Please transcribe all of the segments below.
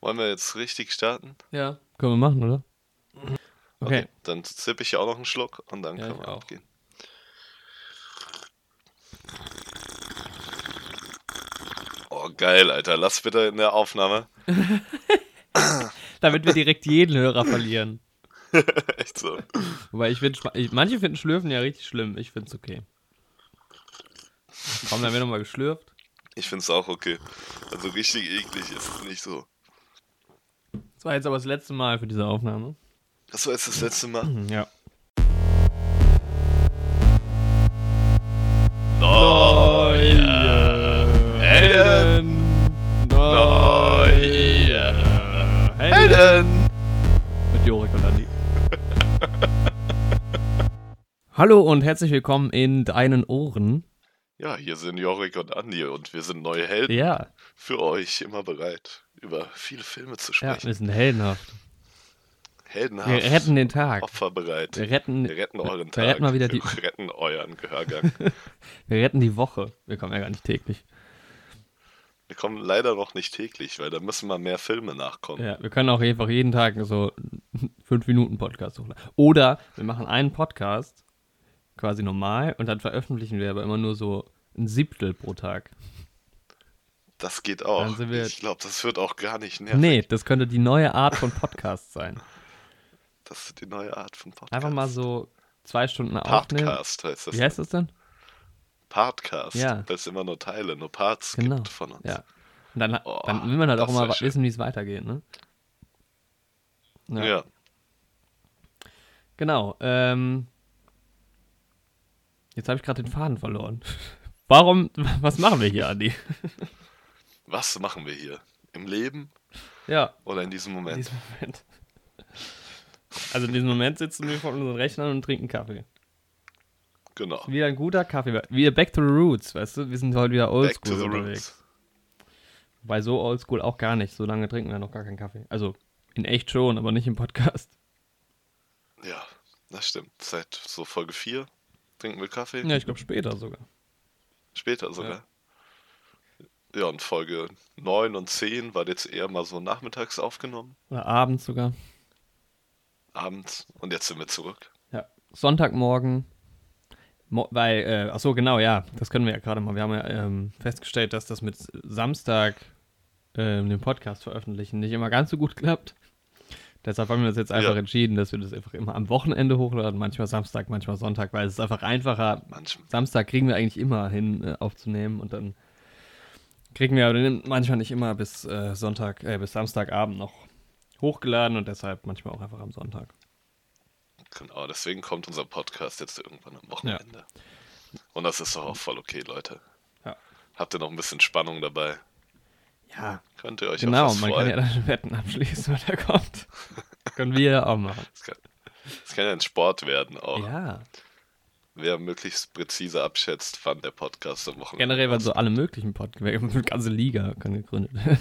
Wollen wir jetzt richtig starten? Ja. Können wir machen, oder? Okay. Dann zippe ich ja auch noch einen Schluck und dann Ja, können wir auch. abgehen. Oh, geil, Alter. Lass bitte in der Aufnahme. Damit wir direkt jeden Hörer verlieren. Echt so. Wobei ich finde, manche finden Schlürfen ja richtig schlimm. Ich finde es okay. Komm, dann wird nochmal geschlürft. Ich find's auch okay. Also richtig eklig ist es nicht so. Das war jetzt aber das letzte Mal für diese Aufnahme. Das war jetzt das letzte Mal. Ja. Neue Helden. Neue Helden. Mit Jorik und Andi. Hallo und herzlich willkommen in deinen Ohren. Ja, hier sind Jorik und Andi und wir sind neue Helden Ja, für euch immer bereit, über viele Filme zu ja, sprechen. wir sind heldenhaft. Heldenhaft. Wir retten den Tag. Opferbereit. Wir retten, Wir retten euren wir Tag. retten mal wieder die- Wir retten euren Gehörgang. wir retten die Woche. Wir kommen ja gar nicht täglich. Wir kommen leider noch nicht täglich, weil da müssen mal mehr Filme nachkommen. Ja, wir können auch einfach jeden Tag so 5 Minuten Podcast hochladen. Oder wir machen einen Podcast, quasi normal, und dann veröffentlichen wir aber immer nur so ein Siebtel pro Tag. Das geht auch. Ich glaube, das wird auch gar nicht nervig. Nee, das könnte die neue Art von Podcast sein. Das ist die neue Art von Podcast. Einfach mal so zwei Stunden aufnehmen. Partcast heißt das. Wie heißt das denn? Partcast. Ja. Weil es immer nur Teile, nur Parts Genau. gibt von uns. Ja. Und dann, Oh, dann will man halt auch immer schön. wissen, wie es weitergeht, ne? Ja. Genau. Ähm, jetzt habe ich gerade den Faden verloren. Warum, was machen wir hier, Andi? Was machen wir hier? Im Leben Ja, oder in diesem in Moment? diesem Moment. Also in diesem Moment sitzen wir vor unseren Rechnern und trinken Kaffee. Genau. Wieder ein guter Kaffee. Wieder back to the roots, weißt du? Wir sind heute wieder oldschool unterwegs. Wobei so oldschool auch gar nicht. So lange trinken wir noch gar keinen Kaffee. Also in echt schon, aber nicht im Podcast. Ja, das stimmt. Seit so Folge 4 trinken wir Kaffee. Ja, ich glaube später sogar. Später sogar. Ja. und Folge 9 und 10 war jetzt eher mal so nachmittags aufgenommen. Oder abends sogar. Abends. Und jetzt sind wir zurück. Ja. Sonntagmorgen. Mo weil, äh, ach so, genau, ja, das können wir ja gerade mal. Wir haben ja ähm, festgestellt, dass das mit Samstag ähm, den Podcast veröffentlichen nicht immer ganz so gut klappt. Deshalb haben wir uns jetzt einfach Ja. entschieden, dass wir das einfach immer am Wochenende hochladen, manchmal Samstag, manchmal Sonntag, weil es ist einfach einfacher. Manchmal. Samstag kriegen wir eigentlich immer hin äh, aufzunehmen und dann kriegen wir aber den manchmal nicht immer bis äh, Sonntag, äh, bis Samstagabend noch hochgeladen und deshalb manchmal auch einfach am Sonntag. Genau, deswegen kommt unser Podcast jetzt irgendwann am Wochenende. Und das ist doch auch voll okay, Leute. Ja. Habt ihr noch ein bisschen Spannung dabei? Ja, Könnt ihr euch Genau, auf was man freuen? kann ja dann Wetten abschließen, wenn er kommt. Können wir ja auch machen. das, kann, das kann ja ein Sport werden auch. Ja, Wer möglichst präzise abschätzt, wann der Podcast am Wochenende generell waren rauskommt. so alle möglichen Podcasts. Eine ganze Liga kann gegründet werden.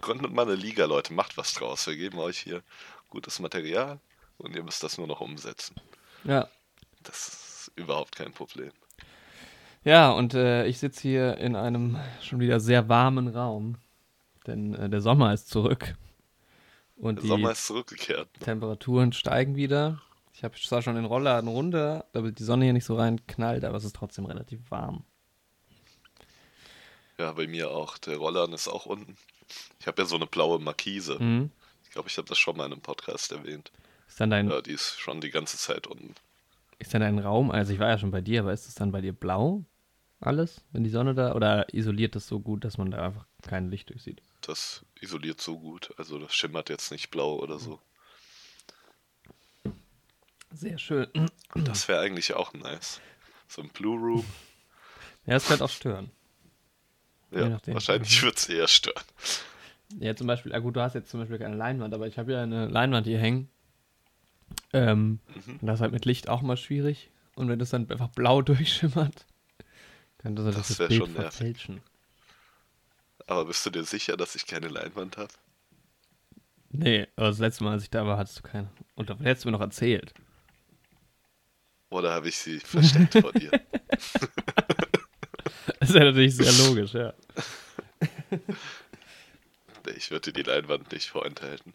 Gründet mal eine Liga, Leute, macht was draus. Wir geben euch hier gutes Material und ihr müsst das nur noch umsetzen. Ja, Das ist überhaupt kein Problem. ja und äh, ich sitze hier in einem schon wieder sehr warmen Raum, denn äh, der Sommer ist zurück. Und Der die Sommer ist zurückgekehrt. Temperaturen steigen wieder. Ich habe zwar schon den Rollladen runter, damit die Sonne hier nicht so rein knallt, aber es ist trotzdem relativ warm. Ja, bei mir auch. Der Rollern ist auch unten. Ich habe ja so eine blaue Markise. Mhm. Ich glaube, ich habe das schon mal in einem Podcast erwähnt. Ist dann dein Ja, die ist schon die ganze Zeit unten. Ist denn dein Raum, also ich war ja schon bei dir, aber ist es dann bei dir blau? Alles, wenn die Sonne da, oder isoliert das so gut, dass man da einfach kein Licht durchsieht? Das isoliert so gut. Also das schimmert jetzt nicht blau oder so. Sehr schön. Das wäre eigentlich auch nice. So ein Blue Room. Ja, es könnte auch stören. Ja, wahrscheinlich wird es eher stören. Ja, zum Beispiel, ah gut, du hast jetzt zum Beispiel keine Leinwand, aber ich habe ja eine Leinwand hier hängen. Ähm, Mhm. und das ist halt mit Licht auch mal schwierig. Und wenn das dann einfach blau durchschimmert, könnte das, Das das, Bild schon verfälschen. Aber bist du dir sicher, dass ich keine Leinwand habe? Nee, aber das letzte Mal, als ich da war, hattest du keine. Und da hättest du mir noch erzählt. Oder habe ich sie versteckt vor dir? Das ist ja natürlich sehr logisch, ja. Ich würde dir die Leinwand nicht vorenthalten.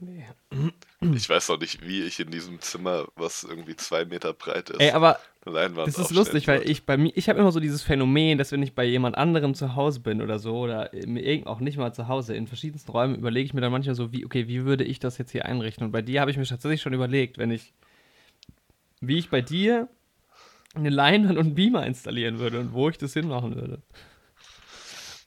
Nee. Ich weiß noch nicht, wie ich in diesem Zimmer, was irgendwie zwei Meter breit ist, Ey, aber eine Leinwand das ist lustig, weil ich bei mir, ich habe immer so dieses Phänomen, dass wenn ich bei jemand anderem zu Hause bin oder so, oder auch nicht mal zu Hause, in verschiedensten Räumen, überlege ich mir dann manchmal so, wie, okay, wie würde ich das jetzt hier einrichten? Und bei dir habe ich mir tatsächlich schon überlegt, wenn ich, wie ich bei dir eine Leinwand und einen Beamer installieren würde und wo ich das hinmachen würde.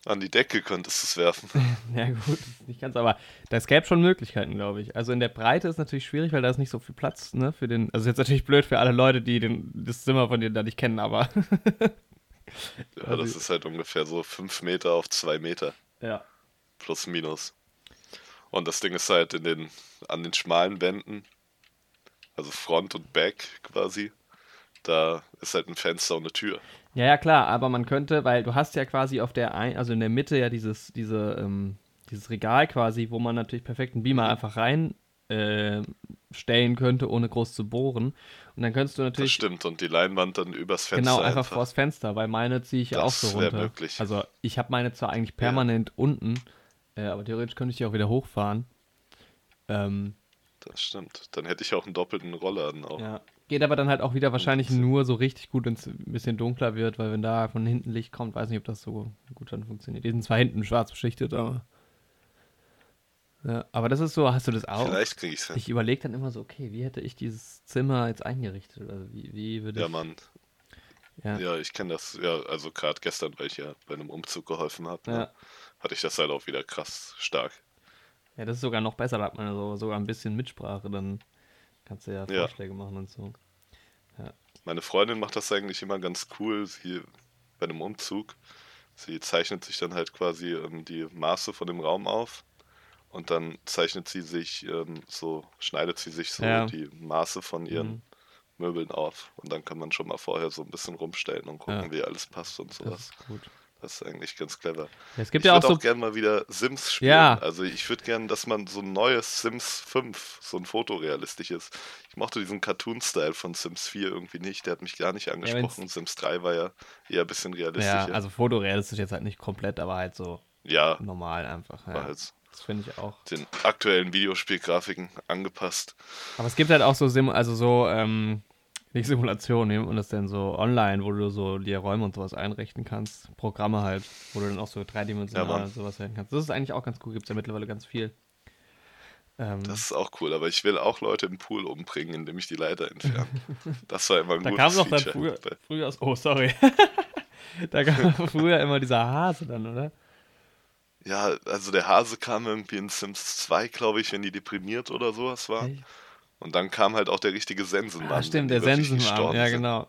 An die Decke könntest du es werfen. Ja, gut, nicht ganz, aber das gäbe schon Möglichkeiten, glaube ich. Also in der Breite ist natürlich schwierig, weil da ist nicht so viel Platz, ne, für den. Also jetzt natürlich blöd für alle Leute, die den, das Zimmer von dir da nicht kennen, aber. Ja, Also- das ist halt ungefähr so fünf Meter auf zwei Meter. ja. Plus minus. Und das Ding ist halt in den, an den schmalen Wänden, also Front und Back quasi, da ist halt ein Fenster und eine Tür. Ja, ja, klar, aber man könnte, weil du hast ja quasi auf der, ein, also in der Mitte ja dieses, diese, ähm, dieses Regal quasi, wo man natürlich perfekt einen Beamer einfach rein äh, stellen könnte, ohne groß zu bohren. Und dann könntest du Das natürlich stimmt. Und die Leinwand dann übers Fenster. genau einfach, vors Fenster, weil meine ziehe ich ja auch Das so runter. möglich. Also ich habe meine zwar eigentlich permanent unten, äh, aber theoretisch könnte ich die auch wieder hochfahren. Ähm, Das stimmt. Dann hätte ich auch einen doppelten Rollladen auch. ja. Geht aber dann halt auch wieder wahrscheinlich nur so richtig gut, wenn es ein bisschen dunkler wird, weil wenn da von hinten Licht kommt, weiß nicht, ob das so gut dann funktioniert. Die sind zwar hinten schwarz beschichtet, aber. Ja, aber das ist so, hast du das auch? Vielleicht kriege ich es hin. Ich überlege dann immer so, okay, wie hätte ich dieses Zimmer jetzt eingerichtet? Also wie, wie würde Ja, ich. Mann. Ja, Ja, ich kenne das. Ja, also gerade gestern, weil ich ja bei einem Umzug geholfen habe, Ja. ne, hatte ich das halt auch wieder krass stark. Ja, das ist sogar noch besser, da hat man so, sogar ein bisschen Mitsprache, dann kannst du ja Ja. Vorschläge machen und so. Meine Freundin macht das eigentlich immer ganz cool. Sie bei einem Umzug. Sie zeichnet sich dann halt quasi ähm, die Maße von dem Raum auf und dann zeichnet sie sich ähm, so, schneidet sie sich so Ja. die Maße von ihren Mhm. Möbeln auf und dann kann man schon mal vorher so ein bisschen rumstellen und gucken, Ja. wie alles passt und Das sowas. ist gut. Das ist eigentlich ganz clever. Ja, es gibt ich ja auch so auch gerne mal wieder Sims spielen. Ja. Also ich würde gerne, dass man so ein neues Sims 5, so ein fotorealistisches. Ich mochte diesen Cartoon-Style von Sims 4 irgendwie nicht. Der hat mich gar nicht angesprochen. Sims 3 war ja eher ein bisschen Ja, realistischer. also fotorealistisch jetzt halt nicht komplett, aber halt so ja, normal einfach. Ja. halt Das finde ich auch. den aktuellen Videospielgrafiken angepasst. Aber es gibt halt auch so Sim, also so, ähm, nicht Simulationen, wie nennt man das denn so online, wo du so dir Räume und sowas einrichten kannst. Programme halt, wo du dann auch so dreidimensional Ja, sowas werden kannst. Das ist eigentlich auch ganz cool, gibt es ja mittlerweile ganz viel. Ähm, Das ist auch cool, aber ich will auch Leute im Pool umbringen, indem ich die Leiter entferne. Das war immer ein da gutes kam dann Feature. früher, früher aus, oh sorry. da kam früher immer dieser Hase dann, oder? Ja, also der Hase kam irgendwie in Sims 2, glaube ich, wenn die deprimiert oder sowas war. Echt? Und dann kam halt auch der richtige Sensenmann. Ah, stimmt, der Sensenmann, ja genau.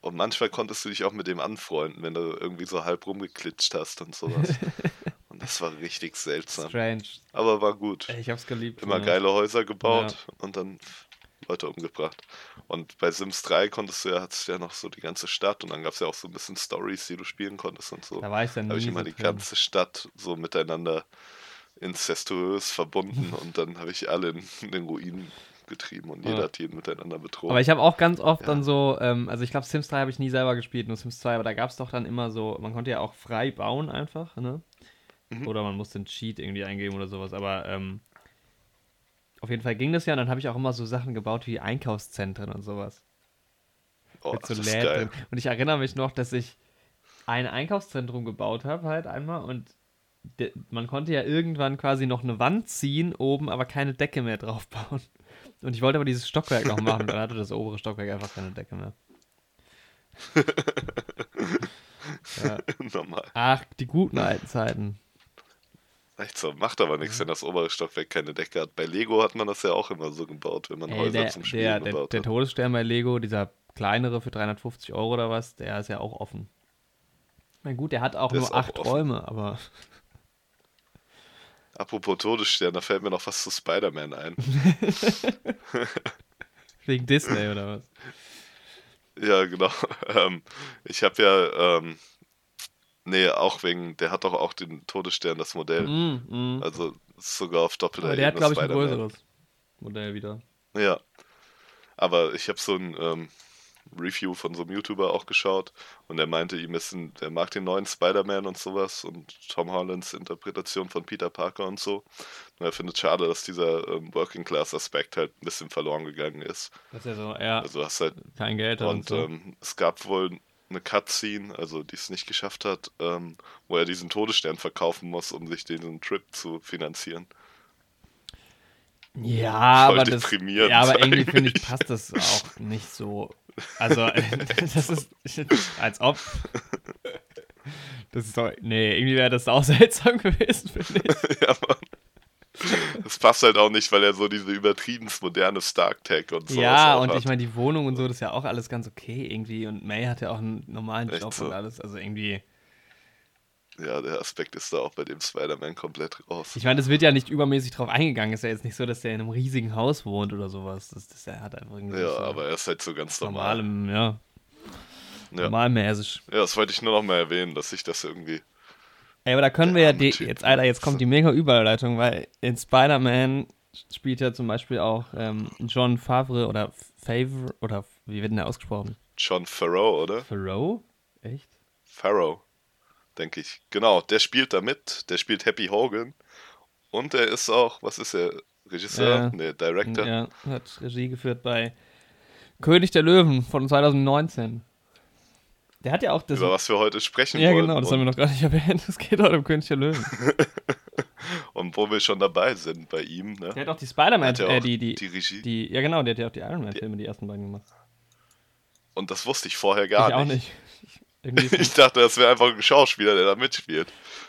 Und manchmal konntest du dich auch mit dem anfreunden, wenn du irgendwie so halb rumgeklitscht hast und sowas. und das war richtig seltsam. Strange. Aber war gut. Ich hab's geliebt. Immer früher. geile Häuser gebaut und dann Leute umgebracht. Und bei Sims 3 konntest du ja, hattest du ja noch so die ganze Stadt und dann gab es ja auch so ein bisschen Stories, die du spielen konntest und so. Da war ich dann Da habe ich nie immer die ganze Stadt so miteinander incestuös verbunden und dann habe ich alle in, in den Ruinen getrieben und Ja. jeder hat jeden miteinander betrogen. Aber ich habe auch ganz oft Ja. dann so, ähm, also ich glaube, Sims 3 habe ich nie selber gespielt, nur Sims 2, aber da gab es doch dann immer so, man konnte ja auch frei bauen einfach, ne? Mhm. Oder man musste einen Cheat irgendwie eingeben oder sowas, aber ähm, auf jeden Fall ging das ja und dann habe ich auch immer so Sachen gebaut wie Einkaufszentren und sowas. oh, mit so das ist Läden geil. drin. Und ich erinnere mich noch, dass ich ein Einkaufszentrum gebaut habe, halt einmal und man konnte ja irgendwann quasi noch eine Wand ziehen oben, aber keine Decke mehr drauf bauen. Und ich wollte aber dieses Stockwerk noch machen, dann hatte das obere Stockwerk einfach keine Decke mehr. ja. Normal. Ach, die guten alten Zeiten. Echt so, macht aber nichts, wenn das obere Stockwerk keine Decke hat. Bei Lego hat man das ja auch immer so gebaut, wenn man Ey, Häuser der, zum Spielen der, der, gebaut der hat. Todesstern bei Lego, dieser kleinere für 350 Euro oder was, der ist ja auch offen. Na gut, der hat auch Der nur acht. Räume, aber Apropos Todesstern, da fällt mir noch was zu Spider-Man ein. wegen Disney oder was? ja, genau. Ähm, ich habe ja, ähm, nee, auch wegen, der hat doch auch den Todesstern, das Modell. Mm, mm. Also sogar auf doppelter Aber der hat, Ebene glaube ich, ein größeres Modell wieder. Ja. Aber ich habe so ein, ähm, Review von so einem YouTuber auch geschaut und er meinte, ihm ist ein, er mag den neuen Spider-Man und sowas und Tom Hollands Interpretation von Peter Parker und so. Und er findet schade, dass dieser ähm, Working Class Aspekt halt ein bisschen verloren gegangen ist. Das ist ja so, ja. Also hast halt kein Geld und, und so. ähm, es gab wohl eine Cutscene, also die es nicht geschafft hat, ähm, wo er diesen Todesstern verkaufen muss, um sich diesen Trip zu finanzieren. Ja, Voll aber das, ja, aber irgendwie eigentlich. finde ich, passt das auch nicht so. Also, das ist, als ob. Das ist doch, nee, irgendwie wäre das auch seltsam gewesen, finde ich. ja, Mann. Das passt halt auch nicht, weil er so diese übertrieben moderne Stark-Tech und so ja, und hat. ich meine, die Wohnung und so, das ist ja auch alles ganz okay irgendwie. Und May hat ja auch einen normalen Echt Job so? und alles. Also irgendwie. Ja, der Aspekt ist da auch bei dem Spider-Man komplett raus. Ich meine, das wird ja nicht übermäßig drauf eingegangen. Ist ja jetzt nicht so, dass der in einem riesigen Haus wohnt oder sowas. Das, das er hat einfach irgendwie Ja, so aber er ist halt so ganz normal. normalem, ja, Ja. normalmäßig. ja, das wollte ich nur noch mal erwähnen, dass ich das irgendwie. Ey, aber da können wir ja, die, jetzt, Alter, jetzt kommt die mega Überleitung, weil in Spider-Man spielt ja zum Beispiel auch ähm, John Favre oder Favre, oder wie wird denn der ausgesprochen? John Farrow, oder? Farrow? Echt? Farrow, denke ich. Genau, der spielt da mit. Der spielt Happy Hogan. Und er ist auch, was ist er? Regisseur? Ja. Nee, Director. Ja, hat Regie geführt bei König der Löwen von 2019. Der hat ja auch das. Über was wir heute sprechen ja, wollen. genau, das haben wir noch gar nicht erwähnt. Es geht heute um König der Löwen. und wo wir schon dabei sind bei ihm. Ne? Der hat auch die Spider-Man, ja äh, die, die, die Regie. die, ja genau, der hat ja auch die Iron Man-Filme, die ersten beiden gemacht. Und das wusste ich vorher gar ich auch nicht. Irgendwie Ich dachte, das wäre einfach ein Schauspieler, der da mitspielt.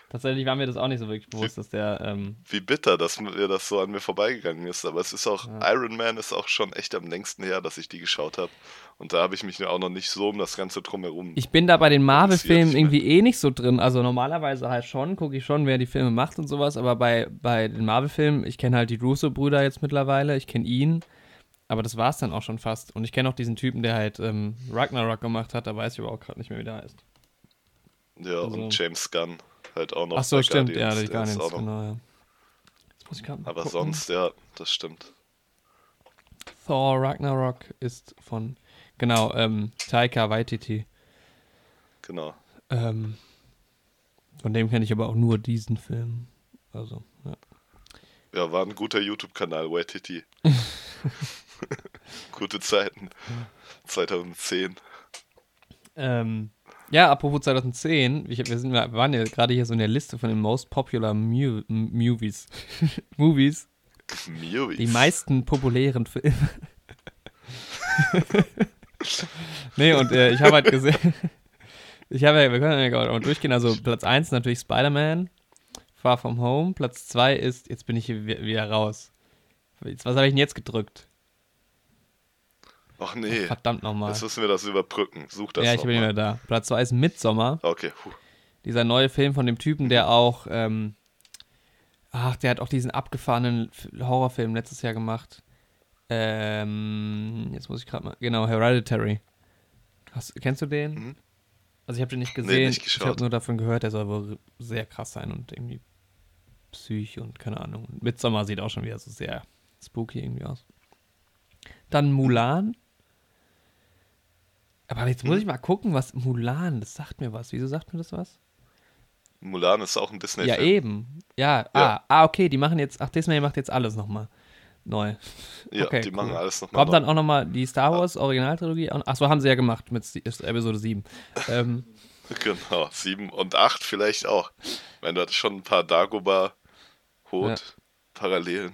Tatsächlich war mir das auch nicht so wirklich bewusst, dass der, ähm, Wie bitter, dass mir das so an mir vorbeigegangen ist. Aber es ist auch, Ja. Iron Man ist auch schon echt am längsten her, dass ich die geschaut habe. Und da habe ich mich auch noch nicht so um das Ganze drumherum. ich bin da bei den Marvel-Filmen irgendwie eh nicht so drin. Also normalerweise halt schon, gucke ich schon, wer die Filme macht und sowas, aber bei, bei den Marvel-Filmen, ich kenne halt die Russo-Brüder jetzt mittlerweile, ich kenne ihn, aber das war's dann auch schon fast. Und ich kenne auch diesen Typen, der halt ähm, Ragnarok gemacht hat, da weiß ich aber auch gerade nicht mehr, wie der heißt. ja, also- und James Gunn halt auch noch. Ach so, bei stimmt, ja, Guardians, die der ist Guardians, auch noch- genau, ja. Jetzt muss ich mal Aber gucken. sonst, ja, das stimmt. Thor Ragnarok ist von, genau, ähm, Taika Waititi. Genau. Ähm, von dem kenne ich aber auch nur diesen Film. Also, ja. Ja, war ein guter YouTube-Kanal, Waititi. Gute Zeiten. 2010. Ähm, ja, apropos 2010, ich, wir, sind, wir waren ja gerade hier so in der Liste von den Most Popular Mu Movies. Movies. Movies. Die meisten populären Filme. nee, und äh, ich habe halt gesehen, ich habe ja, wir können ja gerade durchgehen, also Platz 1 natürlich Spider-Man, Far From Home, Platz 2 ist, jetzt bin ich hier wi- wieder raus. Was habe ich denn jetzt gedrückt? Ach nee, Verdammt nochmal. jetzt müssen wir das überbrücken. Such das Ja, ich bin nicht mehr da. Platz 2 ist Midsommar. Okay, puh. Dieser neue Film von dem Typen, der auch, ähm, ach, der hat auch diesen abgefahrenen Horrorfilm letztes Jahr gemacht. Ähm, jetzt muss ich gerade mal, genau, Hereditary. Hast, kennst du den? Mhm. Also ich habe den nicht Nee, gesehen, nicht ich habe nur davon gehört, der soll wohl sehr krass sein und irgendwie psych und keine Ahnung. Midsommar sieht auch schon wieder so sehr spooky irgendwie aus. Dann Mulan. Aber jetzt muss ich mal gucken, was Mulan, das sagt mir was. Wieso sagt mir das was? Mulan ist auch ein Ja, Disney-Film. eben. Ja, Ja. Ah, ah, okay, die machen jetzt, ach, Disney macht jetzt alles nochmal neu. Ja, Okay, die machen cool. alles nochmal. Kommt dann auch nochmal die Star Wars Originaltrilogie? Ach so, haben sie ja gemacht mit Episode 7. Ähm, Genau, 7 und 8 vielleicht auch. Ich meine, du hattest schon ein paar Dagobah, Hot, Parallelen.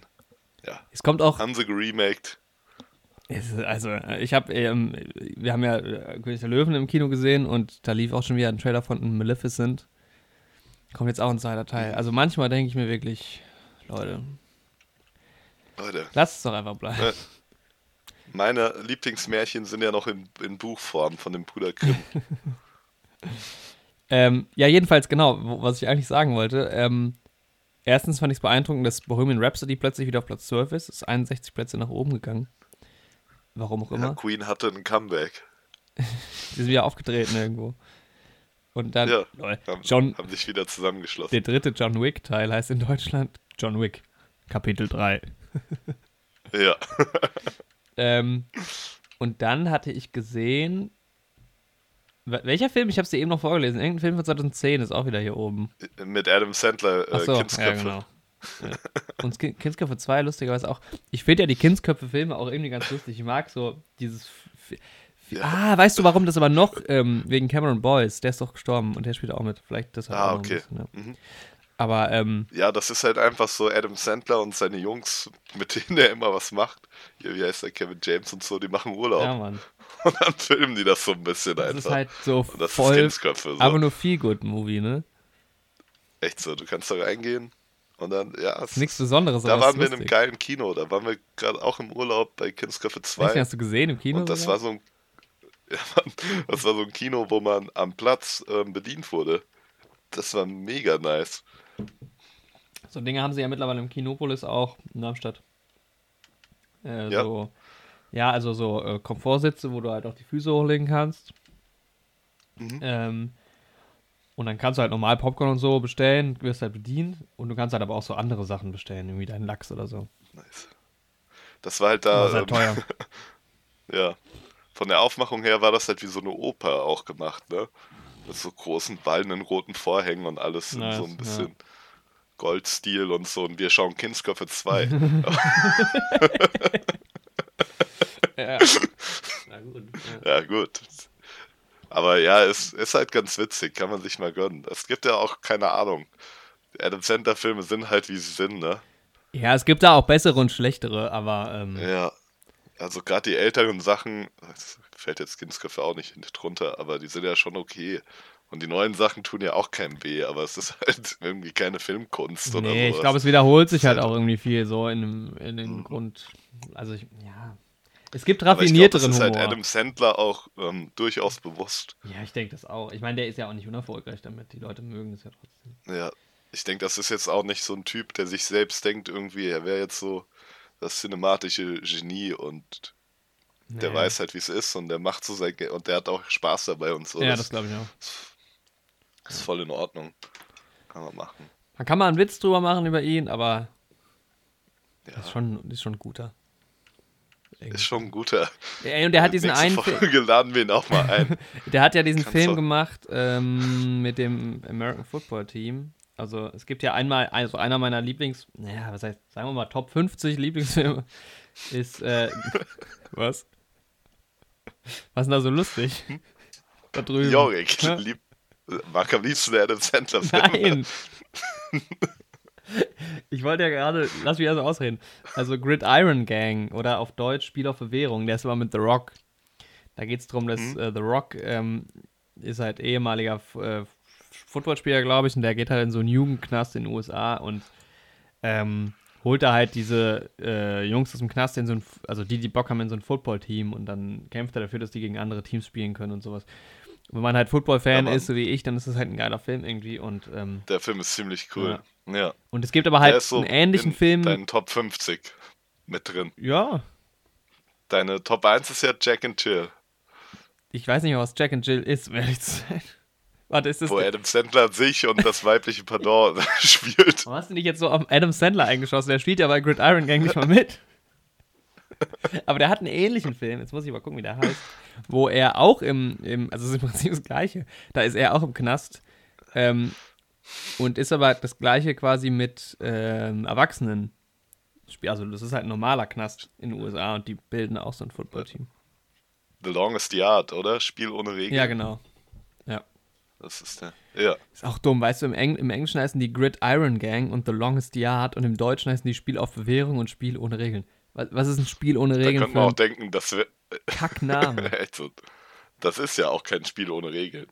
Ja, es kommt auch, haben sie geremaked. Also äh, ich habe, ähm, wir haben ja äh, König der Löwen im Kino gesehen und da lief auch schon wieder ein Trailer von Maleficent. Kommt jetzt auch ein zweiter Teil. Also manchmal denke ich mir wirklich, Leute, Leute, lasst es doch einfach bleiben. Ja. meine Lieblingsmärchen sind ja noch in, in Buchform von dem Bruder Grimm. Ähm, ja, jedenfalls, genau, was ich eigentlich sagen wollte. Ähm, erstens fand ich es beeindruckend, dass Bohemian Rhapsody plötzlich wieder auf Platz 12 ist. Ist 61 Plätze nach oben gegangen. Warum auch ja, immer. Queen hatte ein Comeback. Die sind wieder aufgetreten irgendwo. Und dann, Ja, haben, John, haben sich wieder zusammengeschlossen. der dritte John Wick-Teil heißt in Deutschland John Wick, Kapitel 3. Ja, Ähm, Und dann hatte ich gesehen. Wel- Welcher Film? Ich habe es dir eben noch vorgelesen. Irgendein Film von 2010 ist auch wieder hier oben. Mit Adam Sandler, Ach äh, so, ja, Kindsköpfe. genau. Und Ki- Kindsköpfe 2, lustigerweise auch. Ich finde ja die Kindsköpfe-Filme auch irgendwie ganz lustig. Ich mag so dieses. Ja. Ah, weißt du, warum das aber noch? Ähm, wegen Cameron Boyce. Der ist doch gestorben und der spielt auch mit. Vielleicht deshalb. Ah, okay. bisschen, ja. Mhm. Aber, ähm, Ja, das ist halt einfach so Adam Sandler und seine Jungs, mit denen er immer was macht. Hier, wie heißt der Kevin James und so, die machen Urlaub. ja, Mann. Und dann filmen die das so ein bisschen Das einfach. ist halt so und das voll. ist. So. Aber nur viel good Movie, ne? Echt so, du kannst da reingehen und dann, ja, es, Nichts Besonderes, da waren wir in einem geilen Kino. Da waren wir gerade auch im Urlaub bei Kindsköpfe Echt, 2. hast du gesehen im Kino? Und das sogar? war so ein, ja, das war so ein Kino, wo man am Platz ähm, bedient wurde. Das war mega nice. So Dinge haben sie ja mittlerweile im Kinopolis auch in Darmstadt. Äh, Ja. So, ja, also so äh, Komfortsitze, wo du halt auch die Füße hochlegen kannst. Mhm. Ähm, und dann kannst du halt normal Popcorn und so bestellen, wirst halt bedient. Und du kannst halt aber auch so andere Sachen bestellen, irgendwie deinen Lachs oder so. Nice. Das war halt da, ist halt ähm, teuer. ja. Von der Aufmachung her war das halt wie so eine Oper auch gemacht, ne? Mit so großen ballenden roten Vorhängen und alles in Nice, so ein ja. bisschen Goldstil und so. Und wir schauen Kindsköpfe 2. ja. Na gut. Ja. ja, gut. Aber ja, es ist halt ganz witzig, kann man sich mal gönnen. Es gibt ja auch, keine Ahnung. Adam Sandler Filme sind halt wie sie sind, ne? ja, es gibt da auch bessere und schlechtere, aber ähm, Ja. Also gerade die älteren Sachen, das fällt jetzt Kindsköpfe auch nicht drunter, aber die sind ja schon okay. Und die neuen Sachen tun ja auch keinem weh, aber es ist halt irgendwie keine Filmkunst oder nee, sowas. ich glaube, es wiederholt sich halt halt- auch irgendwie viel so in, dem, in den Mhm. Grund. Also, ich, ja. Es gibt ich glaube, das raffinierteren ist halt Humor. Adam Sandler auch ähm, durchaus bewusst. Ja, ich denke das auch. Ich meine, der ist ja auch nicht unerfolgreich damit. Die Leute mögen das ja trotzdem. Ja, ich denke, das ist jetzt auch nicht so ein Typ, der sich selbst denkt, irgendwie, er wäre jetzt so das cinematische Genie und der Nee. weiß halt, wie es ist und der macht so sein Ge und der hat auch Spaß dabei und so. ja, das das glaube ich auch. ist voll in Ordnung. Kann man machen. Man kann mal einen Witz drüber machen über ihn, aber Ja, ist schon, ist schon ein guter. ist schon ein guter. Ey, und der hat diesen einen Film, laden wir ihn auch mal ein. der hat ja diesen Kannst Film gemacht ähm, mit dem American Football Team. Also es gibt ja einmal, also einer meiner Lieblings, naja, was heißt, sagen wir mal Top 50 Lieblingsfilme ist, äh, was? Was ist denn da so lustig? Da drüben. Jorik, Ja? lieb, mag am liebsten Adam Sandler Film. Nein. Ich wollte ja gerade, lass mich also ausreden. Also Gridiron Gang oder auf Deutsch Spiel auf Bewährung, der ist aber mit The Rock. Da geht es darum, dass Mhm. äh, The Rock ähm, ist halt ehemaliger äh, Footballspieler, glaube ich, und der geht halt in so einen Jugendknast in den USA und ähm, holt da halt diese äh, Jungs aus dem Knast in so ein, also die, die Bock haben in so ein Footballteam und dann kämpft er dafür, dass die gegen andere Teams spielen können und sowas. Und wenn man halt Football-Fan Ja, ist, so wie ich, dann ist das halt ein geiler Film irgendwie und ähm, Der Film ist ziemlich cool. Ja. Und es gibt aber halt so einen ähnlichen in Film. Deinen Top 50 mit drin. Ja, Deine Top 1 ist ja Jack and Chill, ich weiß nicht mehr, was Jack and Jill ist, um ehrlich zu sein. Warte, ist das. wo Adam Sandler sich und das weibliche Pardon spielt. Warum hast du nicht jetzt so auf Adam Sandler eingeschossen? Der spielt ja bei Gridiron Gang nicht mal mit. Aber der hat einen ähnlichen Film, jetzt muss ich mal gucken, wie der heißt, wo er auch im, im also es ist im Prinzip das Gleiche, da ist er auch im Knast ähm, und ist aber das Gleiche quasi mit ähm, Erwachsenen. Also das ist halt ein normaler Knast in den USA und die bilden auch so ein Footballteam. The Longest Yard, oder? Spiel ohne Regeln. Ja, genau. Das ist der. Ja. Ist auch dumm, weißt du, im, Eng im Englischen heißen die Gridiron Gang und The Longest Yard und im Deutschen heißen die Spiel auf Bewährung und Spiel ohne Regeln. Was, was ist ein Spiel ohne Da Regeln könnte für man auch denken, das wäre. Kackname? Echt so. Das ist ja auch kein Spiel ohne Regeln.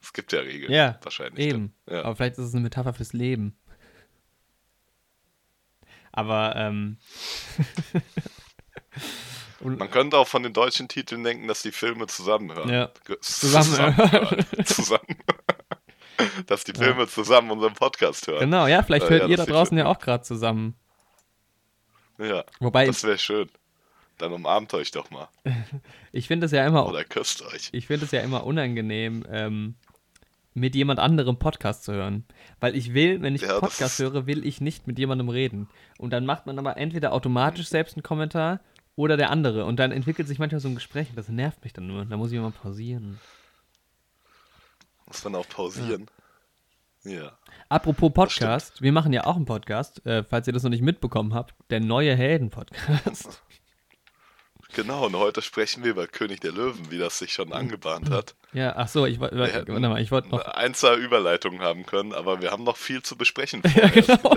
Es gibt ja Regeln. Ja, wahrscheinlich. Eben. dann. Ja. Aber vielleicht ist es eine Metapher fürs Leben. Aber, ähm. Man könnte auch von den deutschen Titeln denken, dass die Filme zusammenhören. Ja. Zusammenhören. zusammen. dass die Filme zusammen unseren Podcast hören. genau, ja, vielleicht Äh, hört ja, ihr da draußen ja auch gerade zusammen. Ja, Wobei, das wäre schön. Dann umarmt euch doch mal. ich finde es ja immer Oder küsst euch. ich finde es ja immer unangenehm, ähm, mit jemand anderem Podcast zu hören. Weil ich will, wenn ich Ja, Podcast höre, will ich nicht mit jemandem reden. Und dann macht man aber entweder automatisch selbst einen Kommentar oder der andere. Und dann entwickelt sich manchmal so ein Gespräch das nervt mich dann nur. Da muss ich immer pausieren. Muss man auch pausieren. Ja. Apropos Podcast, wir machen ja auch einen Podcast, äh, falls ihr das noch nicht mitbekommen habt, der neue Helden-Podcast. Genau, und heute sprechen wir über König der Löwen, wie das sich schon angebahnt hat. Ja, ach so, ich, warte mal, ich wollte noch. eine Einzahl Überleitung haben können, aber wir haben noch viel zu besprechen. Ja, genau.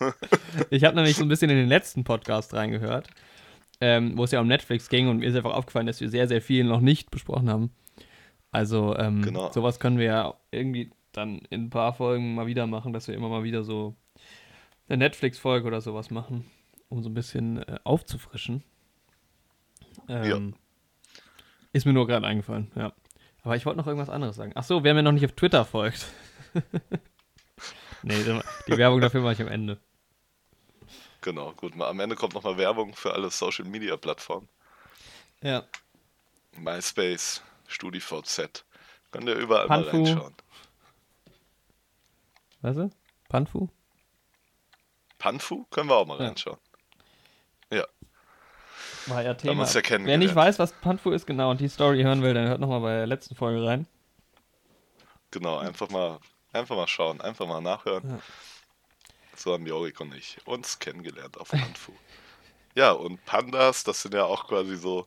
Ich habe nämlich so ein bisschen in den letzten Podcast reingehört, ähm, wo es ja um Netflix ging und mir ist einfach aufgefallen, dass wir sehr, sehr viel noch nicht besprochen haben. Also, ähm, Genau. sowas können wir ja irgendwie dann in ein paar Folgen mal wieder machen, dass wir immer mal wieder so eine Netflix-Folge oder sowas machen, um so ein bisschen äh, aufzufrischen. Ähm, Ist mir nur gerade eingefallen, ja. Aber ich wollte noch irgendwas anderes sagen. Ach so, wer mir noch nicht auf Twitter folgt. nee, die Werbung dafür mache ich am Ende. Genau, gut. Mal Am Ende kommt nochmal Werbung für alle Social Media Plattformen. Ja. MySpace, StudiVZ. Könnt ihr überall Panfu. mal reinschauen. Weißt du? Panfu? Panfu können wir auch mal Ja. reinschauen. Ja, War ja Thema. ja Wer nicht weiß, was Panfu ist, genau, und die Story hören will, dann hört nochmal bei der letzten Folge rein. Genau, einfach mal, einfach mal schauen, einfach mal nachhören. Ja. So haben Jorik und ich uns kennengelernt auf Panfu. ja, und Pandas, das sind ja auch quasi so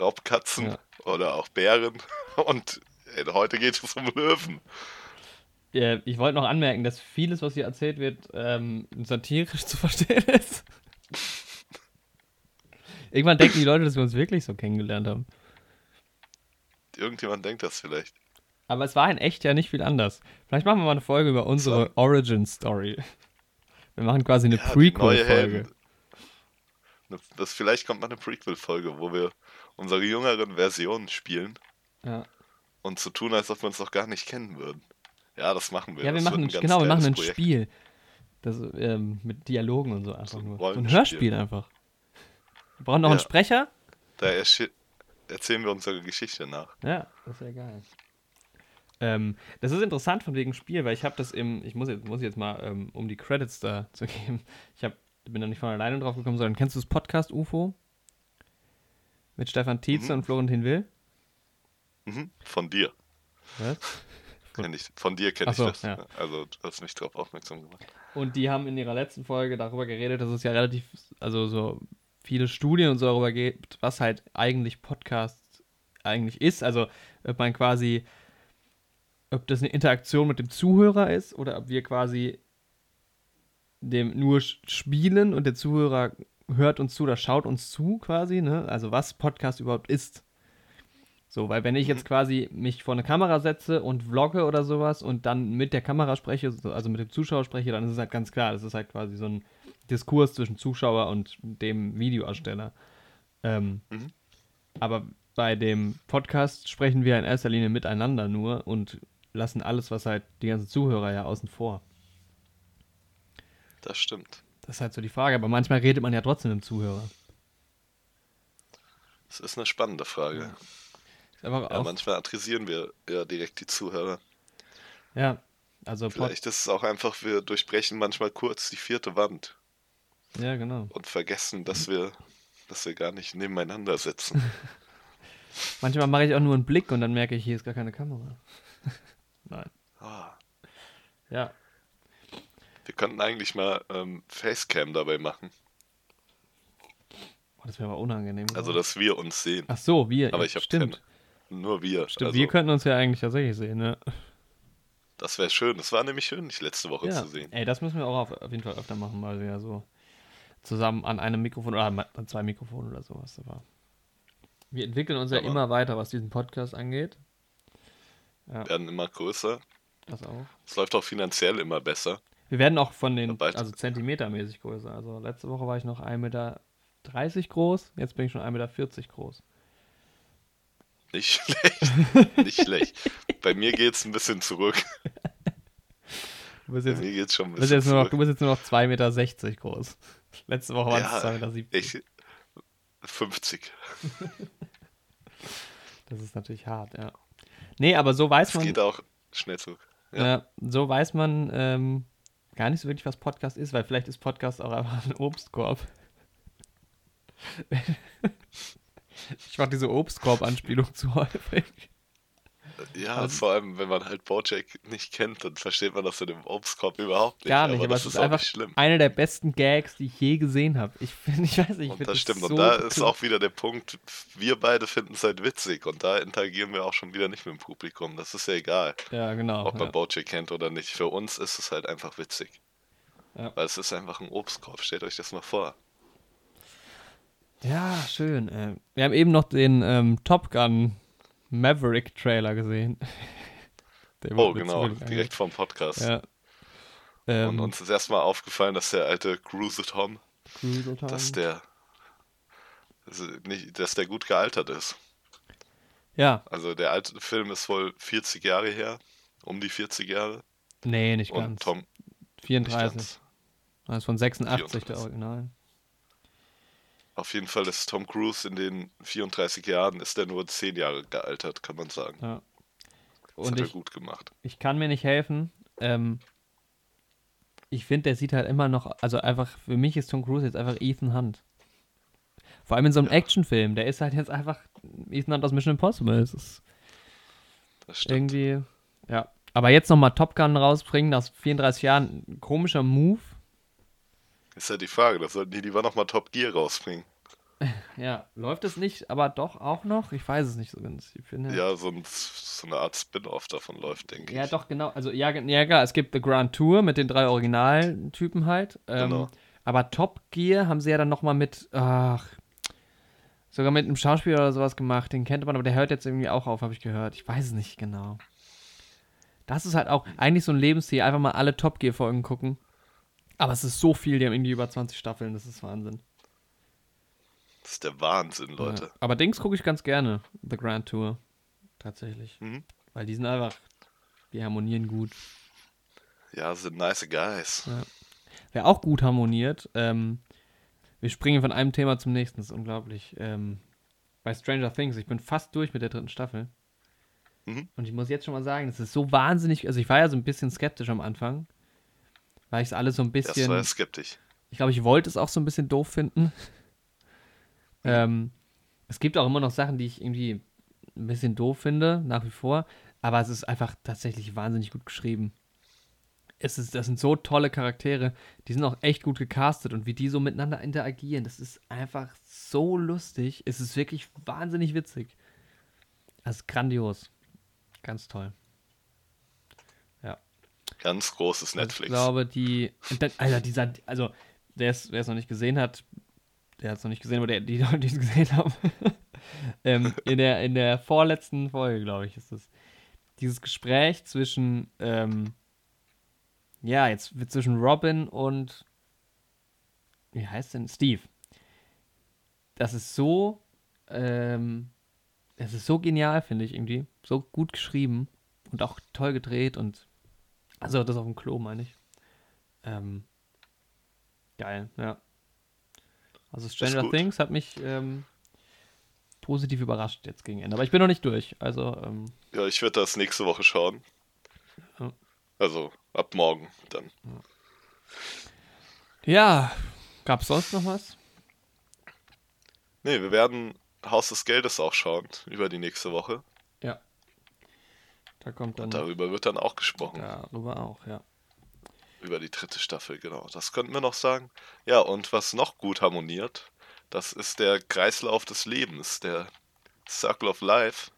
Raubkatzen Ja. oder auch Bären. Und ey, heute geht es um Löwen. Äh, ich wollte noch anmerken, dass vieles, was hier erzählt wird, ähm, satirisch zu verstehen ist. Irgendwann denken die Leute, dass wir uns wirklich so kennengelernt haben. Irgendjemand denkt das vielleicht. Aber es war in echt ja nicht viel anders. Vielleicht machen wir mal eine Folge über unsere So. Origin Story. Wir machen quasi eine Ja, Prequel-Folge. Ne- Das, vielleicht kommt mal eine Prequel-Folge, wo wir unsere jüngeren Versionen spielen Ja. und so tun, als ob wir uns noch gar nicht kennen würden. Ja, das machen wir. Ja, wir Das machen ein, genau, wir machen ein Projekt. Spiel. Das, ähm, mit Dialogen und so einfach So ein nur. So ein. Hörspiel einfach. Wir brauchen noch einen Ja. Sprecher. Da erzählen wir unsere Geschichte nach. Ja, das wäre geil. Ähm, das ist interessant von wegen Spiel, weil ich habe das im, ich muss jetzt, muss jetzt mal, ähm, um die Credits da zu geben, ich hab, bin da nicht von alleine drauf gekommen, sondern kennst du das Podcast UFO? Mit Stefan Tietze Mhm. und Florentin Will? Mhm. Von dir. Was? Kenn ich, von dir kenne so, ich das. ja. Also, du hast mich darauf aufmerksam gemacht. Und die haben in ihrer letzten Folge darüber geredet, dass es ja relativ, also so viele Studien und so darüber geht, was halt eigentlich Podcast eigentlich ist. Also ob man quasi, ob das eine Interaktion mit dem Zuhörer ist oder ob wir quasi dem nur spielen und der Zuhörer hört uns zu oder schaut uns zu quasi, ne? Also was Podcast überhaupt ist. So, weil wenn ich jetzt quasi mich vor eine Kamera setze und vlogge oder sowas und dann mit der Kamera spreche, so- also mit dem Zuschauer spreche, dann ist es halt ganz klar, das ist halt quasi so ein Diskurs zwischen Zuschauer und dem Videoersteller. Ähm, Mhm. Aber bei dem Podcast sprechen wir in erster Linie miteinander nur und lassen alles, was halt die ganzen Zuhörer ja außen vor. Das stimmt. Das ist halt so die Frage, aber manchmal redet man ja trotzdem mit dem Zuhörer. Das ist eine spannende Frage. Einfach Ja, manchmal adressieren wir ja direkt die Zuhörer. ja, also Pod, Vielleicht ist es auch einfach, wir durchbrechen manchmal kurz die vierte Wand ja, genau. und vergessen, dass wir, dass wir gar nicht nebeneinander sitzen. Manchmal mache ich auch nur einen Blick und dann merke ich, hier ist gar keine Kamera. Nein. Ah, Ja. wir könnten eigentlich mal ähm, Facecam dabei machen. Oh, das wäre aber unangenehm. Also, dass wir uns sehen. Ach so, wir. Aber ja, ich habe Stimmt. Nur wir. Stimmt, also, wir könnten uns ja eigentlich tatsächlich sehen, ne? das wäre schön. Das war nämlich schön, dich letzte Woche Ja. zu sehen. Ey, das müssen wir auch auf, auf jeden Fall öfter machen, weil wir ja so zusammen an einem Mikrofon oder an zwei Mikrofonen oder sowas. Aber wir entwickeln uns ja Aber- immer weiter, was diesen Podcast angeht. Werden immer größer. Das auch. Es läuft auch finanziell immer besser. Wir werden auch von den, Ja, also zentimetermäßig größer. Also letzte Woche war ich noch 1,30 Meter groß, jetzt bin ich schon 1,40 Meter groß. Nicht schlecht. Nicht schlecht. Bei mir geht es ein bisschen zurück. Du bist Bei jetzt, mir geht es schon ein du bist bisschen jetzt, nur noch, zurück. du bist jetzt nur noch 2,60 Meter groß. Letzte Woche waren es Ja, 2,70 Meter. Ich, 50. Das ist natürlich hart, ja. Nee, aber so weiß Es man. geht auch schnell zurück. Ja. Ja. so weiß man ähm, gar nicht so wirklich, was Podcast ist, weil vielleicht ist Podcast auch einfach ein Obstkorb. Ich mache diese Obstkorb-Anspielung zu häufig. Ja, Also- vor allem, wenn man halt Bojack nicht kennt, dann versteht man das in dem Obstkorb überhaupt nicht. Gar nicht, aber das es ist einfach einer der besten Gags, die ich je gesehen habe. Ich, ich weiß nicht, ich Und finde das stimmt. so und da ist auch wieder der Punkt, wir beide finden es halt witzig und da interagieren wir auch schon wieder nicht mit dem Publikum. Das ist ja egal, Ja, genau. ob man Ja. Bojack kennt oder nicht. Für uns ist es halt einfach witzig. Ja. Weil es ist einfach ein Obstkorb, stellt euch das mal vor. Ja, schön. Äh, wir haben eben noch den ähm, Top Gun Maverick Trailer gesehen. Der Oh, genau, direkt vom Podcast. Ja. Und Ähm, uns ist erstmal aufgefallen, dass der alte Cruise Tom, Cruise dass Time. der, also nicht, dass der gut gealtert ist. Ja, Also der alte Film ist wohl 40 Jahre her, um die 40 Jahre. nee, nicht Und ganz. Tom, nicht 34. ganz. Das ist von 86 der 34. Original. Auf jeden Fall ist Tom Cruise in den 34 Jahren, ist er nur 10 Jahre gealtert, kann man sagen. Ja. Das Und hat er ich, gut gemacht. ich kann mir nicht helfen. Ähm, ich finde, der sieht halt immer noch, also einfach, für mich ist Tom Cruise jetzt einfach Ethan Hunt. Vor allem in so einem Ja. Actionfilm. Der ist halt jetzt einfach Ethan Hunt aus Mission Impossible. Es ist Das stimmt. irgendwie, ja. Aber jetzt nochmal Top Gun rausbringen, nach 34 Jahren, komischer Move. Ist ja die Frage, da sollten die lieber nochmal Top Gear rausbringen. Ja, läuft es nicht, aber doch auch noch? Ich weiß es nicht so ganz. Ich finde, Ja, so, ein, so eine Art Spin-off davon läuft, denke Ja, ich. doch, genau. Also, ja, ja, klar, es gibt The Grand Tour mit den drei Originaltypen halt. Ähm, Genau. Aber Top Gear haben sie ja dann nochmal mit, ach, sogar mit einem Schauspieler oder sowas gemacht. Den kennt man, aber der hört jetzt irgendwie auch auf, habe ich gehört. Ich weiß es nicht genau. Das ist halt auch eigentlich so ein Lebensziel, einfach mal alle Top Gear-Folgen gucken. Aber es ist so viel, die haben irgendwie über 20 Staffeln, das ist Wahnsinn. Das ist der Wahnsinn, Leute. Ja. Aber Dings gucke ich ganz gerne, The Grand Tour. Tatsächlich. Mhm. Weil die sind einfach, die harmonieren gut. Ja, sind nice guys. Wer auch gut harmoniert, ähm, wir springen von einem Thema zum nächsten, das ist unglaublich. Ähm, bei Stranger Things, ich bin fast durch mit der dritten Staffel. Mhm. Und ich muss jetzt schon mal sagen, das ist so wahnsinnig, also ich war ja so ein bisschen skeptisch am Anfang, weil ich es alles so ein Das war bisschen, skeptisch. ich glaube, ich wollte es auch so ein bisschen doof finden. Ähm, es gibt auch immer noch Sachen, die ich irgendwie ein bisschen doof finde, nach wie vor, aber es ist einfach tatsächlich wahnsinnig gut geschrieben. Es ist, das sind so tolle Charaktere, die sind auch echt gut gecastet und wie die so miteinander interagieren, das ist einfach so lustig. Es ist wirklich wahnsinnig witzig. Das ist grandios. Ganz toll. Ganz großes Netflix. Ich glaube, die. Alter, dieser. Also, wer es es noch nicht gesehen hat, der hat es noch nicht gesehen, aber der, die, die es gesehen haben. ähm, in, der, in der vorletzten Folge, glaube ich, ist das. Dieses Gespräch zwischen. Ähm, ja, jetzt zwischen Robin und. Wie heißt denn? Steve. Das ist so. Ähm, es ist so genial, finde ich irgendwie. So gut geschrieben und auch toll gedreht und also das auf dem Klo, meine ich. Ähm, geil, ja. Also Stranger. Things hat mich ähm, positiv überrascht jetzt gegen Ende. Aber ich bin noch nicht durch. Also, ähm, Ja, ich werde das nächste Woche schauen. Ja. Also ab morgen dann. ja, gab es sonst noch was? Nee, wir werden Haus des Geldes auch schauen über die nächste Woche. Da kommt dann Und darüber wird dann auch gesprochen. darüber auch, ja. Über die dritte Staffel, genau. Das könnten wir noch sagen. Ja, und was noch gut harmoniert, das ist der Kreislauf des Lebens, der Circle of Life.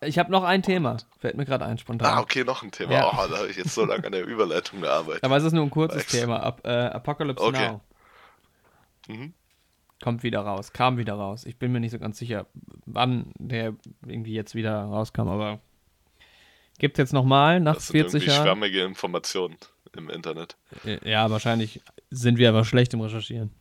Ich habe noch ein Thema, fällt mir gerade ein spontan. Ah, okay, noch ein Thema. Ja. Oh, da habe ich jetzt so lange an der Überleitung gearbeitet. Aber es ist nur ein kurzes Weiß. Thema. Ab, äh, Apocalypse Okay. Now Mhm. kommt wieder raus, kam wieder raus. Ich bin mir nicht so ganz sicher, wann der irgendwie jetzt wieder rauskam, aber gibt es jetzt nochmal nach Das sind 40 irgendwie Jahren? schwammige Informationen im Internet. Äh, Ja, wahrscheinlich sind wir aber schlecht im Recherchieren.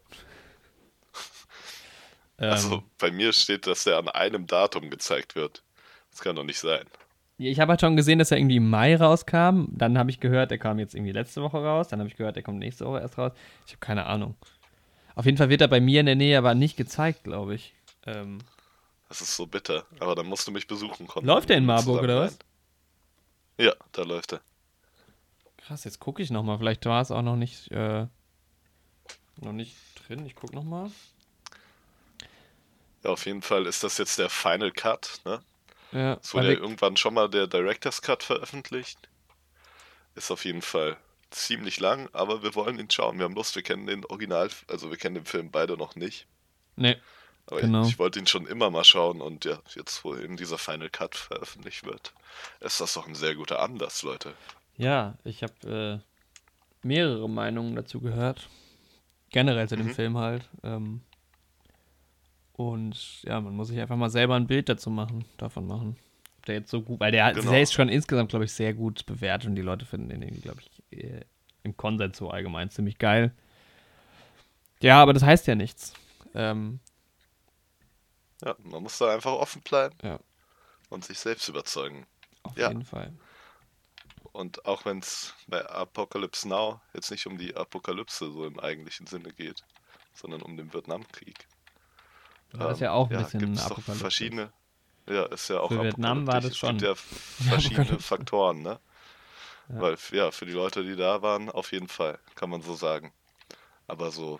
Ähm, Also bei mir steht, dass der an einem Datum gezeigt wird. Das kann doch nicht sein. Ich habe halt schon gesehen, dass er irgendwie im Mai rauskam. Dann habe ich gehört, der kam jetzt irgendwie letzte Woche raus. Dann habe ich gehört, der kommt nächste Woche erst raus. Ich habe keine Ahnung. Auf jeden Fall wird er bei mir in der Nähe aber nicht gezeigt, glaube ich. Ähm, Das ist so bitter. Aber dann musst du mich besuchen kommen. Läuft der in Marburg, oder sein. Ja, da läuft er. krass, jetzt gucke ich nochmal. Vielleicht war es auch noch nicht, äh, noch nicht drin. Ich gucke nochmal. Ja, auf jeden Fall ist das jetzt der Final Cut, ne? Ja, Es wurde ja irgendwann schon mal der Director's Cut veröffentlicht. Ist auf jeden Fall ziemlich lang, aber wir wollen ihn schauen. Wir haben Lust, wir kennen den Original, also wir kennen den Film beide noch nicht. nee, Aber Genau. ich, ich wollte ihn schon immer mal schauen und ja, jetzt wo eben dieser Final Cut veröffentlicht wird, ist das doch ein sehr guter Anlass, Leute. Ja, ich habe äh, mehrere Meinungen dazu gehört. Generell zu dem Mhm. Film halt. Ähm, und ja, man muss sich einfach mal selber ein Bild dazu machen, davon machen. Ob der jetzt so gut, weil der, Genau. der ist schon insgesamt, glaube ich, sehr gut bewertet und die Leute finden den irgendwie, glaube ich, äh, im Konsens so allgemein ziemlich geil. Ja, aber das heißt ja nichts. Ähm, Ja, man muss da einfach offen bleiben Ja. und sich selbst überzeugen. auf Ja. jeden Fall. Und auch wenn es bei Apocalypse Now jetzt nicht um die Apokalypse so im eigentlichen Sinne geht, sondern um den Vietnamkrieg. Das ist ja auch ein bisschen eine doch Apokalypse. verschiedene. Ja, ist ja auch Für Vietnam war das apokalyptisch. Es gibt schon ja verschiedene. Faktoren, ne? Ja. Weil, ja, für die Leute, die da waren, auf jeden Fall, kann man so sagen. Aber so,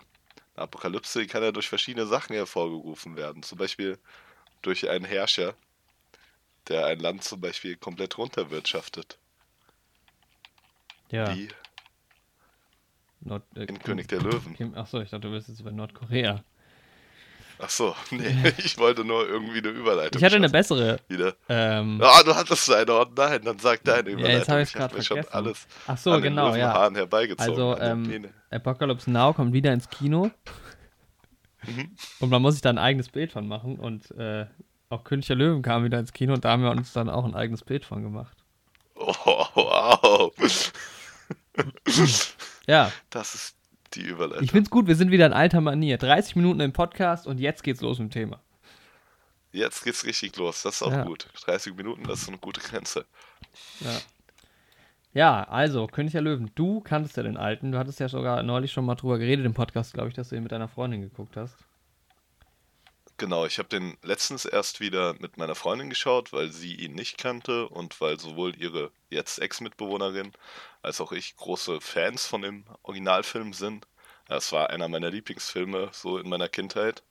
eine Apokalypse kann ja durch verschiedene Sachen hervorgerufen werden. Zum Beispiel durch einen Herrscher, der ein Land zum Beispiel komplett runterwirtschaftet. Ja. Wie Nord, äh, in König der Löwen. Achso, ich dachte, du bist jetzt über Nordkorea. Ach so, nee, ich wollte nur irgendwie eine Überleitung. Ich hatte eine schaffen. bessere. Wieder. Ähm, Ah, du hattest eine. Oh nein, dann sag deine Überleitung. jetzt habe ich hab grad mir schon alles ach so, an den genau, ja. Löwenhaaren herbeigezogen. Also, ähm. Apocalypse Now kommt wieder ins Kino. Mhm. Und man muss sich da ein eigenes Bild von machen. Und äh, auch König der Löwen kam wieder ins Kino und da haben wir uns dann auch ein eigenes Bild von gemacht. Oh, wow. Ja, Das ist die Überleitung. ich find's gut, wir sind wieder in alter Manier. 30 Minuten im Podcast und jetzt geht's los mit dem Thema. Jetzt geht's richtig los. Das ist auch Ja. gut. 30 Minuten, das ist eine gute Grenze. Ja. Ja, also, König der Löwen, du kanntest ja den alten. Du hattest ja sogar neulich schon mal drüber geredet im Podcast, glaube ich, dass du ihn mit deiner Freundin geguckt hast. Genau, ich habe den letztens erst wieder mit meiner Freundin geschaut, weil sie ihn nicht kannte und weil sowohl ihre jetzt Ex-Mitbewohnerin als auch ich große Fans von dem Originalfilm sind. Es war einer meiner Lieblingsfilme so in meiner Kindheit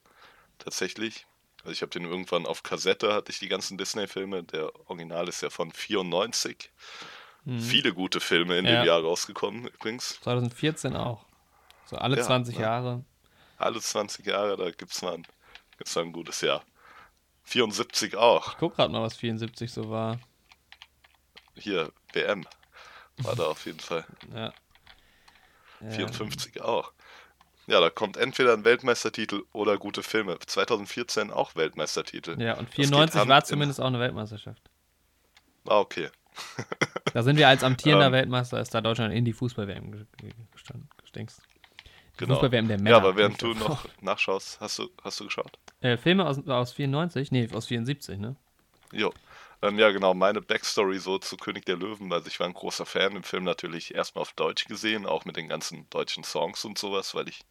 tatsächlich. Also ich habe den irgendwann auf Kassette, hatte ich die ganzen Disney-Filme. Der Original ist ja von 94. Mhm. Viele gute Filme in Ja. dem Jahr rausgekommen übrigens. 2014 auch. So alle Ja, 20 ja. Jahre. Alle 20 Jahre, da gibt's mal ein, mal ein gutes Jahr. 74 auch. Ich guck gerade mal, was 74 so war. Hier, WM. War da auf jeden Fall. Ja. Ähm, 54 auch. Ja, da kommt entweder ein Weltmeistertitel oder gute Filme. 2014 auch Weltmeistertitel. Ja, und Das geht 94 Hand war in- zumindest auch eine Weltmeisterschaft. Ah, okay. Da sind wir als amtierender Ähm. Weltmeister, ist da Deutschland in die Fußball-WM ge- ge- gestanden. Genau. Fußball-WM der Männer. Ja, aber während du noch nachschaust, hast du, hast du geschaut? Äh, Filme aus, aus 94? Nee, aus 74, ne? Jo. Ähm, ja, genau, meine Backstory so zu König der Löwen. Also ich war ein großer Fan, den Film natürlich erstmal auf Deutsch gesehen, auch mit den ganzen deutschen Songs und sowas, weil ich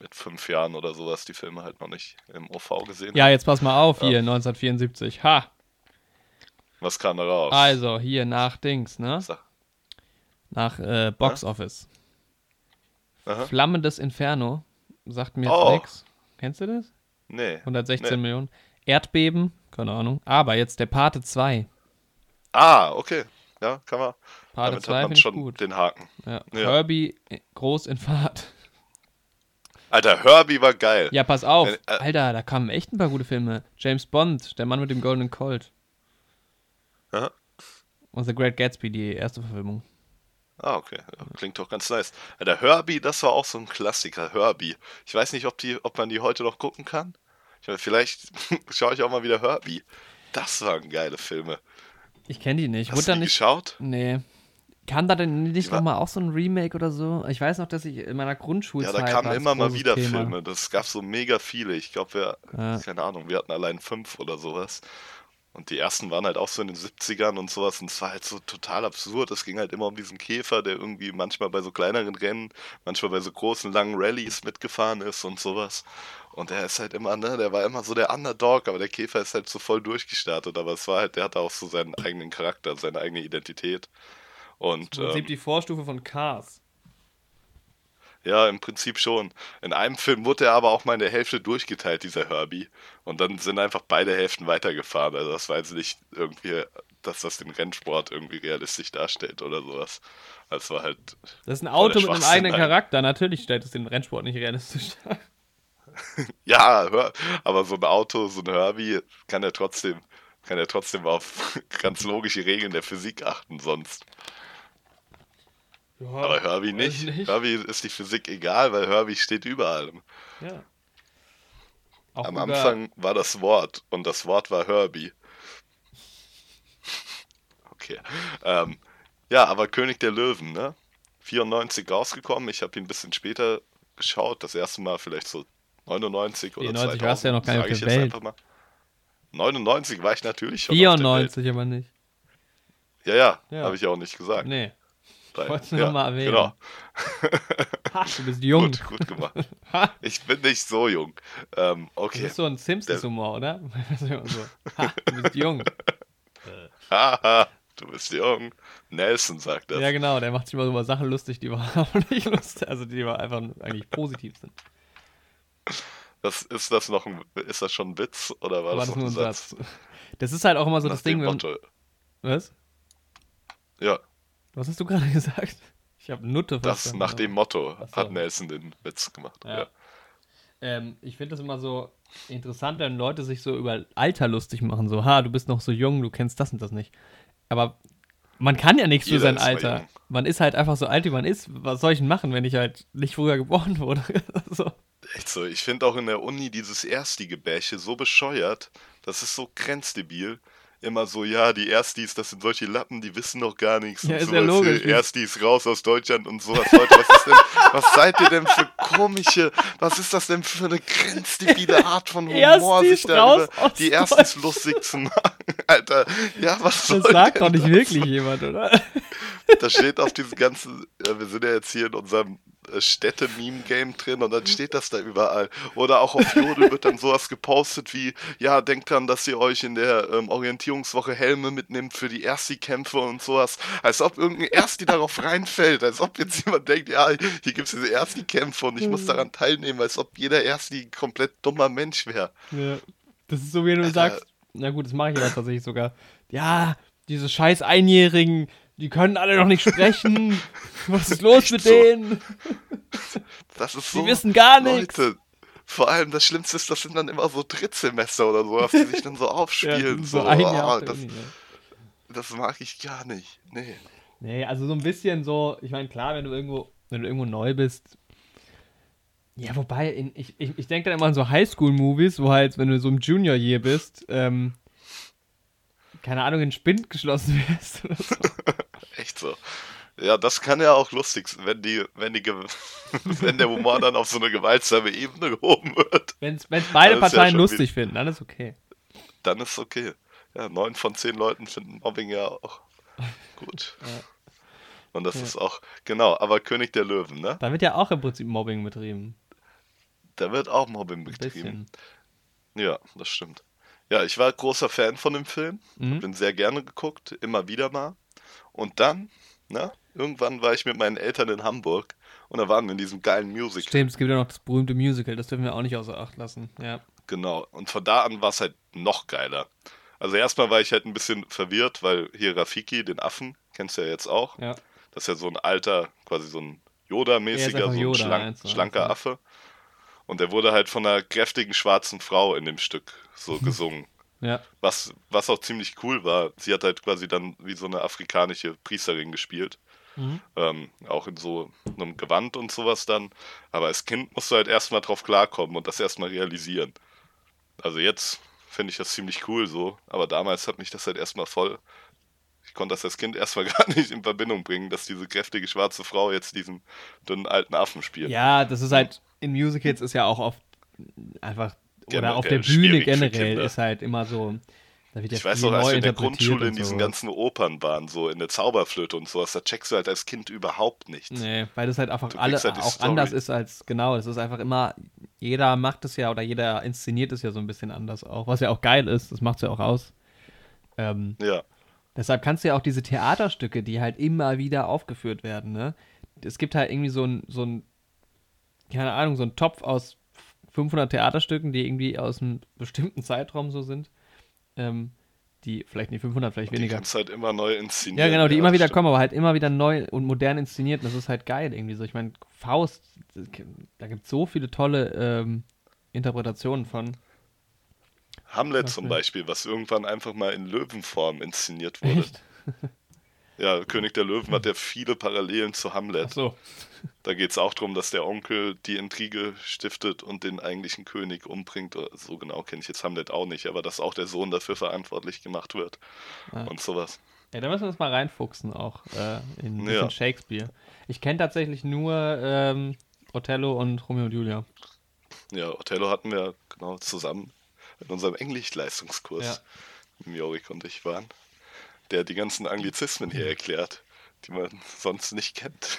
mit fünf Jahren oder sowas die Filme halt noch nicht im OV gesehen Ja, jetzt pass mal auf Ja. hier, 1974. Ha! Was kam da raus? Also, hier nach Dings, ne? Sag. Nach äh, Box Office. Aha. Flammendes Inferno. Sagt mir jetzt Oh. nix. Kennst du das? Nee. 116 Nee. Millionen. Erdbeben, keine Ahnung. Aber jetzt der Pate 2. Ah, okay. Ja, kann man. Pate damit 2 hat man finde ich schon gut. den Haken. Ja. Ja. Herbie äh, groß in Fahrt. Alter, Herbie war geil. Ja, pass auf. Äh, äh. Alter, da kamen echt ein paar gute Filme. James Bond, der Mann mit dem goldenen Colt. Aha. Und The Great Gatsby, die erste Verfilmung. Ah, okay. Ja, klingt doch ganz nice. Alter, Herbie, das war auch so ein Klassiker. Herbie. Ich weiß nicht, ob, die, ob man die heute noch gucken kann. Ich meine, vielleicht schaue ich auch mal wieder Herbie. Das waren geile Filme. Ich kenne die nicht. Hast Wurde du die nicht. geschaut? Nee. Kam da denn nicht war- nochmal auch so ein Remake oder so? Ich weiß noch, dass ich in meiner Ja, Grundschulzeit. da kamen immer mal wieder Thema. Filme. Das gab so mega viele. Ich glaube, wir, Ja. keine Ahnung, wir hatten allein fünf oder sowas. Und die ersten waren halt auch so in den 70ern und sowas. Und es war halt so total absurd. Es ging halt immer um diesen Käfer, der irgendwie manchmal bei so kleineren Rennen, manchmal bei so großen, langen Rallyes mitgefahren ist und sowas. Und der ist halt immer, ne, der war immer so der Underdog, aber der Käfer ist halt so voll durchgestartet. Aber es war halt, der hatte auch so seinen eigenen Charakter, seine eigene Identität. Und Im Prinzip ähm, die Vorstufe von Cars. Ja, im Prinzip schon. In einem Film wurde er aber auch mal in der Hälfte durchgeteilt, dieser Herbie. Und dann sind einfach beide Hälften weitergefahren. Also das war jetzt nicht irgendwie, dass das den Rennsport irgendwie realistisch darstellt oder sowas. Das war halt. Das ist ein Auto mit einem eigenen. Charakter. Natürlich stellt es den Rennsport nicht realistisch dar. Ja, hör, aber so ein Auto, so ein Herbie, kann ja trotzdem, kann ja trotzdem auf ganz logische Regeln der Physik achten sonst. Ja, Aber Herbie weiß nicht. Herbie ist die Physik egal, weil Herbie steht überall. Ja. Auch Am Anfang war das Wort und das Wort war Herbie. Okay. Ähm, ja, aber König der Löwen, ne? 94 rausgekommen. Ich habe ihn ein bisschen später geschaut. Das erste Mal vielleicht so 99 oder 94 2000. warst du ja noch gar nicht auf der Welt. einfach mal. 99 war ich natürlich schon. auf der Welt. 94 aber nicht. Ja, ja, Ja. habe ich auch nicht gesagt. Nee. Weil- wollt's nur ja, mal erwähnen. Genau. Ha, du bist jung. Gut, gut gemacht. Ich bin nicht so jung. Ähm, das okay. ist so ein Simpsons-Humor, oder? Das so. Ha, du bist jung. Haha, du bist jung. Nelson sagt das. Ja, genau, der macht sich immer so über Sachen lustig, die überhaupt nicht lustig also die einfach eigentlich positiv sind. Das, ist das noch ein, ist das schon ein Witz oder war, War das das nur ein Satz? Satz? Das ist halt auch immer so Nach das Ding, wenn. Was? Ja, Was hast du gerade gesagt? Ich habe Nutte das verstanden. nach dem Motto so. hat Nelson den Witz gemacht. Ja. Ja. Ähm, ich finde das immer so interessant, wenn Leute sich so über Alter lustig machen. So, ha, du bist noch so jung, du kennst das und das nicht. Aber man kann ja nichts für Jeder sein ist mal Alter. Man ist halt einfach so alt, wie man ist. Was soll ich denn machen, wenn ich halt nicht früher geboren wurde? so. Echt so. Ich finde auch in der Uni dieses Ersti-Gebäsche so bescheuert. Das ist so grenzdebil. Immer so, ja, die Erstis, das sind solche Lappen, die wissen noch gar nichts. Ja, und ist ja sowas. logisch. Äh, Erstis raus aus Deutschland und sowas. Leute, was, ist denn, was seid ihr denn für komische, was ist das denn für eine grenzdebile Art von Humor, Erstis sich da die Erstis lustig zu machen? Alter, ja, was soll Das sagt denn doch nicht das? wirklich jemand, oder? Da steht auf diesem ganzen, wir sind ja jetzt hier in unserem Städte-Meme-Game drin und dann steht das da überall. Oder auch auf Jodel wird dann sowas gepostet wie, ja, denkt dran, dass ihr euch in der ähm, Orientierungswoche Helme mitnimmt für die Ersti-Kämpfe und sowas. Als ob irgendein Ersti darauf reinfällt, als ob jetzt jemand denkt, ja, hier gibt es diese Ersti-Kämpfe und ich muss daran teilnehmen, als ob jeder Ersti ein komplett dummer Mensch wäre. Ja. Das ist so, wie du Alter. sagst, na gut, das mache ich aber tatsächlich sogar. Ja, diese scheiß Einjährigen, die können alle noch nicht sprechen. Was ist los mit so. denen? Das ist Die so. wissen gar nichts. Vor allem das Schlimmste ist, das sind dann immer so Drittsemester oder so, auf die sich dann so Ja, aufspielen. so so, ein oh, Jahr der das, Uni, ja. das mag ich gar nicht. Nee. Nee, also so ein bisschen so, ich meine, klar, wenn du irgendwo, wenn du irgendwo neu bist. Ja, wobei, in, ich, ich, ich denke dann immer an so Highschool-Movies, wo halt, wenn du so im Junior Year bist, ähm, keine Ahnung, in Spind geschlossen wirst oder so. Echt so. Ja, das kann ja auch lustig sein, wenn die, wenn die, wenn der Humor dann auf so eine gewaltsame Ebene gehoben wird, Wenn es beide ja Parteien schon lustig finden, dann ist okay. dann ist okay. Ja, neun von zehn Leuten finden Mobbing ja auch gut. Ja. Und das Ja. ist auch, genau, aber König der Löwen, ne? Da wird ja auch im Prinzip Mobbing betrieben. Da wird auch Mobbing betrieben. Ja, das stimmt. Ja, ich war großer Fan von dem Film. Mhm. Bin sehr gerne geguckt, immer wieder mal. Und dann, na, irgendwann war ich mit meinen Eltern in Hamburg und da waren wir in diesem geilen Musical. Stimmt, es gibt ja noch das berühmte Musical, das dürfen wir auch nicht außer Acht lassen. Ja. Genau. Und von da an war es halt noch geiler. Also erstmal war ich halt ein bisschen verwirrt, weil hier Rafiki, den Affen, kennst du ja jetzt auch. Ja. Das ist ja so ein alter, quasi so ein Er Yoda-mäßiger, so ein Yoda, schlank, eins eins, schlanker ja. Affe. Und der wurde halt von einer kräftigen schwarzen Frau in dem Stück so gesungen. Ja. Was, was auch ziemlich cool war. Sie hat halt quasi dann wie so eine afrikanische Priesterin gespielt. Mhm. Ähm, auch in so einem Gewand und sowas dann. Aber als Kind musst du halt erstmal drauf klarkommen und das erstmal realisieren. Also jetzt finde ich das ziemlich cool so, aber damals hat mich das halt erstmal voll. Ich konnte das als Kind erstmal gar nicht in Verbindung bringen, dass diese kräftige schwarze Frau jetzt diesen dünnen alten Affen spielt. ja, das ist halt, in Musicals ist ja auch oft einfach, oder auf der Bühne generell Kinder. ist halt immer so, da wird ja Ich weiß noch, als wir in der Grundschule in diesen so. ganzen Opern waren, so in der Zauberflöte und sowas, da checkst du halt als Kind überhaupt nichts. Nee, weil das halt einfach Du alle halt auch Story. anders ist als, genau, das ist einfach immer, jeder macht es ja oder jeder inszeniert es ja so ein bisschen anders auch, was ja auch geil ist, das macht es ja auch aus. Ähm, Ja, Deshalb kannst du ja auch diese Theaterstücke, die halt immer wieder aufgeführt werden, ne? Es gibt halt irgendwie so ein, so ein keine Ahnung, so ein Topf aus 500 Theaterstücken, die irgendwie aus einem bestimmten Zeitraum so sind. Ähm, die vielleicht nicht 500, vielleicht Die weniger. kannst halt immer neu inszenieren. Ja, genau, die immer das wieder stimmt. kommen, aber halt immer wieder neu und modern inszeniert. Und das ist halt geil irgendwie so. Ich meine, Faust, da gibt es so viele tolle ähm, Interpretationen von. Hamlet zum? Beispiel, was irgendwann einfach mal in Löwenform inszeniert wurde. Echt? Ja, König der Löwen hat ja viele Parallelen zu Hamlet. Achso. Da geht es auch darum, dass der Onkel die Intrige stiftet und den eigentlichen König umbringt. So genau kenne ich jetzt Hamlet auch nicht, aber dass auch der Sohn dafür verantwortlich gemacht wird Ah. und sowas. Ja, da müssen wir uns mal reinfuchsen auch äh, in Ja. Shakespeare. Ich kenne tatsächlich nur ähm, Othello und Romeo und Julia. Ja, Othello hatten wir genau zusammen in unserem Englischleistungskurs, Ja. im Jorik und ich waren, der die ganzen Anglizismen hier erklärt, die man sonst nicht kennt.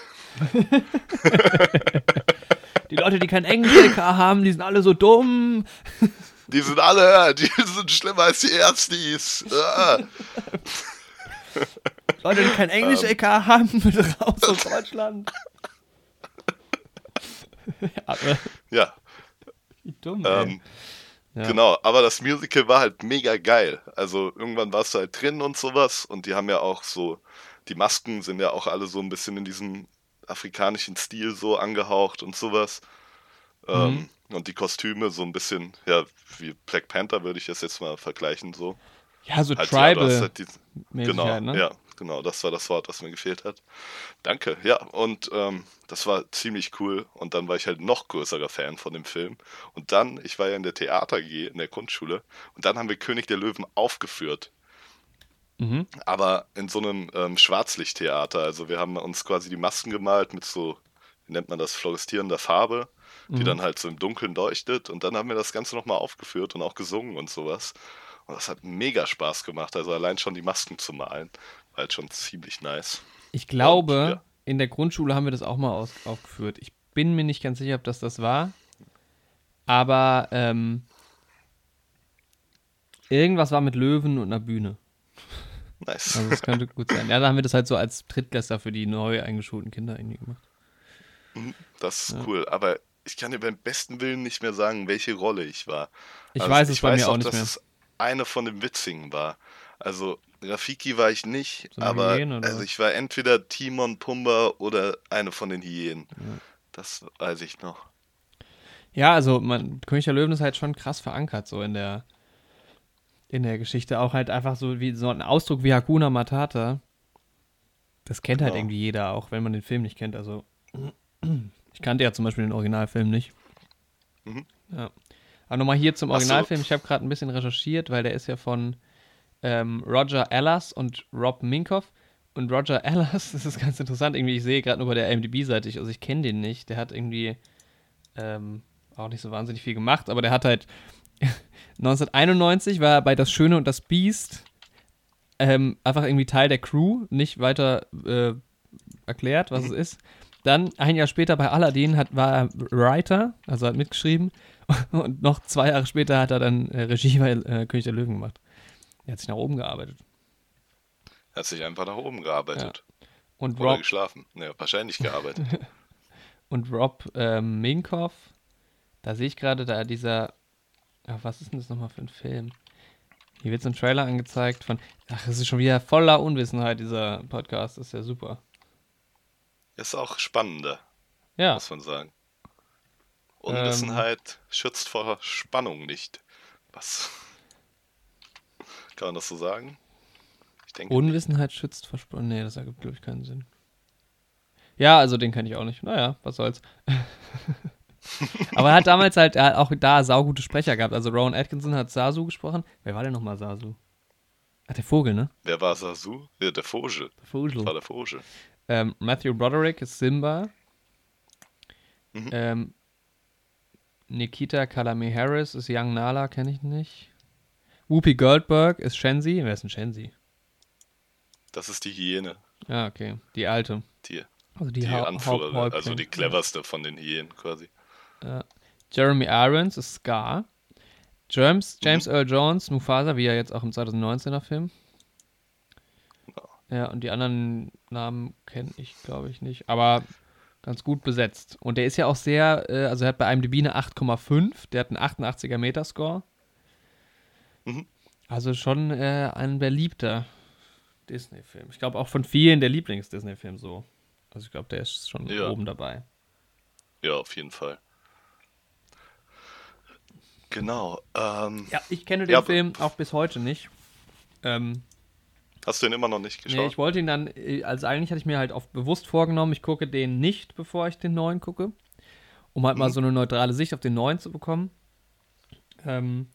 Die Leute, die kein Englisch haben, die sind alle so dumm. Die sind alle, die sind schlimmer als die Erstis. Ah. Leute, die kein Englisch LK haben, bitte raus aus Deutschland. ja, Ja, wie dumm, ey. Ähm, Ja. genau. Aber das Musical war halt mega geil. Also irgendwann warst du halt drin und sowas. Und die haben ja auch so, die Masken sind ja auch alle so ein bisschen in diesem afrikanischen Stil so angehaucht und sowas. Ähm, und die Kostüme so ein bisschen, ja, wie Black Panther würde ich das jetzt mal vergleichen, so. Ja, so Halt, ja, Tribal. halt die, Genau, Mäßigkeit, ne? ja, genau, das war das Wort, das mir gefehlt hat. Danke, ja, und ähm, das war ziemlich cool. Und dann war ich halt noch größerer Fan von dem Film. Und dann, ich war ja in der Theater AG in der Grundschule, und dann haben wir König der Löwen aufgeführt. Mhm. Aber in so einem ähm, Schwarzlichttheater. Also wir haben uns quasi die Masken gemalt mit so, wie nennt man das, fluoreszierender Farbe, die Mhm. dann halt so im Dunkeln leuchtet. Und dann haben wir das Ganze nochmal aufgeführt und auch gesungen und sowas. Und das hat mega Spaß gemacht. Also allein schon die Masken zu malen, war halt schon ziemlich nice. Ich glaube, Und, ja. in der Grundschule haben wir das auch mal aus, aufgeführt. Ich bin mir nicht ganz sicher, ob das das war. Aber ähm, irgendwas war mit Löwen und einer Bühne. Nice. Also das könnte gut sein. Ja, da haben wir das halt so als Drittklässler für die neu eingeschulten Kinder irgendwie gemacht. Das ist Ja. cool. Aber ich kann dir beim besten Willen nicht mehr sagen, welche Rolle ich war. Ich Also weiß es bei mir auch, auch nicht dass mehr. es eine von den Witzigen war. Also Rafiki war ich nicht, So aber Hyäne oder also ich war entweder Timon, Pumba oder eine von den Hyänen. Ja. Das weiß ich noch. Ja, also man, König der Löwen ist halt schon krass verankert so in der in der Geschichte. Auch halt einfach so wie so ein Ausdruck wie Hakuna Matata. Das kennt halt Genau. irgendwie jeder, auch wenn man den Film nicht kennt. Also ich kannte ja zum Beispiel den Originalfilm nicht. Mhm. Ja. Aber nochmal hier zum Ach so. Originalfilm. Ich habe gerade ein bisschen recherchiert, weil der ist ja von ähm, Roger Ellis und Rob Minkoff. Und Roger Ellis, das ist ganz interessant, irgendwie, ich sehe gerade nur bei der IMDb-Seite, also ich kenne den nicht. Der hat irgendwie ähm, auch nicht so wahnsinnig viel gemacht, aber der hat halt 1991 war er bei Das Schöne und das Biest ähm, einfach irgendwie Teil der Crew, nicht weiter äh, erklärt, was es ist. Dann ein Jahr später bei Aladdin hat, war er Writer, also hat mitgeschrieben. Und noch zwei Jahre später hat er dann äh, Regie bei äh, König der Löwen gemacht. Er hat sich nach oben gearbeitet. Er hat sich einfach nach oben gearbeitet. Und Oder Rob, geschlafen. Ja, wahrscheinlich gearbeitet. und Rob ähm, Minkoff, da sehe ich gerade da dieser, ach, was ist denn das nochmal für ein Film? Hier wird so ein Trailer angezeigt von, ach, das ist schon wieder voller Unwissenheit, dieser Podcast, das ist ja super. ist auch spannender, Ja, muss man sagen. Ähm. Unwissenheit schützt vor Spannung nicht. Was? Kann man das so sagen? Denke. Unwissenheit schützt vor Spannung. Nee, das ergibt, glaube ich, keinen Sinn. Ja, also den kenne ich auch nicht. Naja, was soll's. Aber er hat damals halt er hat auch da saugute Sprecher gehabt. Also Rowan Atkinson hat Sasu gesprochen. Wer war denn nochmal Sasu? Ach, der Vogel, ne? Wer war Sasu? Ja, der Vogel. Der Vogel. Das war der Vogel. Ähm, Matthew Broderick ist Simba. Mhm. Ähm, Nikita Kalame Harris ist Young Nala, kenne ich nicht. Whoopi Goldberg ist Shenzi. Wer ist denn Shenzi? Das ist die Hyäne, Ja, okay. Die alte. die, Also die, die, Anführerin, also die cleverste von den Hyänen quasi. Ja. Jeremy Irons ist Scar. James, James Earl Jones, Mufasa, wie ja jetzt auch im 2019er Film. Ja, und die anderen Namen kenne ich, glaube ich, nicht. Aber ganz gut besetzt. Und der ist ja auch sehr, äh, also er hat bei IMDb eine 8,5, der hat einen 88er Metascore. Mhm. Also schon äh, ein beliebter Disney-Film. Ich glaube auch von vielen der Lieblings-Disney-Film so. Also ich glaube, der ist schon Ja. oben dabei. Ja, auf jeden Fall. Genau. Ähm, Ja, ich kenne den Ja, Film auch bis heute nicht. Ähm, hast du ihn immer noch nicht nee, geschaut? ich wollte ihn dann, äh, also eigentlich hatte ich mir halt auch bewusst vorgenommen, ich gucke den nicht, bevor ich den neuen gucke. Um halt mal Mhm. so eine neutrale Sicht auf den neuen zu bekommen. Ähm,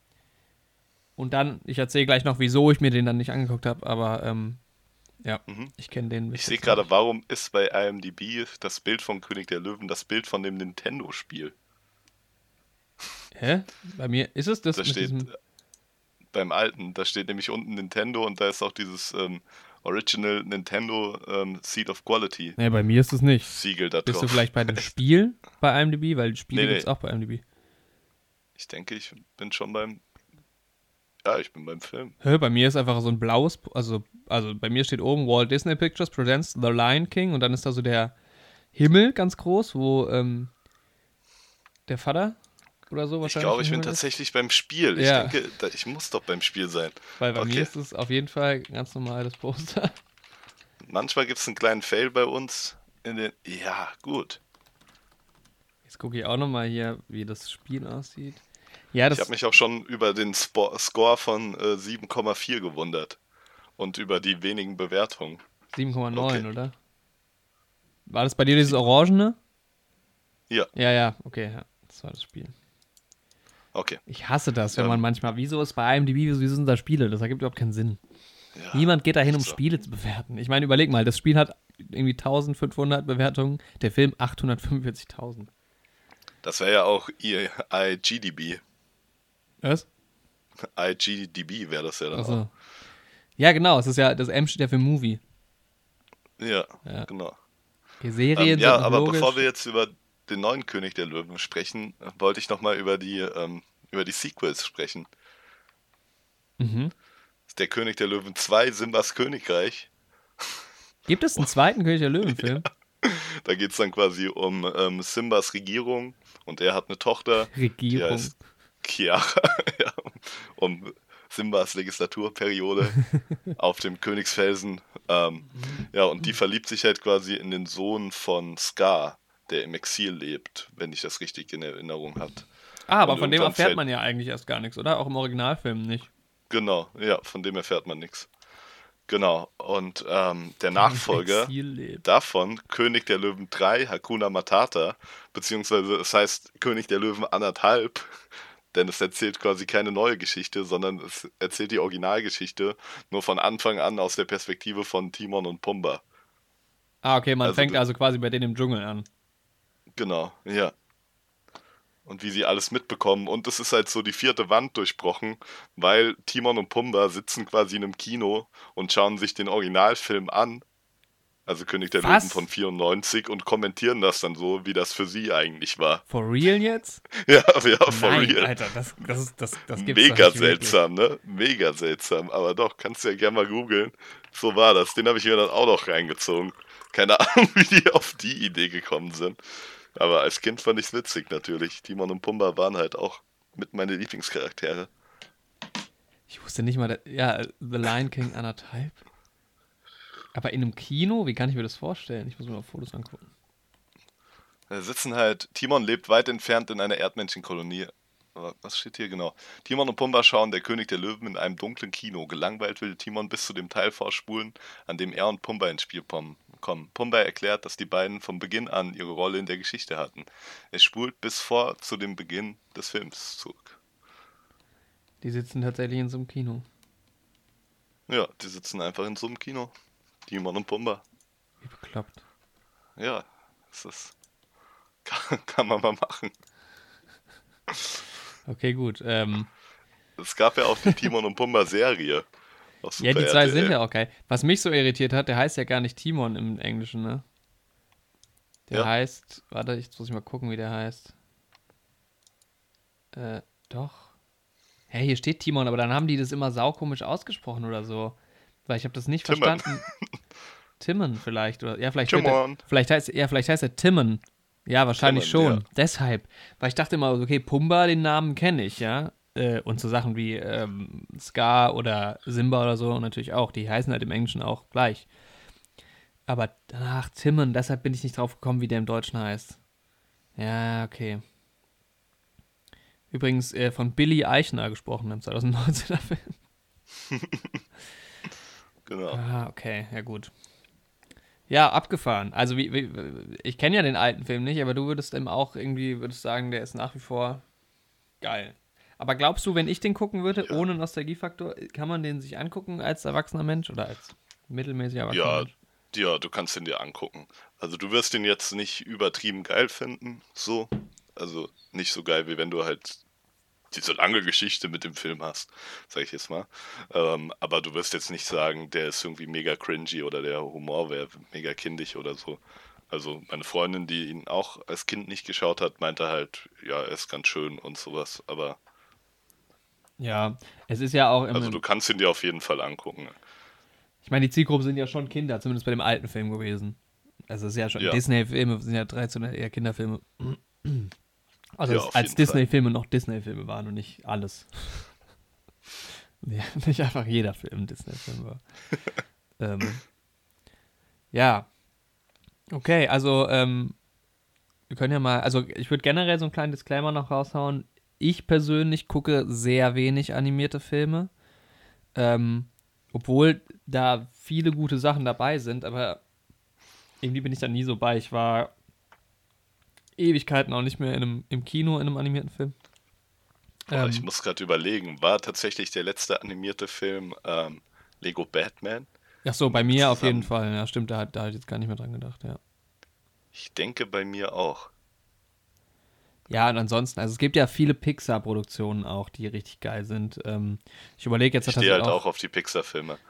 und dann, ich erzähle gleich noch, wieso ich mir den dann nicht angeguckt habe, aber ähm, ja, Mhm. ich kenne den. Ich sehe gerade, warum ist bei IMDb das Bild von König der Löwen das Bild von dem Nintendo-Spiel? Hä? Bei mir ist es das Da mit steht diesem. äh, beim alten, da steht nämlich unten Nintendo und da ist auch dieses ähm, Original Nintendo ähm, Seed of Quality Nee, bei mir ist es nicht. Siegel da Bist drauf. du vielleicht bei dem Spiel bei IMDb? Weil Spiele Nee, gibt es nee. auch bei IMDb. Ich denke, ich bin schon beim. Ja, ich bin beim Film. Hä, bei mir ist einfach so ein blaues, also, also bei mir steht oben Walt Disney Pictures presents The Lion King und dann ist da so der Himmel ganz groß, wo ähm, der Vater oder so Ich wahrscheinlich. glaube, ich bin ist. tatsächlich beim Spiel. Ich Ja. denke, da, ich muss doch beim Spiel sein. Weil bei mir okay. ist es auf jeden Fall ganz normal das Poster. Manchmal gibt es einen kleinen Fail bei uns. In den ja, gut. Jetzt gucke ich auch nochmal hier, wie das Spiel aussieht. Ja, Ich habe mich auch schon über den Spo Score von äh, 7,4 gewundert. Und über die wenigen Bewertungen. 7,9, Okay. oder? War das bei dir dieses Orangene? Ja. Ja, ja, okay, ja. Das war das Spiel. Okay. Ich hasse das, wenn Ähm. man manchmal, wieso ist bei IMDb, wieso sind da Spiele? Das ergibt überhaupt keinen Sinn. Ja, Niemand geht dahin, um so. Spiele zu bewerten. Ich meine, überleg mal, das Spiel hat irgendwie 1500 Bewertungen, der Film 845.000. Das wäre ja auch IGDB. Was? IGDB wäre das ja dann Achso. Ja, genau, es ist ja, das M steht ja für Movie. Ja, Ja. genau. Okay, Serien Ähm, ja, aber logisch. bevor wir jetzt über den neuen König der Löwen sprechen, wollte ich nochmal über die ähm, über die Sequels sprechen. mhm. Der König der Löwen 2, Simbas Königreich. Gibt es einen zweiten König der Löwen-Film? Da geht es dann quasi um ähm, Simbas Regierung und er hat eine Tochter, die Regierung. heißt Chiara, ja, um Simbas Legislaturperiode auf dem Königsfelsen. Ähm, ja, und die verliebt sich halt quasi in den Sohn von Scar, der im Exil lebt, wenn ich das richtig in Erinnerung habe. Ah, aber Und von dem erfährt man ja eigentlich erst gar nichts, oder? Auch im Originalfilm nicht. Genau, ja, von dem erfährt man nichts. Genau, und ähm, der Nachfolger davon, König der Löwen 3, Hakuna Matata, beziehungsweise es heißt König der Löwen anderthalb, denn es erzählt quasi keine neue Geschichte, sondern es erzählt die Originalgeschichte nur von Anfang an aus der Perspektive von Timon und Pumba. Ah, okay, man Also fängt also quasi bei denen im Dschungel an. Genau, ja. Und wie sie alles mitbekommen. Und es ist halt so die vierte Wand durchbrochen, weil Timon und Pumba sitzen quasi in einem Kino und schauen sich den Originalfilm an. Also König der Was? Löwen von 94 und kommentieren das dann so, wie das für sie eigentlich war. For real jetzt? Ja, ja, for Nein, real. Alter, das, das, ist, das, das gibt's Mega nicht wirklich. seltsam, ne? Mega seltsam. Aber doch, kannst du ja gerne mal googeln. So war das. Den habe ich mir dann auch noch reingezogen. Keine Ahnung, wie die auf die Idee gekommen sind. Aber als Kind fand ich es witzig natürlich. Timon und Pumba waren halt auch mit meine Lieblingscharaktere. Ich wusste nicht mal, dass, ja, The Lion King anderthalb. Aber in einem Kino, wie kann ich mir das vorstellen? Ich muss mir mal Fotos angucken. Da sitzen halt, Timon lebt weit entfernt in einer Erdmänchenkolonie. Aber Was steht hier genau? Timon und Pumba schauen Der König der Löwen in einem dunklen Kino. Gelangweilt will Timon bis zu dem Teil vorspulen, an dem er und Pumba ins Spiel kommen. Pumba erklärt, dass die beiden von Beginn an ihre Rolle in der Geschichte hatten. Es spult bis vor zu dem Beginn des Films zurück. Die sitzen tatsächlich in so einem Kino. Ja, die sitzen einfach in so einem Kino. Timon und Pumba. Wie bekloppt. Ja, das ist. Kann, kann man mal machen. Okay, gut. Ähm, Es gab ja auch die Timon und Pumba Serie. ja, die zwei RTL. sind ja auch geil. Was mich so irritiert hat, der heißt ja gar nicht Timon im Englischen, ne? Der Ja. heißt, warte, jetzt muss ich mal gucken, wie der heißt. Äh, doch. Hä, hier steht Timon, aber dann haben die das immer saukomisch ausgesprochen oder so. Weil ich habe das nicht Timon. verstanden. Timon vielleicht. Oder, ja, vielleicht, er, vielleicht, heißt, ja, vielleicht heißt er Timon. Ja, wahrscheinlich Timon, schon. ja. Deshalb. Weil ich dachte immer, okay, Pumba, den Namen kenne ich, ja. Äh, Und so Sachen wie ähm, Scar oder Simba oder so natürlich auch. Die heißen halt im Englischen auch gleich. Aber danach Timon, deshalb bin ich nicht drauf gekommen, wie der im Deutschen heißt. Ja, okay. Übrigens äh, von Billy Eichner gesprochen im 2019er Film. Genau. Ah, okay, ja gut. Ja, abgefahren. Also wie, wie ich kenne ja den alten Film nicht, aber du würdest ihm auch irgendwie würdest sagen, der ist nach wie vor geil. Aber glaubst du, wenn ich den gucken würde, Ja. ohne Nostalgiefaktor, kann man den sich angucken als erwachsener Mensch oder als mittelmäßig erwachsener Ja, Mensch? ja, du kannst ihn dir angucken. Also du wirst ihn jetzt nicht übertrieben geil finden, so. Also nicht so geil, wie wenn du halt diese lange Geschichte mit dem Film hast, sag ich jetzt mal. Ähm, aber du wirst jetzt nicht sagen, der ist irgendwie mega cringy oder der Humor wäre mega kindisch oder so. Also meine Freundin, die ihn auch als Kind nicht geschaut hat, meinte halt, ja, er ist ganz schön und sowas. Aber Ja, es ist ja auch also du kannst ihn dir auf jeden Fall angucken. Ich meine, die Zielgruppe sind ja schon Kinder, zumindest bei dem alten Film gewesen. Also es ist ja schon Ja. Disney-Filme sind ja traditionell eher Kinderfilme. Also Ja, als, Disney-Filme noch Disney-Filme waren und nicht alles. ja, nicht einfach jeder Film Disney-Film war. ähm, ja. Okay, also ähm, wir können ja mal, also ich würde generell so einen kleinen Disclaimer noch raushauen. Ich persönlich gucke sehr wenig animierte Filme. Ähm, obwohl da viele gute Sachen dabei sind, aber irgendwie bin ich da nie so bei. Ich war Ewigkeiten auch nicht mehr in einem, im Kino in einem animierten Film. Boah, Ähm, ich muss gerade überlegen, war tatsächlich der letzte animierte Film ähm, Lego Batman? ach so, bei mir auf jeden zusammen. Fall. Ja, stimmt, da, da habe ich jetzt gar nicht mehr dran gedacht, ja. Ich denke bei mir auch. Ja, und ansonsten, also es gibt ja viele Pixar-Produktionen auch, die richtig geil sind. Ähm, ich überlege jetzt Ich tatsächlich stehe halt auch auf die Pixar-Filme.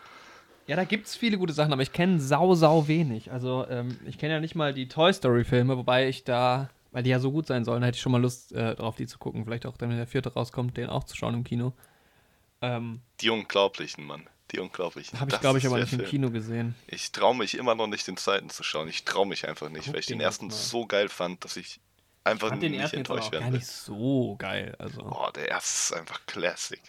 Ja, da gibt es viele gute Sachen, aber ich kenne sau, sau wenig. Also, ähm, ich kenne ja nicht mal die Toy Story-Filme, wobei ich da, weil die ja so gut sein sollen, hätte ich schon mal Lust äh, drauf, die zu gucken. Vielleicht auch, dann, wenn der vierte rauskommt, den auch zu schauen im Kino. Ähm, Die Unglaublichen, Mann. Die Unglaublichen. Habe ich, glaube ich, aber nicht im. Kino gesehen. Ich traue mich immer noch nicht, den zweiten zu schauen. Ich traue mich einfach nicht, Guck weil ich den den ersten so geil fand, dass ich einfach fand den nicht ersten enttäuscht auch werden gar nicht so geil. Also, Boah, der erste ist einfach Classic.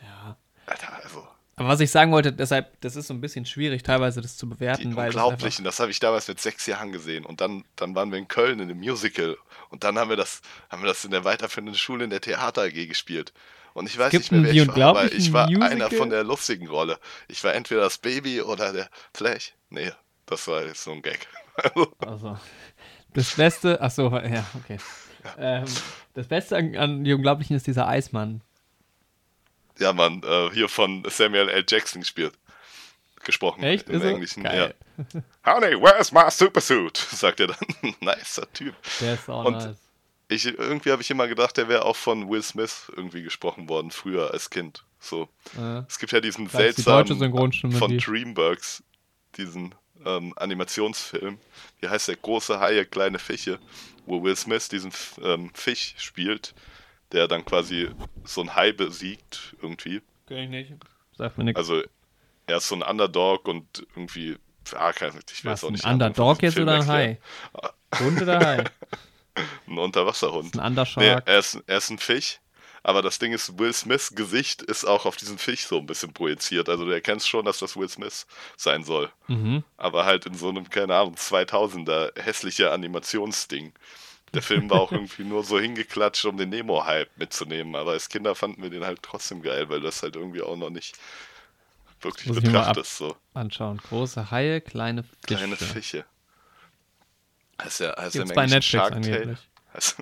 ja. Alter, also. Aber was ich sagen wollte, deshalb, das ist so ein bisschen schwierig, teilweise das zu Die bewerten, weil. das einfach- Unglaublichen, das habe ich damals mit sechs Jahren gesehen. Und dann, dann waren wir in Köln in einem Musical. Und dann haben wir das, haben wir das in der weiterführenden Schule in der Theater AG gespielt. Und ich weiß nicht mehr, wer Die ich war, aber ich war einer Musical? von der lustigen Rolle. Ich war entweder das Baby oder der Flash. Nee, das war jetzt so ein Gag. Also, das Beste, ach so, ja, okay. Ähm, das Beste an, an Die Unglaublichen ist dieser Eismann. Ja, Mann, äh, hier von Samuel L. Jackson gespielt. Gesprochen. Echt? Im Ist? Englischen. Ja. Honey, where's my supersuit? Sagt er dann. Nicer Typ. Der ist auch Und- nice. Ich, irgendwie habe ich immer gedacht, der wäre auch von Will Smith irgendwie gesprochen worden, früher als Kind. So. Äh, Es gibt ja diesen seltsamen von die- Dreamworks, diesen ähm, Animationsfilm. Wie heißt der? Große Haie, kleine Fische, wo Will Smith diesen ähm, Fisch spielt, der dann quasi so ein Hai besiegt irgendwie. kenn ich nicht. Sagt mir nichts. Also er ist so ein Underdog und irgendwie, ah, keine, ich weiß Was, auch ein nicht. von Underdog jetzt Film oder ein. Hai? Hund oder Hai? Ein Unterwasserhund. Ein Nee, Undershark. er ist, er ist ein Fisch, aber das Ding ist, Will Smiths Gesicht ist auch auf diesen Fisch so ein bisschen projiziert. Also du erkennst schon, dass das Will Smith sein soll. Mhm. Aber halt in so einem, keine Ahnung, 2000er hässlicher Animationsding. Der Film war auch irgendwie nur so hingeklatscht, um den Nemo-Hype mitzunehmen. Aber als Kinder fanden wir den halt trotzdem geil, weil das halt irgendwie auch noch nicht wirklich Muss betrachtest. So Anschauen. Große Haie, kleine Fische. kleine Fische. Heißt der, heißt Gibt's der bei Netflix Shark Tale? Heißt,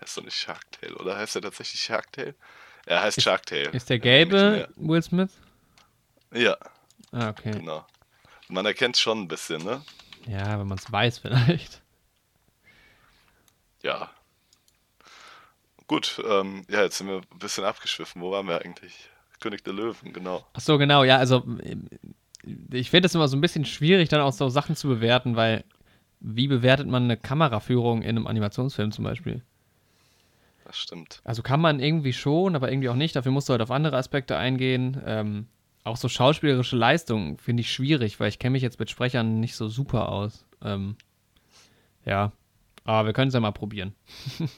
heißt doch nicht Shark Tale, oder heißt er tatsächlich Shark Tale? Er heißt Shark Tale. Ist der gelbe Will Smith? Ja, ja, Ah, okay. genau. Man erkennt schon ein bisschen, ne? Ja, wenn man es weiß vielleicht. Ja. Gut, ähm, ja, jetzt sind wir ein bisschen abgeschwiffen. Wo waren wir eigentlich? König der Löwen, genau. Ach so, genau, ja, also ähm, ich finde es immer so ein bisschen schwierig, dann auch so Sachen zu bewerten, weil wie bewertet man eine Kameraführung in einem Animationsfilm zum Beispiel? Das stimmt. Also kann man irgendwie schon, aber irgendwie auch nicht. Dafür musst du halt auf andere Aspekte eingehen. Ähm, auch so schauspielerische Leistung finde ich schwierig, weil ich kenne mich jetzt mit Sprechern nicht so super aus. Ähm, ja, aber wir können es ja mal probieren.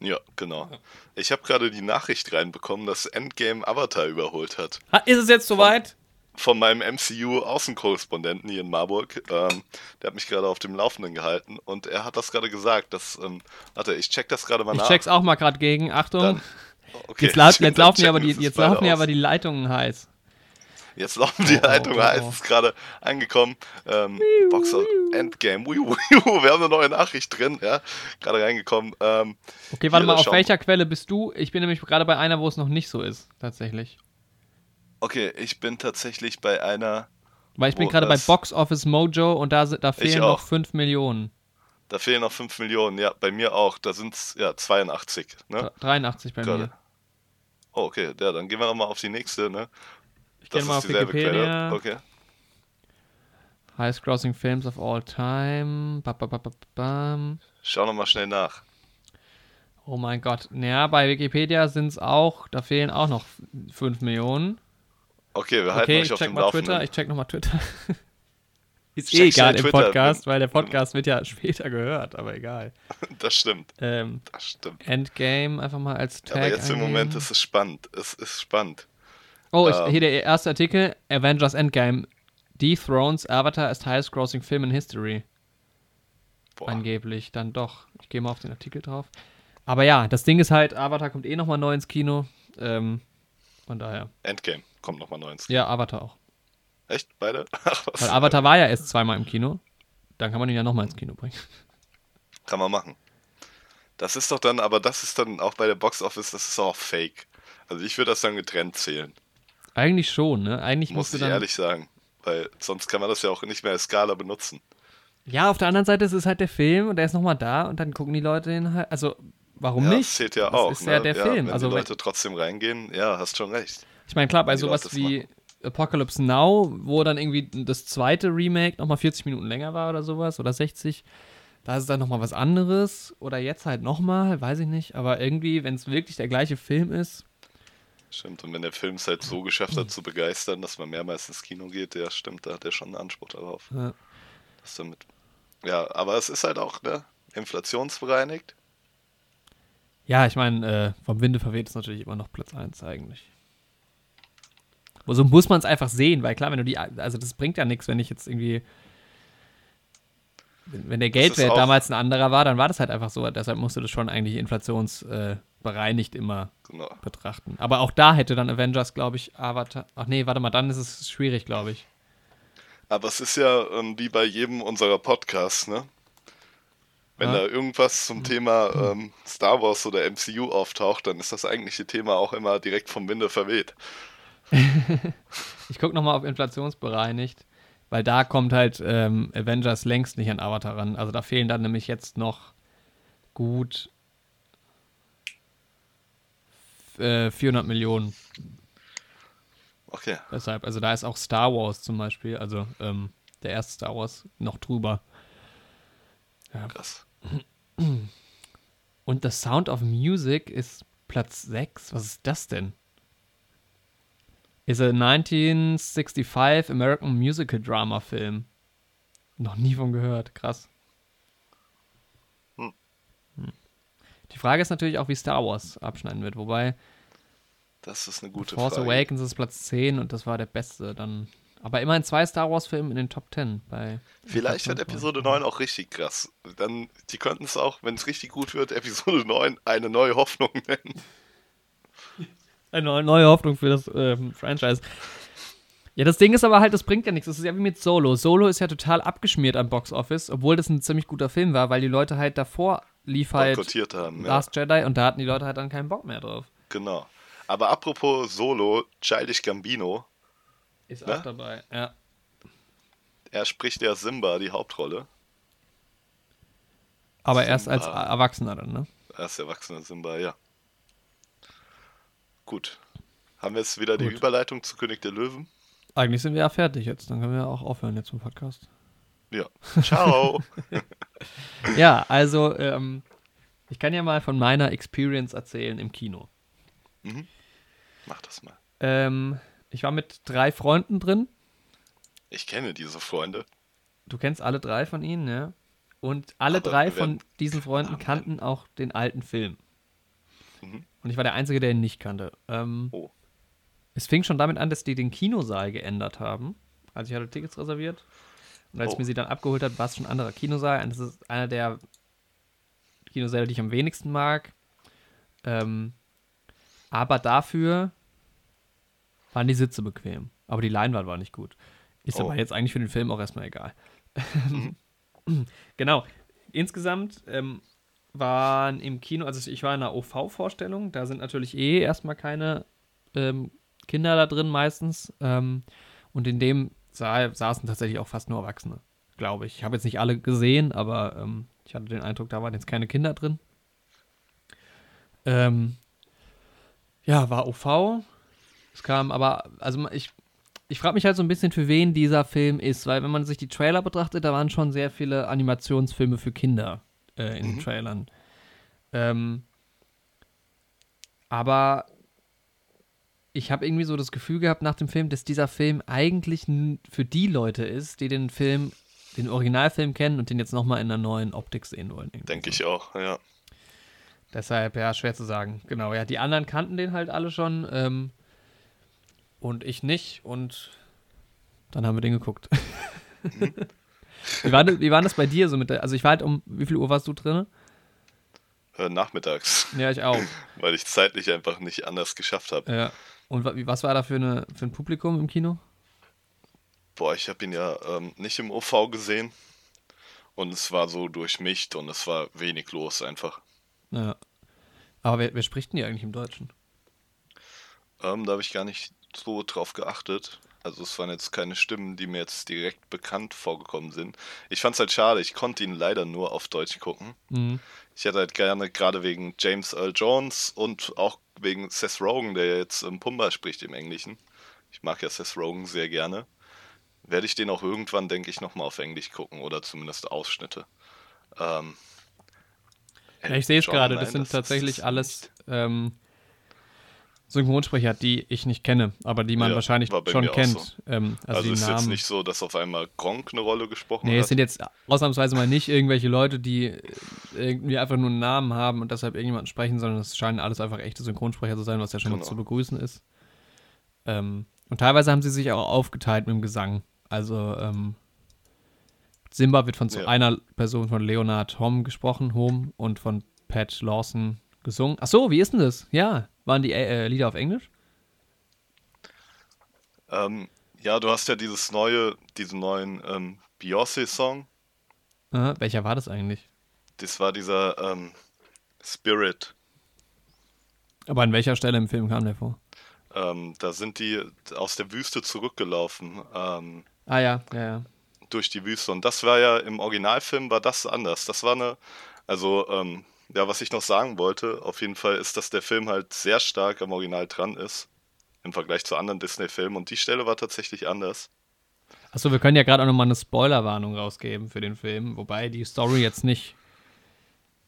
Ja, genau. Ich habe gerade die Nachricht reinbekommen, dass Endgame Avatar überholt hat. Ha, ist es jetzt soweit? Von meinem MCU-Außenkorrespondenten hier in Marburg. Ähm, der hat mich gerade auf dem Laufenden gehalten und er hat das gerade gesagt. Dass, ähm, warte, ich check das gerade mal Ich nach. check's auch mal gerade gegen. Achtung. Dann- okay, jetzt, stimmt, jetzt laufen, ja aber die, jetzt laufen ja aber die Leitungen heiß. Jetzt laufen die Oh, Leitungen oh, heiß, oh. ist gerade angekommen. Ähm, Boxer Endgame. Wiu, wiu, wir haben eine neue Nachricht drin, ja. Gerade reingekommen. Ähm, Okay, warte mal, auf welcher Quelle bist du? Ich bin nämlich gerade bei einer, wo es noch nicht so ist, tatsächlich. okay, ich bin tatsächlich bei einer, Weil ich bin gerade bei Box Office Mojo und da, da fehlen noch auch. 5 Millionen. da fehlen noch 5 Millionen. Ja, bei mir auch. Da sind es ja 82. Ne? 83 bei Gerade. mir. Oh, okay, ja, dann gehen wir nochmal auf die nächste, ne? Ich gehe Das mal ist auf dieselbe Wikipedia. Quelle. Okay. Highest Grossing Films of All Time. Ba, ba, ba, ba, bam. Schau nochmal schnell nach. Oh mein Gott. Ja, bei Wikipedia sind es auch, da fehlen auch noch 5 Millionen. Okay, wir halten Okay, euch ich auf check dem mal Laufenden. Twitter. Ich check nochmal Twitter. Ist Check eh egal im Twitter. Podcast, weil der Podcast wird ja später gehört, aber egal. Das stimmt, Ähm, das stimmt. Endgame einfach mal als Tag. Aber jetzt im eingeben. Moment ist es spannend. Es ist spannend. Oh, ich, ähm, hier der erste Artikel: Avengers Endgame dethrones Avatar as highest grossing film in history. Boah. Angeblich, dann doch. Ich gehe mal auf den Artikel drauf. Aber ja, das Ding ist halt, Avatar kommt eh nochmal neu ins Kino. Ähm, von daher. Endgame kommt nochmal neu ins Ja, Avatar auch. Echt? Beide? Ach, was? Weil Avatar war ja erst zweimal im Kino. Dann kann man ihn ja nochmal ins Kino bringen. Kann man machen. Das ist doch dann, aber das ist dann auch bei der Box Office, das ist auch fake. Also ich würde das dann getrennt zählen, Eigentlich schon, ne? Eigentlich muss musst du ich ehrlich sagen. Weil sonst kann man das ja auch nicht mehr als Skala benutzen. Ja, auf der anderen Seite ist es halt der Film und der ist nochmal da und dann gucken die Leute den halt. Also, warum ja, nicht? Das zählt ja Das auch. ist ja der Film. Wenn Also, die Leute trotzdem reingehen, ja, hast schon recht. Ich meine, klar, bei sowas wie Apocalypse Now, wo dann irgendwie das zweite Remake nochmal 40 Minuten länger war oder sowas, oder 60, da ist es dann nochmal was anderes. Oder jetzt halt nochmal, weiß ich nicht. Aber irgendwie, wenn es wirklich der gleiche Film ist, Stimmt, und wenn der Film es halt so geschafft hat zu begeistern, dass man mehrmals ins Kino geht, ja, stimmt, da hat er schon einen Anspruch darauf. Ja. Das damit. Ja, aber es ist halt auch, ne, inflationsbereinigt. ja, ich meine, äh, vom Winde verweht ist natürlich immer noch Platz 1 eigentlich. So muss man es einfach sehen, weil klar, wenn du die, also das bringt ja nichts, wenn ich jetzt irgendwie, wenn wenn der Geldwert damals ein anderer war, dann war das halt einfach so. Deshalb musst du das schon eigentlich inflationsbereinigt äh, bereinigt immer Genau. betrachten. Aber auch da hätte dann Avengers, glaube ich, Avatar. Ach nee, warte mal, dann ist es schwierig, glaube ich. Aber es ist ja ähm, wie bei jedem unserer Podcasts, ne? Wenn Ja. da irgendwas zum Thema ähm, Star Wars oder MCU auftaucht, dann ist das eigentliche Thema auch immer direkt vom Winde verweht. Ich gucke nochmal auf inflationsbereinigt, weil da kommt halt ähm, Avengers längst nicht an Avatar ran. Also da fehlen dann nämlich jetzt noch gut äh, 400 Millionen. Okay, Deshalb, also da ist auch Star Wars zum Beispiel, also ähm, der erste Star Wars noch drüber. krass. Und The Sound of Music ist Platz 6. Was ist das denn? Ist ein 1965 American Musical Drama Film. Noch nie von gehört. Krass. Die Frage ist natürlich auch, wie Star Wars abschneiden wird. Wobei Das ist eine gute Force Frage. Awakens ist Platz 10 und das war der beste. Dann, aber immerhin zwei Star Wars Filme in den Top 10. Bei Vielleicht wird Episode 9 auch richtig krass. Dann, die könnten es auch, wenn es richtig gut wird, Episode 9 eine neue Hoffnung nennen. Eine neue- neue Hoffnung für das ähm, Franchise. Ja, das Ding ist aber halt, das bringt ja nichts. Das ist ja wie mit Solo. Solo ist ja total abgeschmiert am Box Office, obwohl das ein ziemlich guter Film war, weil die Leute halt davor lief halt haben. Ja, Last Jedi und da hatten die Leute halt dann keinen Bock mehr drauf. genau. Aber apropos Solo, Childish Gambino, Ist Ne? auch dabei, ja. er spricht ja Simba, die Hauptrolle. Aber erst als Simba. Erwachsener dann, ne? Er ist erwachsener Simba, ja. Gut. Haben wir jetzt wieder die Gut. Überleitung zu König der Löwen? Eigentlich sind wir ja fertig jetzt. Dann können wir auch aufhören jetzt im Podcast. Ja. Ciao. ja, also, ähm, ich kann ja mal von meiner Experience erzählen im Kino. Mach das mal. Ähm, ich war mit drei Freunden drin. Ich kenne diese Freunde. Du kennst alle drei von ihnen, ja? Und alle Aber drei von diesen Freunden Namen kannten auch den alten Film. Mhm. Und ich war der Einzige, der ihn nicht kannte. Ähm, Oh. Es fing schon damit an, dass die den Kinosaal geändert haben. Also ich hatte Tickets reserviert. Und als Oh. ich mir sie dann abgeholt hat, war es schon ein anderer Kinosaal. Und das ist einer der Kinosäle, die ich am wenigsten mag. Ähm, aber dafür waren die Sitze bequem. Aber die Leinwand war nicht gut. Ist Oh. aber jetzt eigentlich für den Film auch erstmal egal. Mhm. genau. Insgesamt ähm, waren im Kino, also ich war in einer OV-Vorstellung, da sind natürlich eh erstmal keine ähm, Kinder da drin meistens. Ähm, und in dem Saßen tatsächlich auch fast nur Erwachsene, glaube ich. Ich habe jetzt nicht alle gesehen, aber ähm, ich hatte den Eindruck, da waren jetzt keine Kinder drin. Ähm, ja, war OV. Es kam aber, also ich, ich frage mich halt so ein bisschen, für wen dieser Film ist, weil wenn man sich die Trailer betrachtet, da waren schon sehr viele Animationsfilme für Kinder äh, in den Mhm. Trailern. Ähm, aber ich habe irgendwie so das Gefühl gehabt nach dem Film, dass dieser Film eigentlich für die Leute ist, die den Film, den Originalfilm kennen und den jetzt nochmal in einer neuen Optik sehen wollen. Denke ich auch, ja. Deshalb, ja, schwer zu sagen. Genau, ja, die anderen kannten den halt alle schon ähm, und ich nicht und dann haben wir den geguckt. wie, war das, wie war das bei dir so mit der, also ich war halt um, wie viel Uhr warst du drin? Äh, nachmittags, Ja, ich auch. weil ich zeitlich einfach nicht anders geschafft habe. ja. Und was war da für, eine, für ein Publikum im Kino? Boah, ich habe ihn ja ähm, nicht im OV gesehen und es war so durchmischt und es war wenig los einfach. Ja. Aber wer, wer spricht denn die eigentlich im Deutschen? Ähm, da habe ich gar nicht so drauf geachtet. Also es waren jetzt keine Stimmen, die mir jetzt direkt bekannt vorgekommen sind. Ich fand es halt schade, ich konnte ihn leider nur auf Deutsch gucken. Mhm. Ich hätte halt gerne, gerade wegen James Earl Jones und auch wegen Seth Rogen, der jetzt ähm, Pumba spricht im Englischen. Ich mag ja Seth Rogen sehr gerne. Werde ich den auch irgendwann, denke ich, nochmal auf Englisch gucken oder zumindest Ausschnitte. Ähm, Ja, ich sehe es gerade, das sind ist tatsächlich es alles ähm, Synchronsprecher, die ich nicht kenne, aber die man Ja, wahrscheinlich schon kennt. so. Ähm, also, Also, ist Namen. jetzt nicht so, dass auf einmal Gronk eine Rolle gesprochen nee, es hat. sind jetzt ausnahmsweise mal nicht irgendwelche Leute, die äh, irgendwie einfach nur einen Namen haben und deshalb irgendjemanden sprechen, sondern es scheinen alles einfach echte Synchronsprecher zu sein, was ja schon mal Genau. zu begrüßen ist. Ähm, und teilweise haben sie sich auch aufgeteilt mit dem Gesang. Also ähm, Simba wird von so Ja. einer Person von Leonard Hom gesprochen, Hom, und von Pat Lawson gesungen. Ach so, wie ist denn das? Ja, waren die äh, Lieder auf Englisch? Ähm, ja, du hast ja dieses neue, diesen neuen ähm, Beyoncé-Song. Welcher war das eigentlich? Das war dieser ähm, Spirit. Aber an welcher Stelle im Film kam der vor? Ähm, da sind die aus der Wüste zurückgelaufen, ähm, Ah ja, ja, ja. durch die Wüste. Und das war ja im Originalfilm war das anders. Das war eine, also ähm, ja, was ich noch sagen wollte, auf jeden Fall ist, dass der Film halt sehr stark am Original dran ist im Vergleich zu anderen Disney-Filmen. Und die Stelle war tatsächlich anders. Achso, wir können ja gerade auch nochmal eine Spoilerwarnung rausgeben für den Film, wobei die Story jetzt nicht.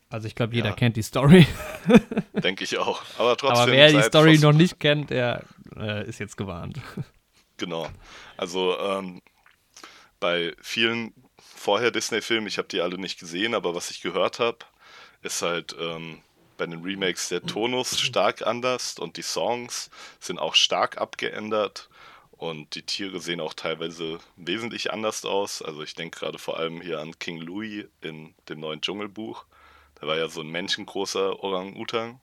Also ich glaube, jeder Ja. kennt die Story. Denke ich auch. Aber trotzdem. Aber wer die Story noch nicht kennt, der äh, ist jetzt gewarnt. Genau. Also ähm, bei vielen vorher Disney-Filmen, ich habe die alle nicht gesehen, aber was ich gehört habe, ist halt ähm, bei den Remakes der Tonus stark anders und die Songs sind auch stark abgeändert und die Tiere sehen auch teilweise wesentlich anders aus. Also ich denke gerade vor allem hier an King Louis in dem neuen Dschungelbuch. Der war ja so ein menschengroßer Orang-Utan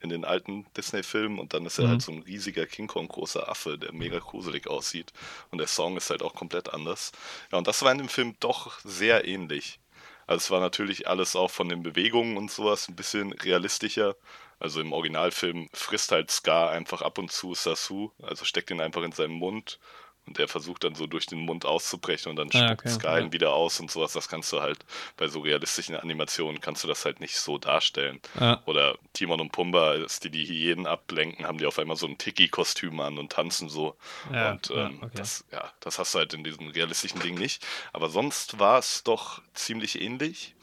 in den alten Disney-Filmen und dann ist er Mhm. halt so ein riesiger King Kong-großer Affe, der mega gruselig aussieht. Und der Song ist halt auch komplett anders. Ja, und das war in dem Film doch sehr ähnlich. Also es war natürlich alles auch von den Bewegungen und sowas ein bisschen realistischer. Also im Originalfilm frisst halt Scar einfach ab und zu Sasu, also steckt ihn einfach in seinen Mund und er versucht dann so durch den Mund auszubrechen und dann Ah, spuckt okay, ja. ihn wieder aus und sowas. Das kannst du halt bei so realistischen Animationen kannst du das halt nicht so darstellen. Ja. Oder Timon und Pumba, als die die Hyänen ablenken, haben die auf einmal so ein Tiki-Kostüm an und tanzen so. Ja, und ja, ähm, okay. das, ja, das hast du halt in diesem realistischen Ding nicht. Aber sonst war es doch ziemlich ähnlich.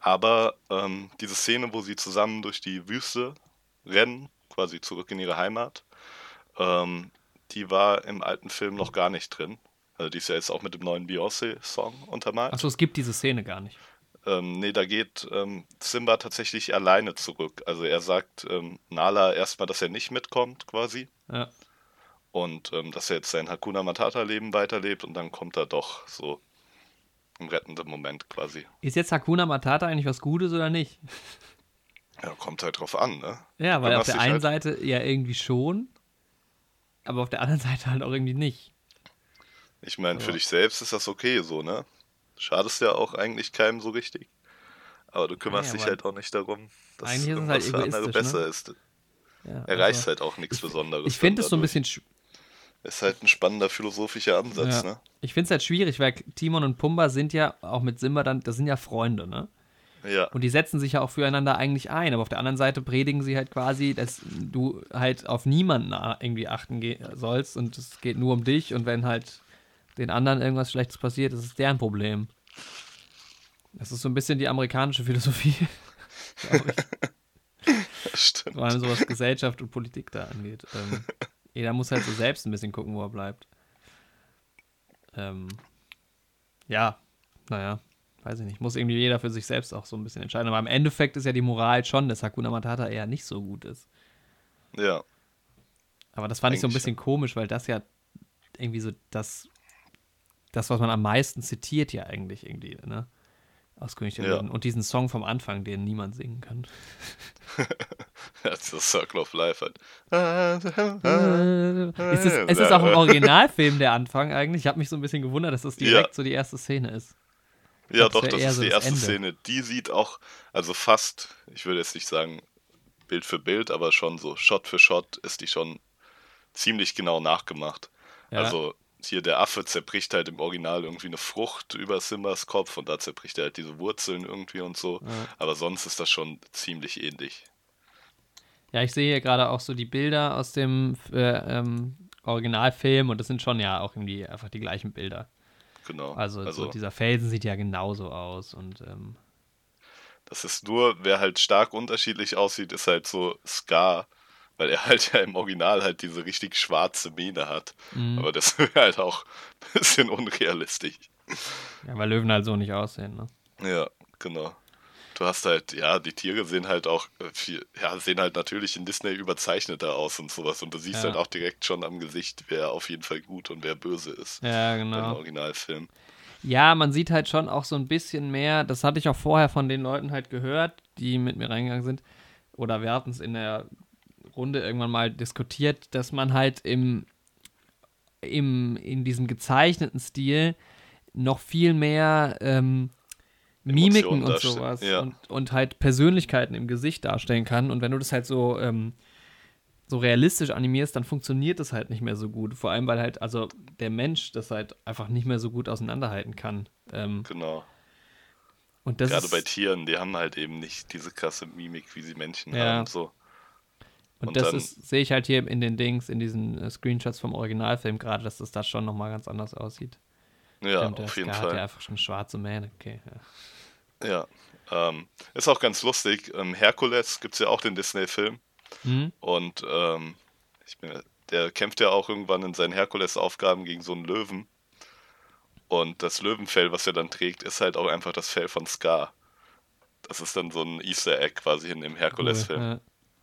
Aber ähm, diese Szene, wo sie zusammen durch die Wüste rennen, quasi zurück in ihre Heimat, ähm, die war im alten Film noch gar nicht drin. Also die ist ja jetzt auch mit dem neuen Beyoncé-Song untermalt. Achso, es gibt diese Szene gar nicht. Ähm, nee, da geht ähm, Simba tatsächlich alleine zurück. Also er sagt ähm, Nala erstmal, dass er nicht mitkommt, quasi. Ja. Und ähm, dass er jetzt sein Hakuna Matata-Leben weiterlebt und dann kommt er doch so im rettenden Moment quasi. Ist jetzt Hakuna Matata eigentlich was Gutes oder nicht? Ja, kommt halt drauf an, ne? Ja, weil auf der einen halt- Seite ja irgendwie schon, aber auf der anderen Seite halt auch irgendwie nicht. Ich meine, für dich selbst ist das okay so, ne? Schadest ja auch eigentlich keinem so richtig. Aber du kümmerst Ja, dich halt auch nicht darum, dass eigentlich ist es halt für andere egoistisch, besser ne? ist. Ja, Erreichst also, halt auch nichts Besonderes. ich finde es so ein bisschen, sch- Ist halt ein spannender philosophischer Ansatz, ja. ne? ich finde es halt schwierig, weil Timon und Pumba sind ja auch mit Simba dann, das sind ja Freunde, ne? Ja, Und die setzen sich ja auch füreinander eigentlich ein, aber auf der anderen Seite predigen sie halt quasi, dass du halt auf niemanden irgendwie achten sollst und es geht nur um dich und wenn halt den anderen irgendwas Schlechtes passiert, ist es deren Problem. Das ist so ein bisschen die amerikanische Philosophie, ich. stimmt. Vor allem so was Gesellschaft und Politik da angeht. Ähm, jeder muss halt so selbst ein bisschen gucken, wo er bleibt. Ähm, ja, naja, weiß ich nicht. Muss irgendwie jeder für sich selbst auch so ein bisschen entscheiden. Aber im Endeffekt ist ja die Moral schon, dass Hakuna Matata eher nicht so gut ist. Ja, Aber das fand ich so ein Eigentlich bisschen komisch, weil das ja irgendwie so das, das, was man am meisten zitiert, ja eigentlich irgendwie, ne? Aus König der Ja. Und diesen Song vom Anfang, den niemand singen kann. das ist Circle of Life halt. Ist es, es ist auch im Originalfilm der Anfang eigentlich. Ich habe mich so ein bisschen gewundert, dass das direkt Ja. so die erste Szene ist. Ja, doch, das ist die erste Ende. Szene. Die sieht auch, also fast, ich würde jetzt nicht sagen Bild für Bild, aber schon so Shot für Shot ist die schon ziemlich genau nachgemacht. Ja. Also hier der Affe zerbricht halt im Original irgendwie eine Frucht über Simbas Kopf und da zerbricht er halt diese Wurzeln irgendwie und so. Ja. Aber sonst ist das schon ziemlich ähnlich. Ja, ich sehe hier gerade auch so die Bilder aus dem äh, ähm, Originalfilm und das sind schon ja auch irgendwie einfach die gleichen Bilder. Genau. Also, so dieser Felsen sieht ja genauso aus und ähm, Das ist nur, wer halt stark unterschiedlich aussieht, ist halt so Scar, weil er halt ja im Original halt diese richtig schwarze Mähne hat. Mhm. Aber das wäre halt auch ein bisschen unrealistisch. ja, weil Löwen halt so nicht aussehen, ne? Ja, genau. Du hast halt, ja, die Tiere sehen halt auch äh, viel, ja, sehen halt natürlich in Disney überzeichneter aus und sowas. Und du siehst Ja. halt auch direkt schon am Gesicht, wer auf jeden Fall gut und wer böse ist. Ja, genau. Originalfilm. Ja, man sieht halt schon auch so ein bisschen mehr, das hatte ich auch vorher von den Leuten halt gehört, die mit mir reingegangen sind, oder wir hatten es in der Runde irgendwann mal diskutiert, dass man halt im, im in diesem gezeichneten Stil noch viel mehr ähm, Mimiken und sowas ja. und, und halt Persönlichkeiten im Gesicht darstellen kann. Und wenn du das halt so, ähm, so realistisch animierst, dann funktioniert das halt nicht mehr so gut. Vor allem, weil halt, also der Mensch das halt einfach nicht mehr so gut auseinanderhalten kann. Ähm, Genau. und das Gerade ist, bei Tieren, die haben halt eben nicht diese krasse Mimik, wie sie Menschen Ja. haben. So. und und das sehe ich halt hier in den Dings, in diesen äh, Screenshots vom Originalfilm gerade, dass das da schon nochmal ganz anders aussieht. Ja, Stimmt, auf jeden Scar hat ja Fall. einfach schon schwarze Mähne. Okay, ja. Ja. Ähm, ist auch ganz lustig. Ähm, Herkules gibt es ja auch den Disney-Film. Mhm. Und ähm, ich bin, der kämpft ja auch irgendwann in seinen Herkules-Aufgaben gegen so einen Löwen. Und das Löwenfell, was er dann trägt, ist halt auch einfach das Fell von Scar. Das ist dann so ein Easter Egg quasi in dem Herkules-Film. Cool.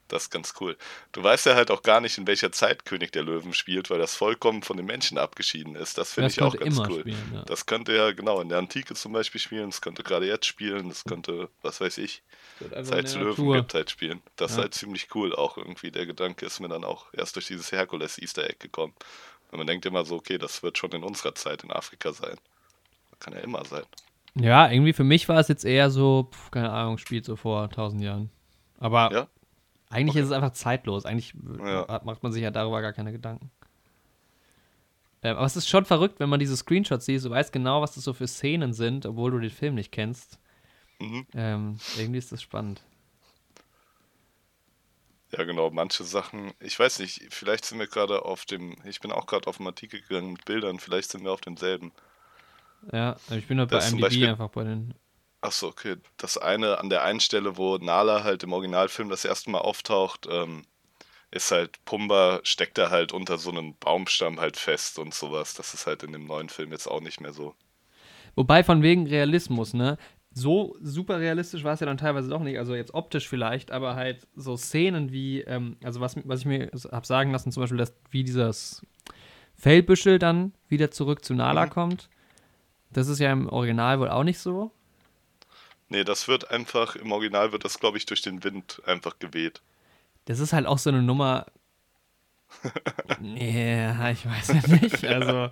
Das ist ganz cool. Du weißt ja halt auch gar nicht, in welcher Zeit König der Löwen spielt, weil das vollkommen von den Menschen abgeschieden ist. Das finde ich auch ganz cool. spielen, ja. Das könnte ja genau in der Antike zum Beispiel spielen, das könnte gerade jetzt spielen, das könnte, was weiß ich, seit es der Löwen gibt, halt spielen. Das ist Ja. halt ziemlich cool auch irgendwie. Der Gedanke ist mir dann auch erst durch dieses Herkules Easter Egg gekommen. Und man denkt immer so, okay, das wird schon in unserer Zeit in Afrika sein. Kann ja immer sein. Ja, irgendwie für mich war es jetzt eher so, pf, keine Ahnung, spielt so vor tausend Jahren. Aber Ja? Eigentlich Okay. ist es einfach zeitlos. Eigentlich Ja. macht man sich ja darüber gar keine Gedanken. Ähm, aber es ist schon verrückt, wenn man diese Screenshots sieht. Du weißt genau, was das so für Szenen sind, obwohl du den Film nicht kennst. Mhm. Ähm, irgendwie ist das spannend. Ja, genau, manche Sachen, ich weiß nicht, vielleicht sind wir gerade auf dem, ich bin auch gerade auf dem Artikel gegangen mit Bildern, vielleicht sind wir auf demselben. Ja, ich bin halt bei IMDb Beispiel- einfach bei den. Achso, okay. Das eine an der einen Stelle, wo Nala halt im Originalfilm das erste Mal auftaucht, ähm, ist halt, Pumba steckt da halt unter so einem Baumstamm halt fest und sowas. Das ist halt in dem neuen Film jetzt auch nicht mehr so. Wobei von wegen Realismus, ne? So super realistisch war es ja dann teilweise doch nicht. Also jetzt optisch vielleicht, aber halt so Szenen wie, ähm, also was, was ich mir habe sagen lassen, zum Beispiel, dass wie dieses Feldbüschel dann wieder zurück zu Nala mhm. kommt. Das ist ja im Original wohl auch nicht so. Nee, das wird einfach, im Original wird das, glaube ich, durch den Wind einfach geweht. Das ist halt auch so eine Nummer. ja, ich weiß ja nicht. Also,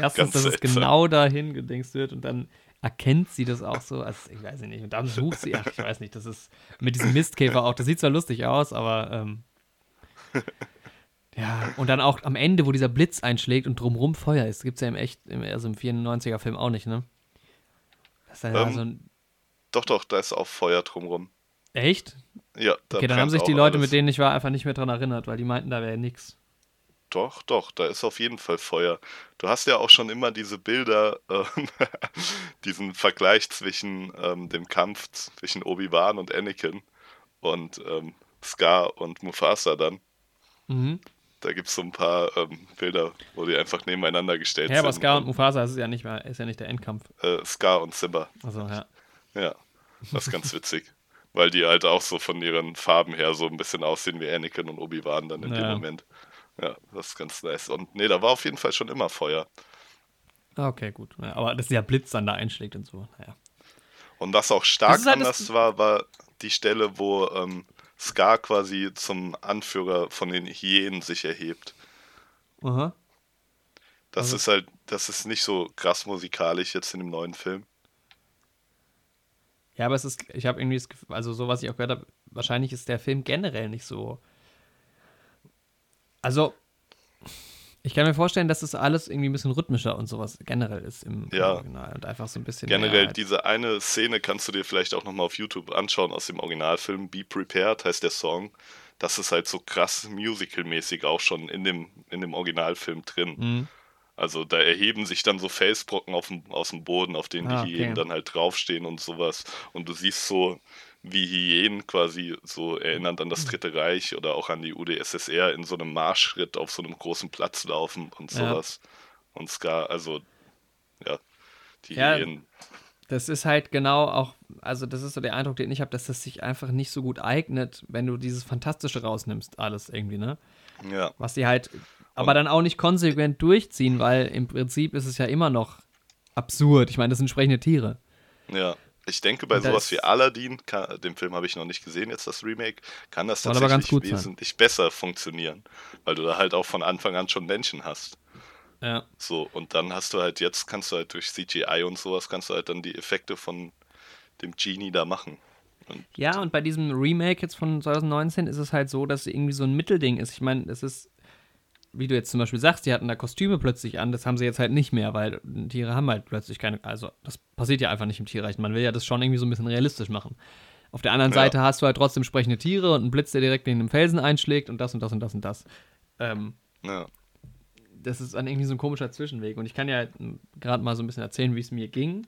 erstens, dass es genau dahin gedingst wird und dann erkennt sie das auch so. Also, ich weiß nicht. Und dann sucht sie, ach, ich weiß nicht, das ist mit diesem Mistkäfer auch, das sieht zwar lustig aus, aber. Ähm, ja, und dann auch am Ende, wo dieser Blitz einschlägt und drumrum Feuer ist, gibt es ja im echt, also im 94er-Film auch nicht, ne? Das ist ja ähm, so ein. Doch, doch, da ist auch Feuer drumrum. Echt? Ja, da Okay, dann haben sich die Leute, alles. mit denen ich war, einfach nicht mehr dran erinnert, weil die meinten, da wäre nichts. Doch, doch, da ist auf jeden Fall Feuer. Du hast ja auch schon immer diese Bilder, äh, diesen Vergleich zwischen ähm, dem Kampf zwischen Obi-Wan und Anakin und ähm, Scar und Mufasa dann. Mhm. Da gibt es so ein paar ähm, Bilder, wo die einfach nebeneinander gestellt ja, sind. Ja, aber Scar und, Mufasa ist ja nicht mehr, ist ja nicht der Endkampf. Äh, Scar und Simba. Also ja. Ja, das ist ganz witzig. Weil die halt auch so von ihren Farben her so ein bisschen aussehen wie Anakin und Obi-Wan dann in ja. dem Moment. Ja, das ist ganz nice. Und nee, da war auf jeden Fall schon immer Feuer. Okay, gut. Ja, aber dass der Blitz dann da einschlägt und so, naja. Und was auch stark halt anders war, war die Stelle, wo ähm, Scar quasi zum Anführer von den Hyänen sich erhebt. Aha. Das also. ist halt, das ist nicht so krass musikalisch jetzt in dem neuen Film. Ja, aber es ist, ich habe irgendwie das Gefühl, also so was ich auch gehört habe, wahrscheinlich ist der Film generell nicht so. Also, ich kann mir vorstellen, dass das alles irgendwie ein bisschen rhythmischer und sowas generell ist im ja. Original und einfach so ein bisschen. Generell, halt diese eine Szene kannst du dir vielleicht auch nochmal auf YouTube anschauen aus dem Originalfilm. Be Prepared heißt der Song. Das ist halt so krass musical-mäßig auch schon in dem, in dem Originalfilm drin. Mhm. Also da erheben sich dann so Felsbrocken auf dem, aus dem Boden, auf denen ah, die Hyänen okay. dann halt draufstehen und sowas. Und du siehst so, wie Hyänen quasi so erinnernd an das hm. Dritte Reich oder auch an die UdSSR in so einem Marschschritt auf so einem großen Platz laufen und sowas. Ja. Und Ska, also ja, die ja, Hyänen. Das ist halt genau auch, also das ist so der Eindruck, den ich habe, dass das sich einfach nicht so gut eignet, wenn du dieses Fantastische rausnimmst, alles irgendwie, ne? Ja. Was sie halt, aber und dann auch nicht konsequent durchziehen, weil im Prinzip ist es ja immer noch absurd. Ich meine, das sind sprechende Tiere. Ja. Ich denke, bei sowas wie Aladdin, kann, den Film habe ich noch nicht gesehen, jetzt das Remake, kann das tatsächlich wesentlich sein. besser funktionieren, weil du da halt auch von Anfang an schon Menschen hast. Ja. So, und dann hast du halt jetzt, kannst du halt durch CGI und sowas, kannst du halt dann die Effekte von dem Genie da machen. Und ja, und bei diesem Remake jetzt von 2019 ist es halt so, dass es irgendwie so ein Mittelding ist. Ich meine, es ist wie du jetzt zum Beispiel sagst, die hatten da Kostüme plötzlich an, das haben sie jetzt halt nicht mehr, weil Tiere haben halt plötzlich keine, also das passiert ja einfach nicht im Tierreich. Man will ja das schon irgendwie so ein bisschen realistisch machen. Auf der anderen ja. Seite hast du halt trotzdem sprechende Tiere und einen Blitz, der direkt in den Felsen einschlägt und das und das und das und das. Ähm, ja. Das ist dann irgendwie so ein komischer Zwischenweg. Und ich kann ja gerade mal so ein bisschen erzählen, wie es mir ging.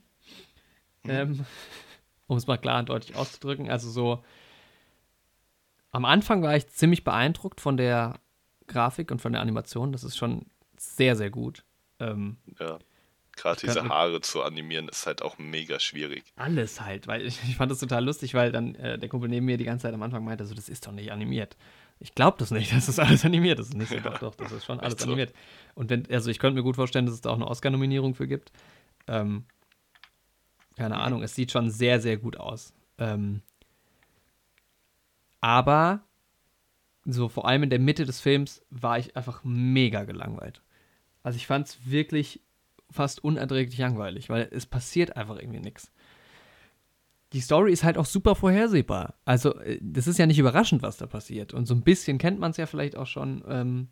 Mhm. Ähm, um es mal klar und deutlich auszudrücken. Also so, am Anfang war ich ziemlich beeindruckt von der Grafik und von der Animation. Das ist schon sehr, sehr gut. Ähm, ja. Gerade diese Haare zu animieren ist halt auch mega schwierig. Alles halt, weil ich, ich fand das total lustig, weil dann äh, der Kumpel neben mir die ganze Zeit am Anfang meinte, so, das ist doch nicht animiert. Ich glaube das nicht, dass das alles animiert ist. Nicht so, ja. doch, doch, das ist schon alles so. animiert. Und wenn, also ich könnte mir gut vorstellen, dass es da auch eine Oscar-Nominierung für gibt. Ähm, keine Ahnung, es sieht schon sehr, sehr gut aus. Ähm, aber so vor allem in der Mitte des Films war ich einfach mega gelangweilt. Also ich fand es wirklich fast unerträglich langweilig, weil es passiert einfach irgendwie nichts. Die Story ist halt auch super vorhersehbar. Also äh, das ist ja nicht überraschend, was da passiert. Und so ein bisschen kennt man es ja vielleicht auch schon. Ähm,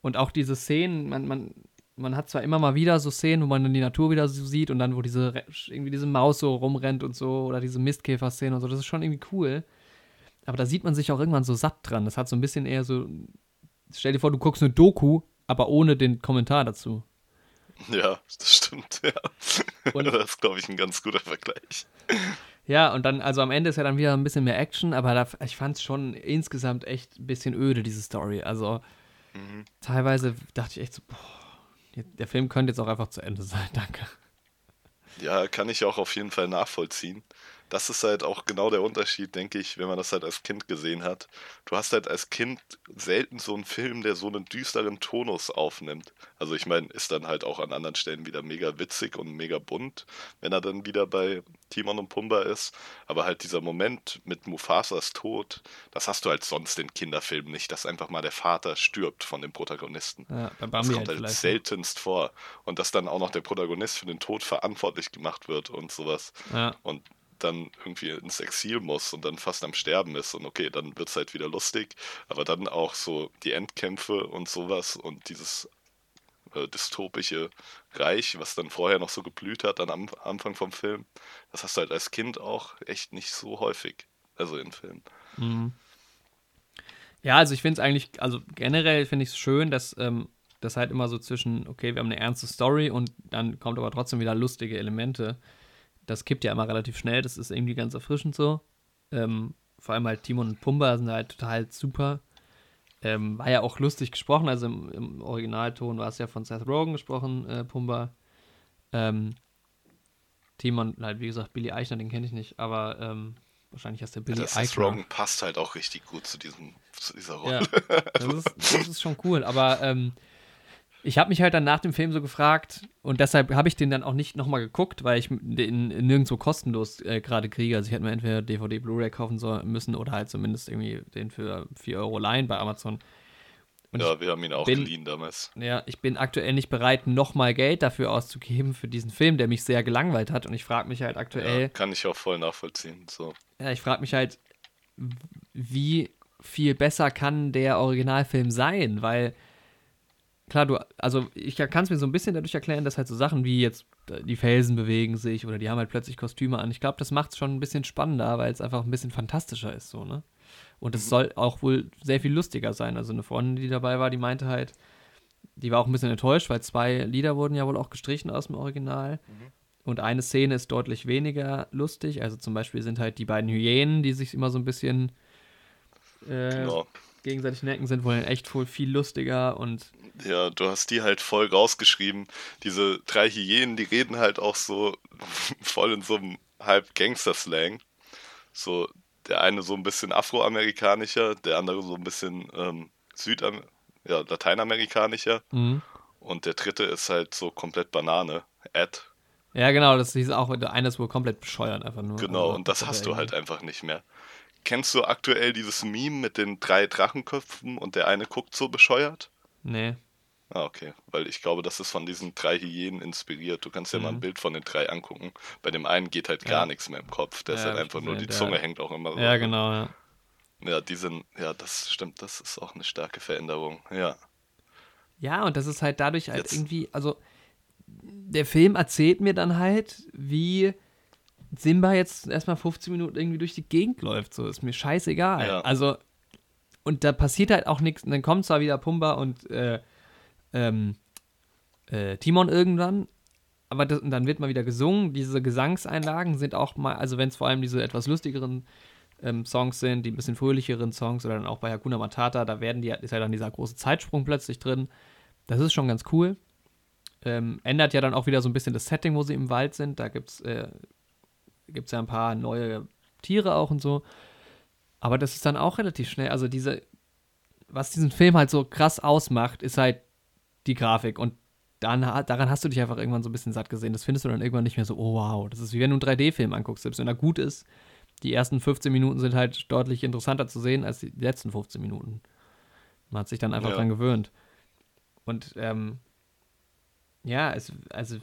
und auch diese Szenen, man, man, man hat zwar immer mal wieder so Szenen, wo man dann die Natur wieder so sieht und dann, wo diese irgendwie diese Maus so rumrennt und so, oder diese Mistkäfer-Szenen und so, das ist schon irgendwie cool. Aber da sieht man sich auch irgendwann so satt dran. Das hat so ein bisschen eher so. Stell dir vor, du guckst eine Doku, aber ohne den Kommentar dazu. Ja, das stimmt, ja. Und das ist, glaube ich, ein ganz guter Vergleich. Ja, und dann, also am Ende ist ja dann wieder ein bisschen mehr Action, aber da, ich fand es schon insgesamt echt ein bisschen öde, diese Story. Also mhm. teilweise dachte ich echt so, boah, der Film könnte jetzt auch einfach zu Ende sein, danke. Ja, kann ich auch auf jeden Fall nachvollziehen das ist halt auch genau der Unterschied, denke ich, wenn man das halt als Kind gesehen hat. Du hast halt als Kind selten so einen Film, der so einen düsteren Tonus aufnimmt. Also ich meine, ist dann halt auch an anderen Stellen wieder mega witzig und mega bunt, wenn er dann wieder bei Timon und Pumba ist. Aber halt dieser Moment mit Mufasas Tod, das hast du halt sonst in Kinderfilmen nicht, dass einfach mal der Vater stirbt von dem Protagonisten. Ja, das kommt halt, halt seltenst vor. Und dass dann auch noch der Protagonist für den Tod verantwortlich gemacht wird und sowas. Ja. Und dann irgendwie ins Exil muss und dann fast am Sterben ist. Und okay, dann wird es halt wieder lustig. Aber dann auch so die Endkämpfe und sowas und dieses äh, dystopische Reich, was dann vorher noch so geblüht hat dann am Anfang vom Film, das hast du halt als Kind auch echt nicht so häufig. Also in Filmen. Mhm. Ja, also ich finde es eigentlich, also generell finde ich es schön, dass ähm, das halt immer so zwischen, okay, wir haben eine ernste Story und dann kommt aber trotzdem wieder lustige Elemente das kippt ja immer relativ schnell, das ist irgendwie ganz erfrischend so. Ähm, vor allem halt Timon und Pumba sind halt total super. Ähm, war ja auch lustig gesprochen, also im, im, Originalton war es ja von Seth Rogen gesprochen, äh, Pumba. Ähm, Timon, halt wie gesagt, Billy Eichner, den kenne ich nicht, aber ähm, wahrscheinlich heißt der Billy ja, Eichner. Seth Rogen passt halt auch richtig gut zu, diesem, zu dieser Rolle. Ja, das, ist, das ist schon cool, aber ähm, ich habe mich halt dann nach dem Film so gefragt und deshalb habe ich den dann auch nicht nochmal geguckt, weil ich den nirgendwo kostenlos äh, gerade kriege. Also ich hätte mir entweder DVD, Blu-ray kaufen sollen, müssen oder halt zumindest irgendwie den für 4 Euro leihen bei Amazon. Und ja, wir haben ihn auch bin, geliehen damals. Ja, ich bin aktuell nicht bereit, nochmal Geld dafür auszugeben für diesen Film, der mich sehr gelangweilt hat. Und ich frage mich halt aktuell. Ja, kann ich auch voll nachvollziehen. So. Ja, ich frage mich halt, wie viel besser kann der Originalfilm sein? Weil klar, du, also ich kann es mir so ein bisschen dadurch erklären, dass halt so Sachen wie jetzt äh, die Felsen bewegen sich oder die haben halt plötzlich Kostüme an. Ich glaube, das macht es schon ein bisschen spannender, weil es einfach ein bisschen fantastischer ist, so, ne? Und es mhm. soll auch wohl sehr viel lustiger sein. Also eine Freundin, die dabei war, die meinte halt, die war auch ein bisschen enttäuscht, weil zwei Lieder wurden ja wohl auch gestrichen aus dem Original. Mhm. Und eine Szene ist deutlich weniger lustig. Also zum Beispiel sind halt die beiden Hyänen, die sich immer so ein bisschen äh, genau gegenseitig necken, sind wohl echt voll viel lustiger und. Ja, du hast die halt voll rausgeschrieben. Diese drei Hyänen, die reden halt auch so voll in so einem halb Gangster-Slang. So, der eine so ein bisschen afroamerikanischer, der andere so ein bisschen ähm, Südam ja, lateinamerikanischer. Mhm. Und der dritte ist halt so komplett Banane. Ed. Ja, genau, das ist auch, der eine ist wohl komplett bescheuert einfach nur. Genau, also, und das hast du halt einfach nicht mehr. Kennst du aktuell dieses Meme mit den drei Drachenköpfen und der eine guckt so bescheuert? Nee. Ah, okay. Weil ich glaube, das ist von diesen drei Hyänen inspiriert. Du kannst ja mhm. mal ein mhm. Bild von den drei angucken. Bei dem einen geht halt gar ja. nichts mehr im Kopf. Der ja, ist halt einfach nur, die Zunge hat... hängt auch immer so. Ja, genau, ja. Ja, die sind, ja, das stimmt, das ist auch eine starke Veränderung, ja. Ja, und das ist halt dadurch halt Jetzt. irgendwie, also der Film erzählt mir dann halt, wie Simba jetzt erstmal 15 Minuten irgendwie durch die Gegend läuft. So, ist mir scheißegal. Ja. Also, und da passiert halt auch nichts. Und dann kommt zwar wieder Pumba und äh, ähm, äh, Timon irgendwann, aber das, dann wird mal wieder gesungen. Diese Gesangseinlagen sind auch mal, also wenn es vor allem diese etwas lustigeren ähm, Songs sind, die ein bisschen fröhlicheren Songs oder dann auch bei Hakuna Matata, da werden die, ist ja dann dieser große Zeitsprung plötzlich drin. Das ist schon ganz cool. Ähm, ändert ja dann auch wieder so ein bisschen das Setting, wo sie im Wald sind. Da gibt es äh, ja ein paar neue Tiere auch und so. Aber das ist dann auch relativ schnell. Also diese, was diesen Film halt so krass ausmacht, ist halt die Grafik. Und dann, daran hast du dich einfach irgendwann so ein bisschen satt gesehen. Das findest du dann irgendwann nicht mehr so, oh wow. Das ist wie wenn du einen 3D-Film anguckst. Selbst wenn er gut ist, die ersten 15 Minuten sind halt deutlich interessanter zu sehen als die letzten 15 Minuten. Man hat sich dann einfach ja. dran gewöhnt. Und ähm, ja, es, also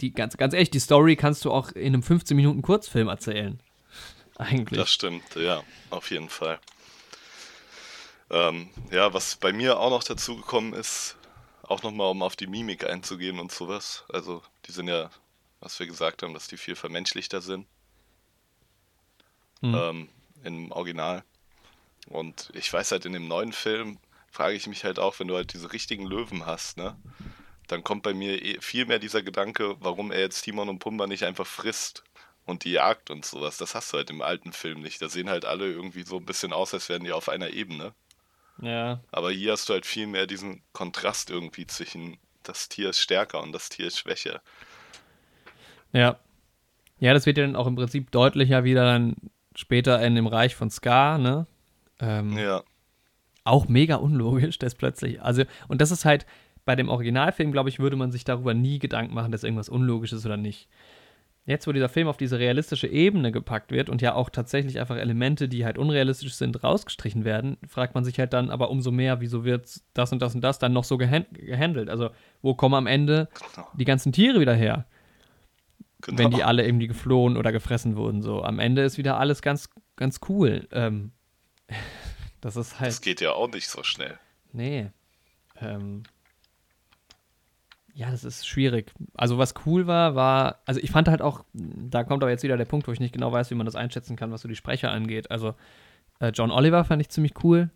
die ganz, ganz ehrlich, die Story kannst du auch in einem 15 Minuten Kurzfilm erzählen. Eigentlich. Das stimmt, ja, auf jeden Fall. Ähm, ja, was bei mir auch noch dazu gekommen ist, auch nochmal, um auf die Mimik einzugehen und sowas. Also, die sind ja, was wir gesagt haben, dass die viel vermenschlichter sind. Mhm. Ähm, Im Original. Und ich weiß halt, in dem neuen Film frage ich mich halt auch, wenn du halt diese richtigen Löwen hast, ne? dann kommt bei mir eh viel mehr dieser Gedanke, warum er jetzt Timon und Pumba nicht einfach frisst und die Jagd und sowas. Das hast du halt im alten Film nicht. Da sehen halt alle irgendwie so ein bisschen aus, als wären die auf einer Ebene. Ja. Aber hier hast du halt viel mehr diesen Kontrast irgendwie zwischen das Tier ist stärker und das Tier ist schwächer. Ja. Ja, das wird ja dann auch im Prinzip deutlicher wieder dann später in dem Reich von Scar, ne? Ähm, Ja, Auch mega unlogisch, das plötzlich. Also, und das ist halt, bei dem Originalfilm, glaube ich, würde man sich darüber nie Gedanken machen, dass irgendwas unlogisch ist oder nicht. Jetzt, wo dieser Film auf diese realistische Ebene gepackt wird und ja auch tatsächlich einfach Elemente, die halt unrealistisch sind, rausgestrichen werden, fragt man sich halt dann aber umso mehr, wieso wird das und das und das dann noch so gehan gehandelt? Also, wo kommen am Ende genau. die ganzen Tiere wieder her? genau. wenn die alle irgendwie geflohen oder gefressen wurden. So, am Ende ist wieder alles ganz, ganz cool. Ähm, das ist halt. das geht ja auch nicht so schnell. Nee. Ähm, ja, das ist schwierig. Also, was cool war, war. Also, ich fand halt auch. Da kommt aber jetzt wieder der Punkt, wo ich nicht genau weiß, wie man das einschätzen kann, was so die Sprecher angeht. Also, äh, John Oliver fand ich ziemlich cool.